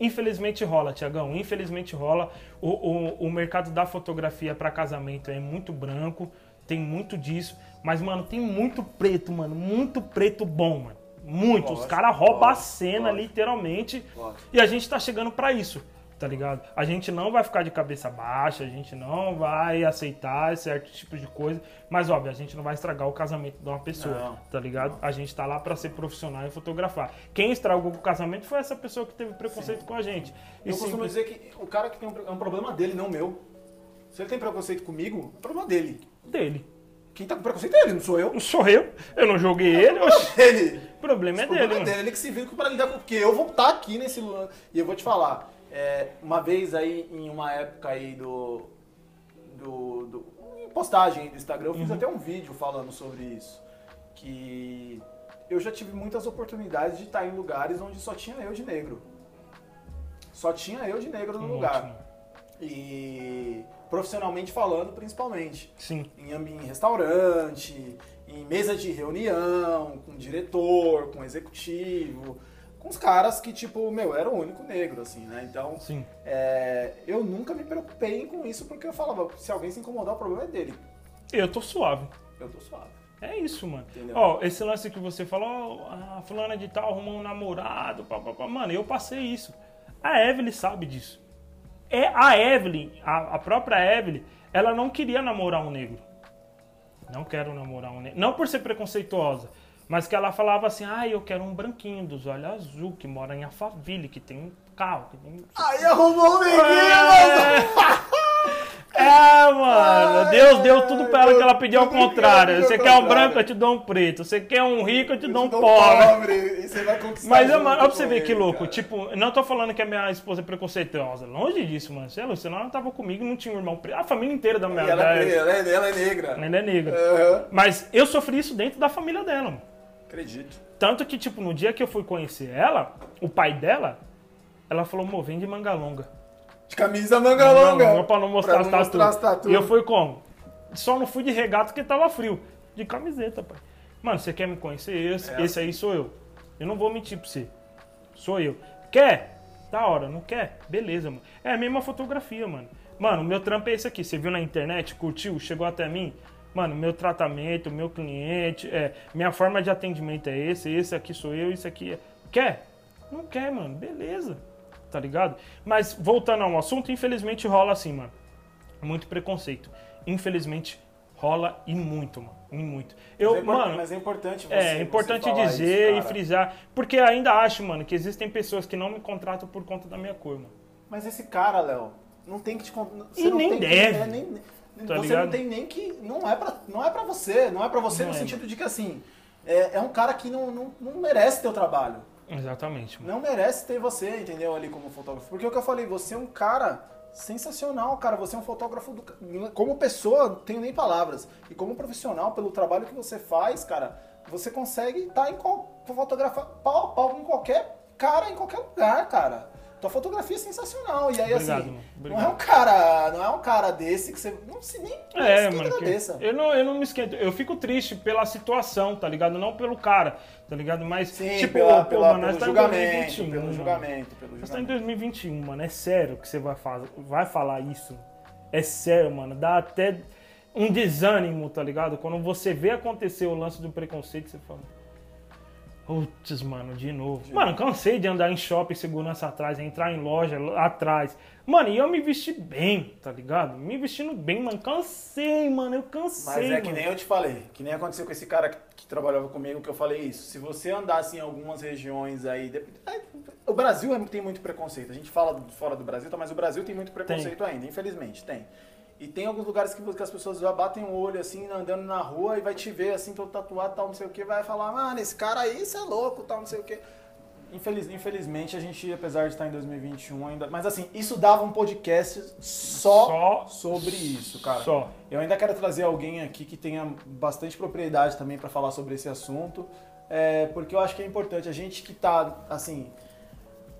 Infelizmente rola, Tiagão. Infelizmente rola. O, o, o mercado da fotografia para casamento é muito branco, tem muito disso. Mas, mano, tem muito preto, mano. Muito preto bom, mano. Muito. Os Lógico, caras roubam a cena, lógico. literalmente. Lógico. E a gente tá chegando pra isso, tá ligado? A gente não vai ficar de cabeça baixa, a gente não vai aceitar certo tipo de coisa. Mas, óbvio, a gente não vai estragar o casamento de uma pessoa, Não, tá ligado? A gente tá lá pra ser profissional e fotografar. Quem estragou o casamento foi essa pessoa que teve preconceito com a gente. E Eu costumo simples- dizer que o cara que tem um, é um problema dele, não meu. Se ele tem preconceito comigo, é problema dele. dele. Quem tá com preconceito é ele, não sou eu. Não sou eu, eu não joguei ele, oxi. Ele. o problema é O problema dele, é mano. dele, ele que se vira pra lidar com. Porque eu vou estar aqui nesse. E eu vou te falar. É, uma vez aí, em uma época aí do. do, do em postagem aí do Instagram, eu fiz Uhum. até um vídeo falando sobre isso. Que eu já tive muitas oportunidades de estar em lugares onde só tinha eu de negro. Só tinha eu de negro no Um lugar. mano. E profissionalmente falando, principalmente Sim. em, em restaurante, em mesa de reunião, com diretor, com executivo, com os caras que, tipo, meu, era o único negro, assim, né? Então, Sim. é, eu nunca me preocupei com isso porque eu falava, se alguém se incomodar, o problema é dele. Eu tô suave. Eu tô suave. É isso, mano. Entendeu? Ó, esse lance que você falou, a fulana de tal arrumou um namorado, pá, pá, pá. mano, eu passei isso. A Evelyn sabe disso. É a Evelyn, a, a própria Evelyn, ela não queria namorar um negro. não quero namorar um negro. Não por ser preconceituosa, mas que ela falava assim, ah, eu quero um branquinho dos olhos azul, que mora em Alphaville, que tem um carro, que tem... Aí arrumou um neguinho, É. mano. É, mano, Ai, Deus deu tudo pra ela que ela pediu ao contrário. Você quer um branco, eu te dou um preto. Você quer um rico, eu te dou um dou pobre. E você vai conquistar Mas, mano, olha pra você ver que louco. cara. Tipo, não tô falando que a minha esposa é preconceituosa. Longe disso, mano. Sei lá, senão ela tava comigo não tinha um irmão preto. A família inteira da minha E ela, é, ela, é, ela é negra. Ela é negra. Aham. Mas eu sofri isso dentro da família dela, mano. Acredito. Tanto que, tipo, no dia que eu fui conhecer ela, o pai dela, ela falou, mo, vem de manga longa. De camisa manga longa. pra não mostrar, Pra as, não tatu. mostrar as tatu. E eu fui como? Só não fui de regata porque tava frio. De camiseta, pai. Mano, você quer me conhecer? Esse, É. esse aí sou eu. Eu não vou mentir pra você. Sou eu. Quer? Da hora. Não quer? Beleza, mano. É a mesma fotografia, mano. Mano, o meu trampo é esse aqui. Você viu na internet, curtiu, chegou até mim? Mano, meu tratamento, meu cliente, é, minha forma de atendimento é esse, esse aqui sou eu, isso aqui é. Quer? Não quer, mano. Beleza. Tá ligado? Mas voltando ao assunto, infelizmente rola assim, mano. Muito preconceito. Infelizmente rola e muito, mano. E muito. Eu, Mas é mano, mas é importante você é você importante falar dizer isso, e frisar. Porque ainda acho, mano, que existem pessoas que não me contratam por conta da minha cor, mano. Mas esse cara, Léo, não tem que te você E não nem tem que- deve. é, nem- Tá você ligado? não tem nem que. Não é pra, não é pra você. Não é pra você Não no é, sentido de que assim. É, é um cara que não, não, não merece teu trabalho. Exatamente, mano. Não merece ter você, entendeu? Ali como fotógrafo. Porque é o que eu falei, você é um cara sensacional, cara. Você é um fotógrafo do... Como pessoa, não tenho nem palavras. E como profissional, pelo trabalho que você faz, cara, você consegue estar em qual... fotografar pau a pau com qualquer cara em qualquer lugar, cara. Tua fotografia é sensacional. E aí, Obrigado, assim, mano. não Obrigado. é um cara. Não é um cara desse que você. Não se nem, É, mano. cabeça. Eu não, eu não me esquento. Eu fico triste pela situação, tá ligado? Não pelo cara, tá ligado? Mas, Sim, tipo, pela, pô, pela, mano, pelo tá julgamento, 2021. pelo mano. julgamento, pelo Nós tá em julgamento. 2021, mano. É sério que você vai, faz... vai falar isso. É sério, mano. Dá até um desânimo, tá ligado? Quando você vê acontecer o lance do preconceito, você fala. Putz, mano, de novo. Mano, cansei de andar em shopping, segurança atrás, entrar em loja atrás. Mano, e eu me vesti bem, tá ligado? Me vestindo bem, mano. Cansei, mano. Eu cansei. Mas é que mano. nem eu te falei, que nem aconteceu com esse cara que, que trabalhava comigo, que eu falei isso. Se você andasse em algumas regiões aí. O Brasil é- tem muito preconceito. A gente fala fora do Brasil, tá, mas o Brasil tem muito preconceito ainda, infelizmente, tem. E tem alguns lugares que, que as pessoas já batem o olho assim, andando na rua e vai te ver assim, todo tatuado, tal, não sei o que, vai falar, mano, esse cara aí, isso é louco, tal, não sei o que. Infeliz, infelizmente, a gente, apesar de estar em 2021 ainda. Mas assim, isso dava um podcast só, Só- sobre isso, cara. Só. Eu ainda quero trazer alguém aqui que tenha bastante propriedade também para falar sobre esse assunto, é, porque eu acho que é importante. A gente que tá, assim.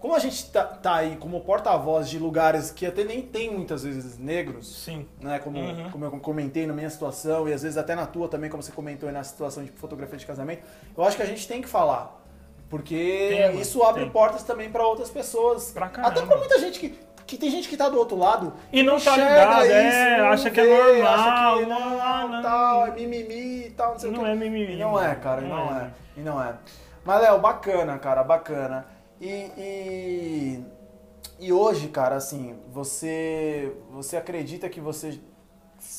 Como a gente tá, tá aí como porta-voz de lugares que até nem tem muitas vezes negros, Sim. né? Como, Uhum. como eu comentei na minha situação, e às vezes até na tua também, como você comentou aí na situação de fotografia de casamento, eu acho que a gente tem que falar. Porque Tem, isso abre tem. portas também para outras pessoas. Pra caramba. até pra muita gente que, que tem gente que tá do outro lado E não tá ligado, é, não acha que é normal, acha que não, não, não. tal, é mimimi e tal, não sei o Não que. é mimimi, E não é, cara, Não não, é, é. E não é. Mas, Léo, bacana, cara, bacana. E, e, e hoje, cara, assim, você, você acredita que você...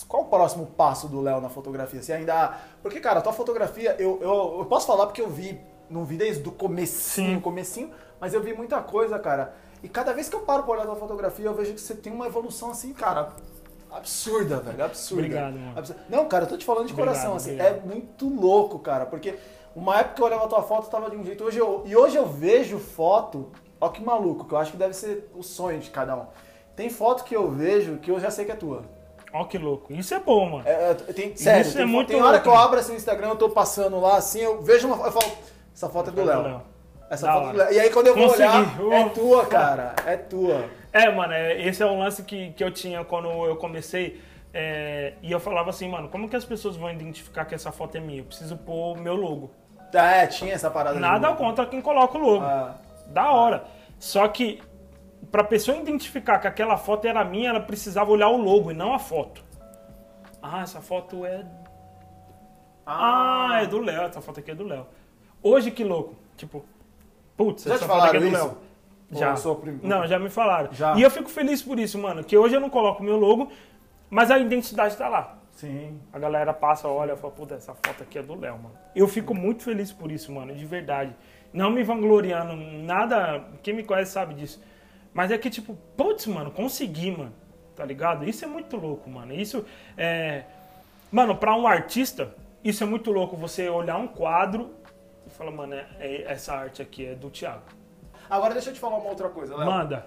Qual o próximo passo do Léo na fotografia? Você ainda... Porque, cara, a tua fotografia, eu, eu, eu posso falar porque eu vi, não vi desde o comecinho, Sim. comecinho, mas eu vi muita coisa, cara. E cada vez que eu paro pra olhar a tua fotografia, eu vejo que você tem uma evolução assim, cara, absurda, velho, absurda. Obrigado, mano. Absurda. Não, cara, eu tô te falando de Obrigado, coração, assim, obrigado. é muito louco, cara, porque uma época que eu olhava a tua foto, tava de um jeito, hoje eu, e hoje eu vejo foto, ó que maluco, que eu acho que deve ser o sonho de cada um. Tem foto que eu vejo que eu já sei que é tua. Ó que louco. Isso é bom, mano. É, é, tem, sério, Isso tem, é muito tem hora louco, que eu abro esse Instagram, eu tô passando lá, assim, eu vejo uma foto, eu falo, essa foto é do Léo. Essa Da foto é do. Léo. E aí quando eu vou Consegui. olhar, é Uh. tua, cara, é tua. É, mano, é, esse é um lance que, que eu tinha quando eu comecei. é, e eu falava assim, mano, como que as pessoas vão identificar que essa foto é minha? Eu preciso pôr o meu logo. É, tinha essa parada. Nada contra quem coloca o logo. Ah, Da hora. Só que, pra pessoa identificar que aquela foto era minha, ela precisava olhar o logo e não a foto. Ah, essa foto é. Ah, é do Léo. Essa foto aqui é do Léo. Hoje que louco. Tipo, putz, Já essa te foto aqui é do? Léo. Já. Não, já me falaram. Já? E eu fico feliz por isso, mano. Que hoje eu não coloco o meu logo, mas a identidade tá lá. Sim. A galera passa, olha e fala, puta, essa foto aqui é do Léo, mano. Eu fico muito feliz por isso, mano, de verdade. Não me vangloriando, nada. Quem me conhece sabe disso. Mas é que, tipo, putz, mano, consegui, mano. Tá ligado? Isso é muito louco, mano. Isso é. Mano, pra um artista, isso é muito louco. Você olhar um quadro e falar, mano, é- é- essa arte aqui é do Thiago. Agora deixa eu te falar uma outra coisa, Léo. Manda.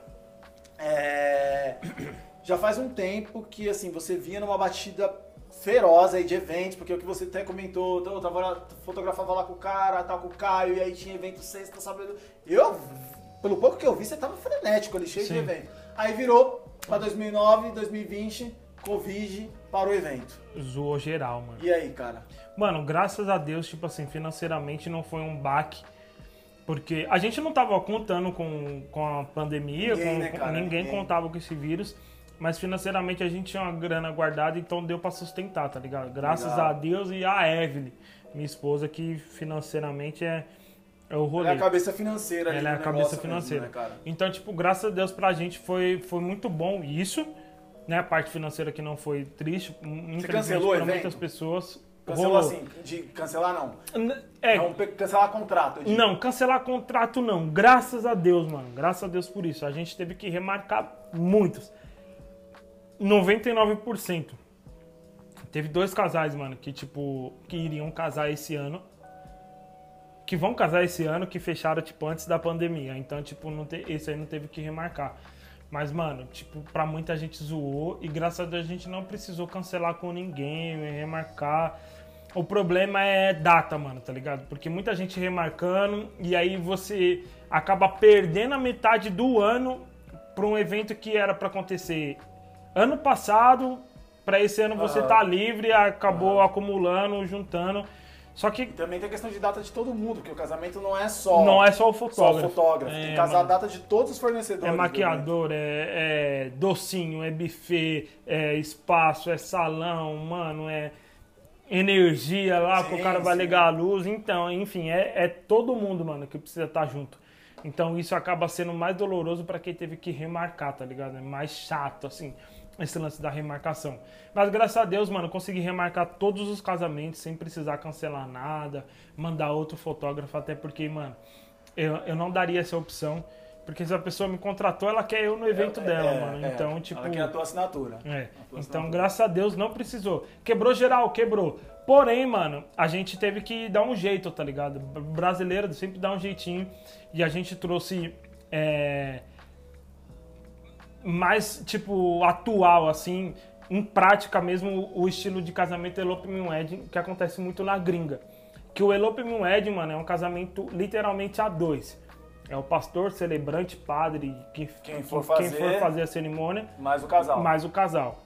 É, Já faz um tempo que assim você vinha numa batida feroz aí de eventos, porque o que você até comentou, eu tava lá, fotografava lá com o cara, tal com o Caio, e aí tinha evento sexta, sábado. Eu, pelo pouco que eu vi, você tava frenético ali, cheio de Sim. evento. Aí virou pra 2009, 2020, Covid, parou o evento. Zoou geral, mano. E aí, cara? Mano, graças a Deus, tipo assim, financeiramente não foi um baque. Porque a gente não tava contando com, com a pandemia, Ninguém, com, né, com- ninguém, Ninguém. contava com esse vírus. Mas financeiramente a gente tinha uma grana guardada, então deu pra sustentar, tá ligado? Graças Legal. a Deus e a Evelyn, minha esposa, que financeiramente é, é o rolê. Ela é a cabeça financeira Ela é a cabeça financeira. Mesmo, né? Então, tipo, graças a Deus pra gente foi, foi muito bom isso. Né? A parte financeira que não foi triste. Infelizmente, cancelou pra evento? muitas pessoas. Cancelou rolou. assim, de cancelar não. É, Não, cancelar contrato. digo. Não, cancelar contrato não. Graças a Deus, mano. Graças a Deus por isso. A gente teve que remarcar muitos. 99%. Teve dois casais, mano, que tipo, que iriam casar esse ano. Que vão casar esse ano, que fecharam, tipo, antes da pandemia. Então, tipo, não te, esse aí não teve que remarcar. Mas, mano, tipo, pra muita gente zoou. E graças a Deus a gente não precisou cancelar com ninguém, remarcar. O problema é data, mano, tá ligado? Porque muita gente remarcando e aí você acaba perdendo a metade do ano pra um evento que era pra acontecer ano passado. Pra esse ano você Aham. tá livre, acabou acumulando, juntando. Só que E também tem a questão de data de todo mundo, porque o casamento não é só, não é só o só fotógrafo. o fotógrafo. É, tem que casar a data de todos os fornecedores. É do maquiador, é, é docinho, é buffet, é espaço, é salão, mano, é energia lá que Sim, o cara vai sim. ligar a luz. Então, enfim, é, é todo mundo, mano, que precisa estar junto. Então isso acaba sendo mais doloroso pra quem teve que remarcar, tá ligado? É mais chato, assim, esse lance da remarcação. Mas graças a Deus, mano, consegui remarcar todos os casamentos sem precisar cancelar nada, mandar outro fotógrafo, até porque, mano, eu, eu não daria essa opção. Porque se a pessoa me contratou, ela quer eu no evento É, dela, é, mano. é. Então, tipo. Ela quer a tua assinatura. É. Tua Então, assinatura. graças a Deus, não precisou. Quebrou geral, quebrou. Porém, mano, a gente teve que dar um jeito, tá ligado? Brasileiro sempre dá um jeitinho. E a gente trouxe. é, mais, tipo, atual, assim, em prática mesmo, o estilo de casamento elopement wedding que acontece muito na gringa. Que o elopement wedding, mano, é um casamento literalmente a dois. É o pastor, celebrante, padre, que, Quem for quem for fazer. fazer a cerimônia Mais o casal. mais o casal.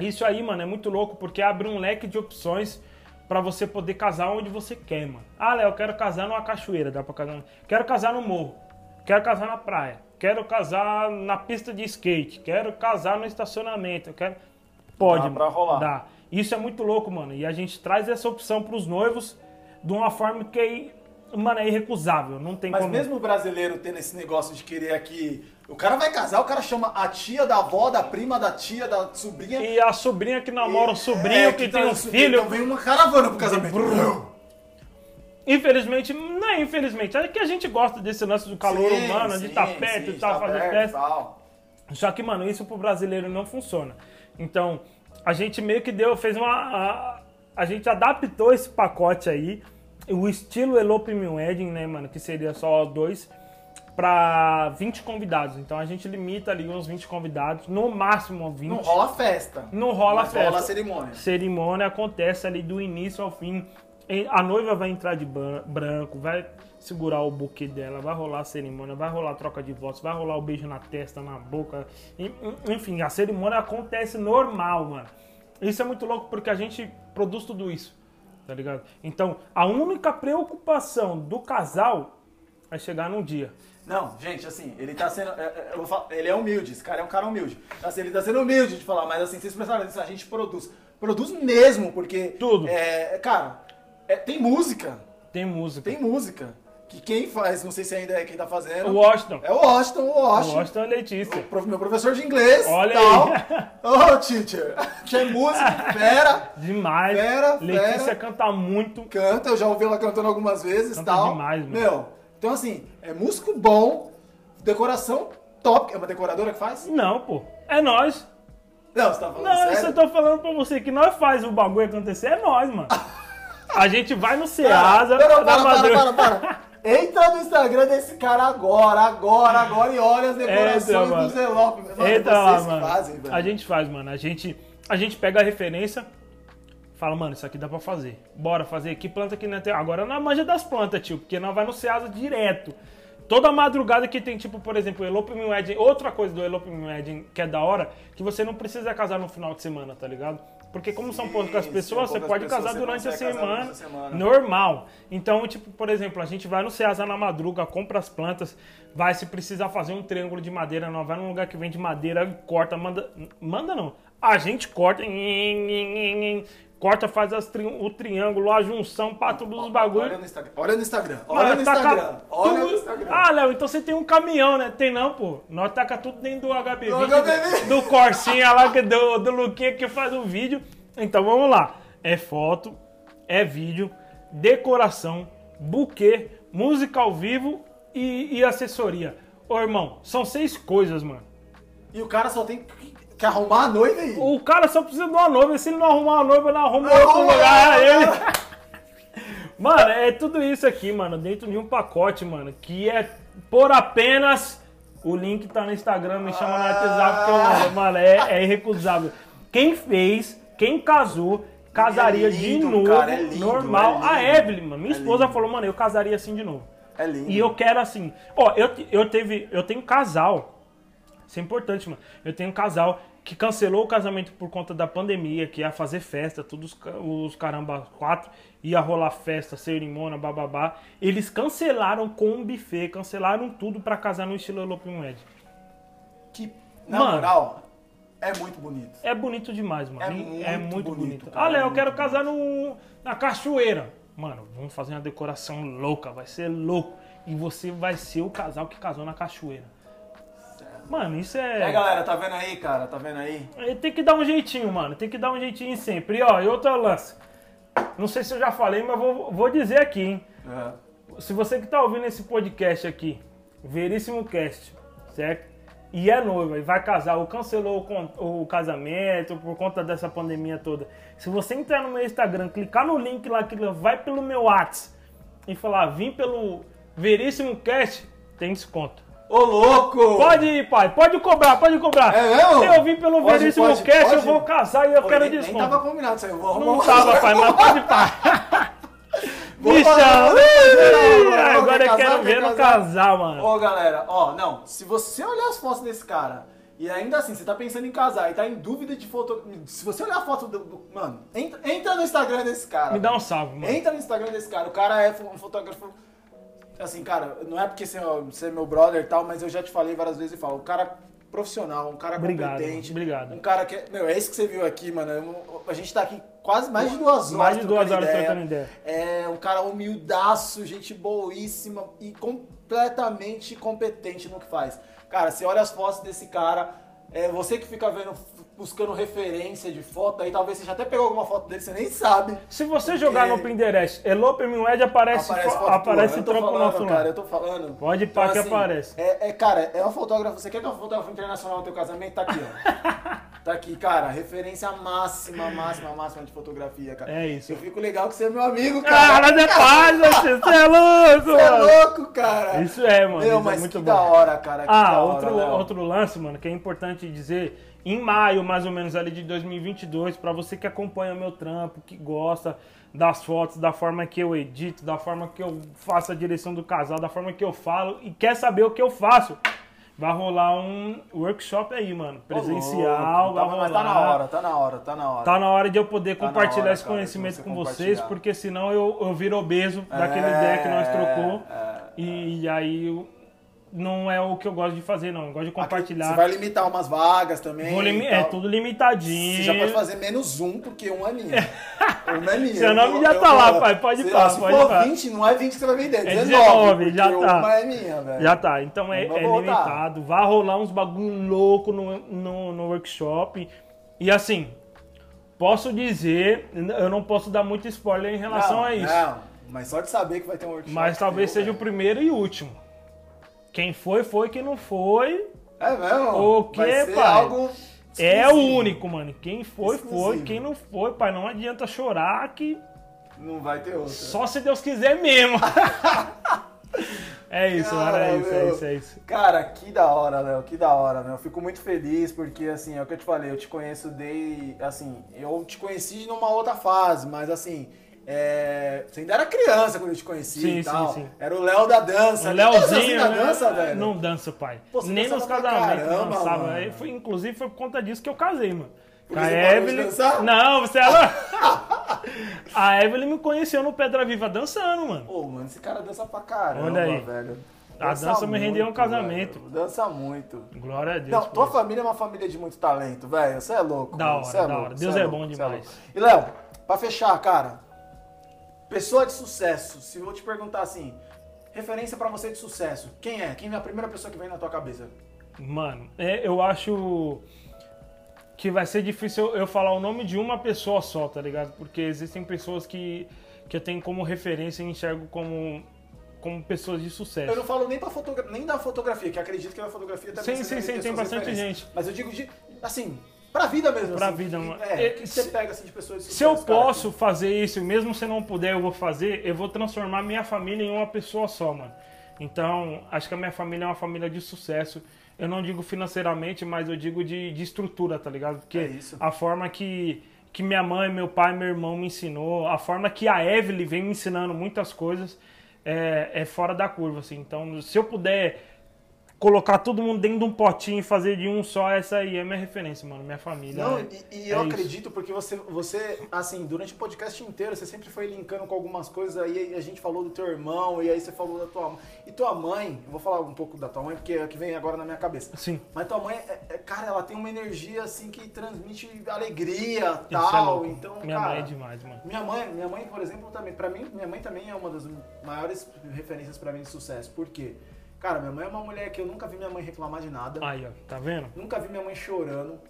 Isso aí, mano, é muito louco porque abre um leque de opções pra você poder casar onde você quer, mano. Ah, Léo, eu quero casar numa cachoeira, dá pra casar. Quero casar no morro. Quero casar na praia. Quero casar na pista de skate. Quero casar no estacionamento. Eu quero pode, Dá pra mano. rolar. Dá. Isso é muito louco, mano. E a gente traz essa opção pros noivos de uma forma que é, mano, é irrecusável. Não tem Mas como. mesmo o brasileiro tendo esse negócio de querer aqui. O cara vai casar, o cara chama a tia da avó, da prima, da tia, da sobrinha. E a sobrinha que namora o sobrinho, É, que, tá- tem um filho. Então vem uma caravana pro casamento. Infelizmente, não é infelizmente, é que a gente gosta desse lance do calor Sim, humano, de estar perto sim, e tal, tá fazer perto, festa. tal. Só que, mano, isso pro brasileiro não funciona. Então, a gente meio que deu, fez uma. A, a gente adaptou esse pacote aí, o estilo Elopement Wedding, né, mano, que seria só dois, pra 20 convidados. Então a gente limita ali uns 20 convidados, no máximo 20. Não rola festa. Não rola mas festa. rola cerimônia. cerimônia acontece ali do início ao fim. A noiva vai entrar de branco, vai segurar o buquê dela, vai rolar a cerimônia, vai rolar a troca de votos, vai rolar o beijo na testa, na boca. En- en- Enfim, a cerimônia acontece normal, mano. Isso é muito louco porque a gente produz tudo isso, tá ligado? Então, a única preocupação do casal é chegar num dia. Não, gente, assim, ele tá sendo. é, é, eu vou falar, ele é humilde, esse cara é um cara humilde. Assim, ele tá sendo humilde de falar, mas assim, vocês prestaram atenção, a gente produz. Produz mesmo, porque. Tudo. É, cara, é, tem música. Tem música. Tem música. que quem faz, não sei se ainda é quem tá fazendo. O Washington. É o Washington, o O Washington. Washington é Letícia. Prof- Meu professor de inglês. Olha tal. aí. Ô, teacher. Que é música, fera. Demais. Fera, Letícia fera. canta muito. Canta, eu já ouvi ela cantando algumas vezes Canta tal. demais, mano. Meu, então assim, é músico bom, decoração top. É uma decoradora que faz? Não, pô. É nós. Não, você tá falando Não, sério? eu tô falando pra você que nós faz o bagulho acontecer, é nós, mano. A gente vai no Ceasa, não, não, para, para, para, para. Entra no Instagram desse cara agora, agora, agora e olha as decorações Entra, dos envelopes. Mano, Entra lá, mano. fazem, a gente faz, mano. A gente, a gente pega a referência, fala, mano, isso aqui dá pra fazer. Bora fazer. Que planta que não tem? Agora na manja das plantas, tio, porque nós vai no Ceasa direto. Toda madrugada que tem, tipo, por exemplo, o Elopement Wedding. Outra coisa do Elopement Wedding que é da hora, que você não precisa casar no final de semana, tá ligado? Porque como são Sim, poucas sim, pessoas, são você poucas pode pessoas, casar você durante a semana, durante a semana. normal. Então, tipo, por exemplo, a gente vai no Ceasa na madruga, compra as plantas, vai se precisar fazer um triângulo de madeira, não vai num lugar que vende madeira, corta, manda, manda não. A gente corta, corta, faz tri- o triângulo, a junção, pá, todos os Olha bagulhos. no Instagram. Olha no Instagram. Olha Mano, no Instagram. Olha no Instagram. Ah, Léo, então você tem um caminhão, né? Tem não, pô. Nós taca tudo dentro do HB20, Do HB20. do Corsinha lá, do, do Luquinha que faz o vídeo. Então vamos lá. É foto, é vídeo, decoração, buquê, música ao vivo e, e assessoria. Ô, irmão, são seis coisas, mano. E o cara só tem que, que arrumar a noiva aí. O cara só precisa de uma noiva. Se ele não arrumar uma noiva, não arruma outro lugar. nada. Ele... Mano, é tudo isso aqui, mano, dentro de um pacote, mano, que é por apenas. O link tá no Instagram, me chama no WhatsApp, que eu, mano, é, é irrecusável. Quem fez, quem casou, casaria É lindo, de novo, cara, é lindo, normal. é A. Evelyn, mano, minha É esposa lindo. falou, mano, eu casaria assim de novo. É lindo. E eu quero assim. Ó, eu, eu teve. Eu tenho um casal. Isso é importante, mano. Eu tenho um casal que cancelou o casamento por conta da pandemia, que ia fazer festa, todos os, ca- os caramba quatro, ia rolar festa, cerimônia, bababá. Eles cancelaram com um buffet, cancelaram tudo pra casar no estilo Elopim Wedding. Que, na Mano. moral, é muito bonito. É bonito demais, mano. É é muito muito bonito, bonito. cara, Ah, Léo, é eu quero bonito. casar no, na cachoeira. Mano, vamos fazer uma decoração louca, vai ser louco. E você vai ser o casal que casou na cachoeira. Mano, isso É, é. galera, tá vendo aí, cara? Tá vendo aí? É, Tem que dar um jeitinho, mano. Tem que dar um jeitinho sempre. E ó, e outro lance. Não sei se eu já falei, mas vou, vou dizer aqui, hein? É. Se você que tá ouvindo esse podcast aqui, Veríssimo Cast, certo? E é noiva e vai casar ou cancelou o, o casamento por conta dessa pandemia toda. Se você entrar no meu Instagram, clicar no link lá que vai pelo meu WhatsApp e falar, vim pelo Veríssimo Cast, tem desconto. Ô, louco! Pode ir, pai, pode cobrar, pode cobrar. É mesmo? Eu vim pelo Pode, Veríssimo pode, Cast, eu pode. vou casar e eu Pô, quero nem, nem desconto. tava combinado isso aí. Eu vou arrumar Não tava, pai, mas pode pá. Vou Me falar, chama. vou falar, Ai, Agora eu quero ver no casar? casal, mano. Ó, galera, ó, não. Se você olhar as fotos desse cara e ainda assim você tá pensando em casar e tá em dúvida de foto. Se você olhar a foto do. do- mano, entra, entra no Instagram desse cara. Me dá um salve, mano. Entra no Instagram desse cara. O cara é um fotógrafo. Assim, cara, não é porque você é você é meu brother e tal, mas eu já te falei várias vezes e falo. O cara profissional, um cara Obrigado, competente. obrigado. Um cara que. Meu, é isso que você viu aqui, mano. Eu- A gente tá aqui quase mais de duas horas. Mais de duas horas trocando ideia. É um cara humildaço, gente boíssima e completamente competente no que faz. Cara, você olha as fotos desse cara, é você que fica vendo, buscando referência de foto, aí talvez você já até pegou alguma foto dele, você nem sabe. Se você jogar no Pinterest, Elope Minwed aparece, Aparece, fo- aparece trampo falando, nosso cara, eu tô falando. Então, Pode pá que aparece. É, é, cara, é um fotógrafo, você quer que é um fotógrafo internacional no teu casamento? Tá aqui, ó. Tá aqui, cara, referência máxima, máxima, máxima de fotografia, cara. É isso. Eu fico legal que você é meu amigo, cara. Cara, é paz, você, você é louco, Você é louco, cara. Isso é, mano. Meu, isso mas é muito que bom. da hora, cara. Ah, hora, outro, Léo. outro lance, mano, que é importante dizer, em maio, mais ou menos ali de 2022, pra você que acompanha meu trampo, que gosta das fotos, da forma que eu edito, da forma que eu faço a direção do casal, da forma que eu falo e quer saber o que eu faço, vai rolar um workshop aí, mano, Ô, presencial, louco. vai Tá- rolar. Tá na hora, tá na hora, tá na hora. Tá na hora de eu poder Tá compartilhar hora, esse cara, conhecimento você com vocês, porque senão eu, eu viro obeso daquele É, ideia que nós trocou. é. E aí eu- não é o que eu gosto de fazer, não. Eu gosto de compartilhar. Você vai limitar umas vagas também. É tudo limitadinho. Você já pode fazer menos um, porque um é minha. Um é minha. Seu Eu nome vou- já eu tá lá, vou- pai, pode falar, lá, Se pode for falar. 20, não é 20 que você vai vender, é É 19. 19, porque já tá. Uma é minha, velho. Já tá, então é, é limitado. Vai rolar uns bagulho louco no, no, no workshop. E assim, posso dizer, eu não posso dar muito spoiler em relação Não, a isso. Não, mas só de saber que vai ter um workshop. Mas talvez seja o velho. primeiro e último. Quem foi, foi. Quem não foi, É mesmo? O ser pai? algo é o único, mano. Quem foi, foi. Exclusivo. Quem não foi, pai, não adianta chorar que Não vai ter outro. só se Deus quiser mesmo. é isso, mano. É Cara, isso, é isso, é isso. Cara, que da hora, Léo, que da hora, meu. Eu fico muito feliz porque, assim, é o que eu te falei, eu te conheço desde, assim, eu te conheci numa outra fase, mas, assim, é, você ainda era criança quando eu te conheci Sim, e sim, tal. sim. Era o Léo da dança. O dança assim da né, dança, velho. não dança, pai. Pô, Nem nos casamentos dançava. mano. Foi- inclusive foi por conta disso que eu casei, mano. Porque a Evelyn. Não, você ela. a Evelyn me conheceu no Pedra Viva dançando, mano. Pô, mano, esse cara dança pra caramba, Olha aí. velho. A dança me rendeu um muito, casamento. velho. Dança muito. Glória a Deus. Não, por tua isso. família é uma família de muito talento, velho. Você é louco. Da mano. hora, é da louco, hora. Deus é louco, bom demais. louco. E, Léo, pra fechar, cara, pessoa de sucesso, se eu te perguntar assim, referência pra você de sucesso, quem é? Quem é a primeira pessoa que vem na tua cabeça? Mano, é, eu acho que vai ser difícil eu falar o nome de uma pessoa só, tá ligado? Porque existem pessoas que, que eu tenho como referência e enxergo como, como pessoas de Eu sucesso. não falo nem, pra fotogra- nem da fotografia, que acredito que na fotografia também Sim, sim, sim, tem bastante gente. Mas eu digo de, assim, pra vida mesmo. Pra assim, vida, que- mano. É, que você se- pega assim de pessoas? Se eu posso fazer isso, mesmo se não puder, eu vou fazer, eu vou transformar minha família em uma pessoa só, mano. Então, acho que a minha família é uma família de sucesso. Eu não digo financeiramente, mas eu digo de, de estrutura, tá ligado? Porque É isso. a forma que, que minha mãe, meu pai, meu irmão me ensinou, a forma que a Evelyn vem me ensinando muitas coisas, é, é fora da curva, assim. Então, se eu puder colocar todo mundo dentro de um potinho e fazer de um só, essa aí é minha referência, mano. Minha família. Não, é- e, e é eu isso. acredito porque você, você, assim, durante o podcast inteiro, você sempre foi linkando com algumas coisas, aí a gente falou do teu irmão, e aí você falou da tua mãe. E tua mãe, eu vou falar um pouco da tua mãe, porque é o que vem agora na minha cabeça. Sim. Mas tua mãe, é- é- cara, ela tem uma energia, assim, que transmite alegria, Isso é tal, louco. então, Minha cara... mãe é demais, mano. Minha mãe, minha mãe, por exemplo, também, para mim, minha mãe também é uma das maiores referências pra mim de sucesso. Por quê? Cara, minha mãe é uma mulher que eu nunca vi minha mãe reclamar de nada. Aí, ó, tá vendo? Nunca vi minha mãe chorando.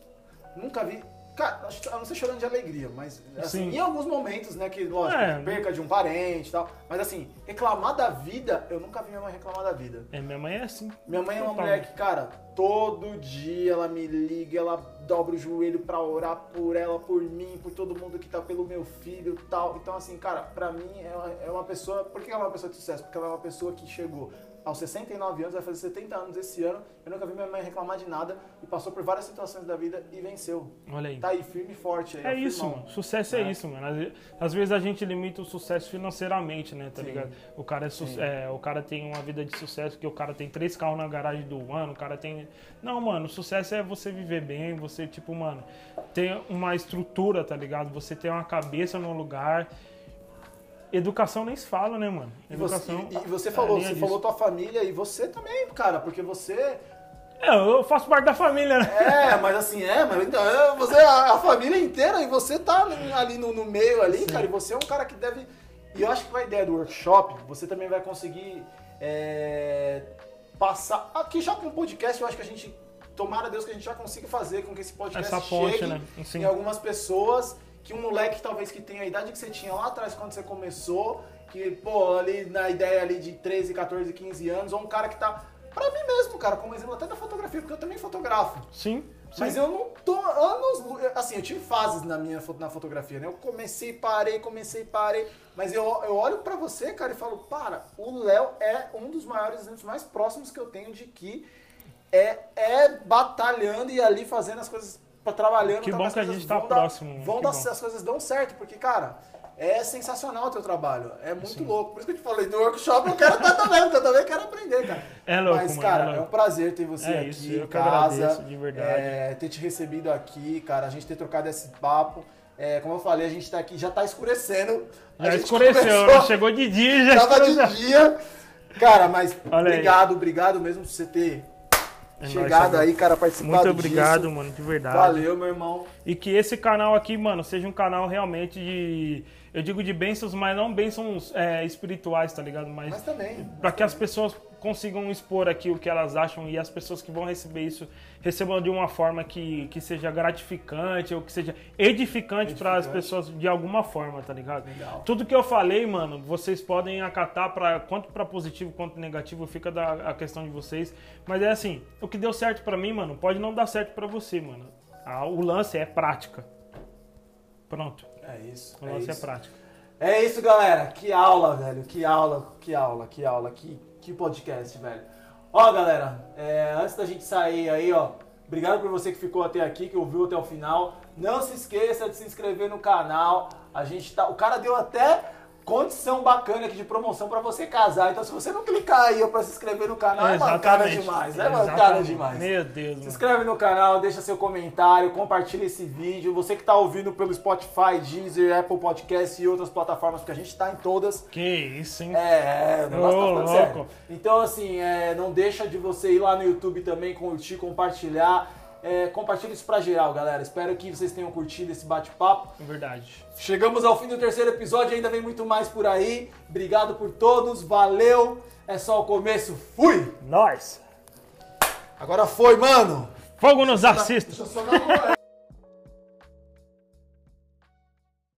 Nunca vi. Cara, a não ser chorando de alegria, mas assim, Sim. em alguns momentos, né, que lógico, É. perca de um parente e tal. Mas assim, reclamar da vida, eu nunca vi minha mãe reclamar da vida. É, minha mãe é assim. Minha mãe é uma mulher que, cara, todo dia ela me liga, ela dobra o joelho pra orar por ela, por mim, por todo mundo que tá pelo meu filho e tal. Então, assim, cara, pra mim uma, é uma pessoa. Por que ela é uma pessoa de sucesso? Porque ela é uma pessoa que chegou aos 69 anos, vai fazer 70 anos esse ano. Eu nunca vi minha mãe reclamar de nada e passou por várias situações da vida e venceu. Olha aí. Tá aí, firme e forte. Aí, É isso, mano. Sucesso é, É. isso, mano. Às ve- Às vezes a gente limita o sucesso financeiramente, né? Tá Sim. ligado? O cara, é é, o cara tem uma vida de sucesso porque o cara tem três carros na garagem do ano, o cara tem. Não, mano, sucesso é você viver bem, você, tipo, mano, ter uma estrutura, tá ligado? Você ter uma cabeça no lugar. Educação nem se fala, né, mano? E você, Educação. e, e você é a falou, você disso. falou tua família e você também, cara, porque você É, eu faço parte da família, né? É, mas assim, é, mas então, é, você, a, a família inteira, e você tá ali no, no meio ali, Sim. cara, e você é um cara que deve. E eu acho que com a ideia do workshop, você também vai conseguir é, passar. Aqui já com o podcast, eu acho que a gente. Tomara a Deus que a gente já consiga fazer com que esse podcast Essa ponte, chegue né? Sim. em algumas pessoas. Que um moleque, talvez, que tenha a idade que você tinha lá atrás quando você começou, que, pô, ali na ideia ali de 13, 14, 15 anos, ou um cara que tá. Pra mim mesmo, cara, como exemplo até da fotografia, porque eu também fotografo. Sim. sim. Mas eu não tô anos. Assim, eu tive fases na minha na fotografia, né? Eu comecei, parei, comecei, parei. Mas eu, eu olho pra você, cara, e falo, para, o Léo é um dos maiores exemplos mais próximos que eu tenho de que é, é batalhando e ali fazendo as coisas, pra- trabalhando. Que pra bom que a coisas gente tá vão dar- próximo, Vão que dar, bom. as coisas dão certo, porque, cara. É sensacional o teu trabalho, é muito Sim. louco. Por isso que eu te falei, do workshop eu quero estar também, porque eu também quero aprender, cara. É louco, Mas, mano, cara, é é, louco. um prazer ter você É aqui isso, em eu que casa. agradeço, de verdade. é, ter te recebido aqui, cara, a gente ter trocado esse papo. É, como eu falei, a gente tá aqui, já tá escurecendo. Já escureceu, começou- chegou de dia, já Tava de dia. Cara, mas Olha aí. obrigado, obrigado mesmo por você ter É chegado nóis, aí, cara, participado Muito obrigado, disso. mano, de verdade. Valeu, meu irmão. E que esse canal aqui, mano, seja um canal realmente de. Eu digo de bênçãos, mas não bênçãos é, espirituais, tá ligado? Mas, Mas também. pra que as pessoas consigam expor aqui o que elas acham e as pessoas que vão receber isso recebam de uma forma que, que seja gratificante ou que seja edificante para as Edificante. pessoas de alguma forma, tá ligado? Legal. Tudo que eu falei, mano, vocês podem acatar para quanto para positivo quanto negativo, fica da a questão de vocês. Mas é assim, o que deu certo para mim, mano, pode não dar certo para você, mano. Ah, o lance é prática. Pronto. É isso. O É lance é, isso. prática. É isso, galera. Que aula, velho. Que aula, que aula, que aula, que, que podcast, velho. Ó, galera, é, antes da gente sair aí, ó, obrigado por você que ficou até aqui, que ouviu até o final. Não se esqueça de se inscrever no canal. A gente tá. O cara deu até condição bacana aqui de promoção pra você casar. Então, se você não clicar aí ó, pra se inscrever no canal, é Exatamente. demais. É Exatamente. demais. Meu Deus, Se mano. inscreve no canal, deixa seu comentário, compartilha esse vídeo. Você que tá ouvindo pelo Spotify, Deezer, Apple Podcast e outras plataformas, porque a gente tá em todas. Que isso, hein? É, é, o negócio Ô, tá sério. Então, assim, é, não deixa de você ir lá no YouTube também, curtir, compartilhar. É, compartilha isso pra geral, galera. Espero que vocês tenham curtido esse bate-papo. É Verdade. Chegamos ao fim do terceiro episódio, ainda vem muito mais por aí. Obrigado por todos, valeu. É só o começo, fui! Nós. Agora foi, mano! Fogo nos assista. Deixa eu só dar uma...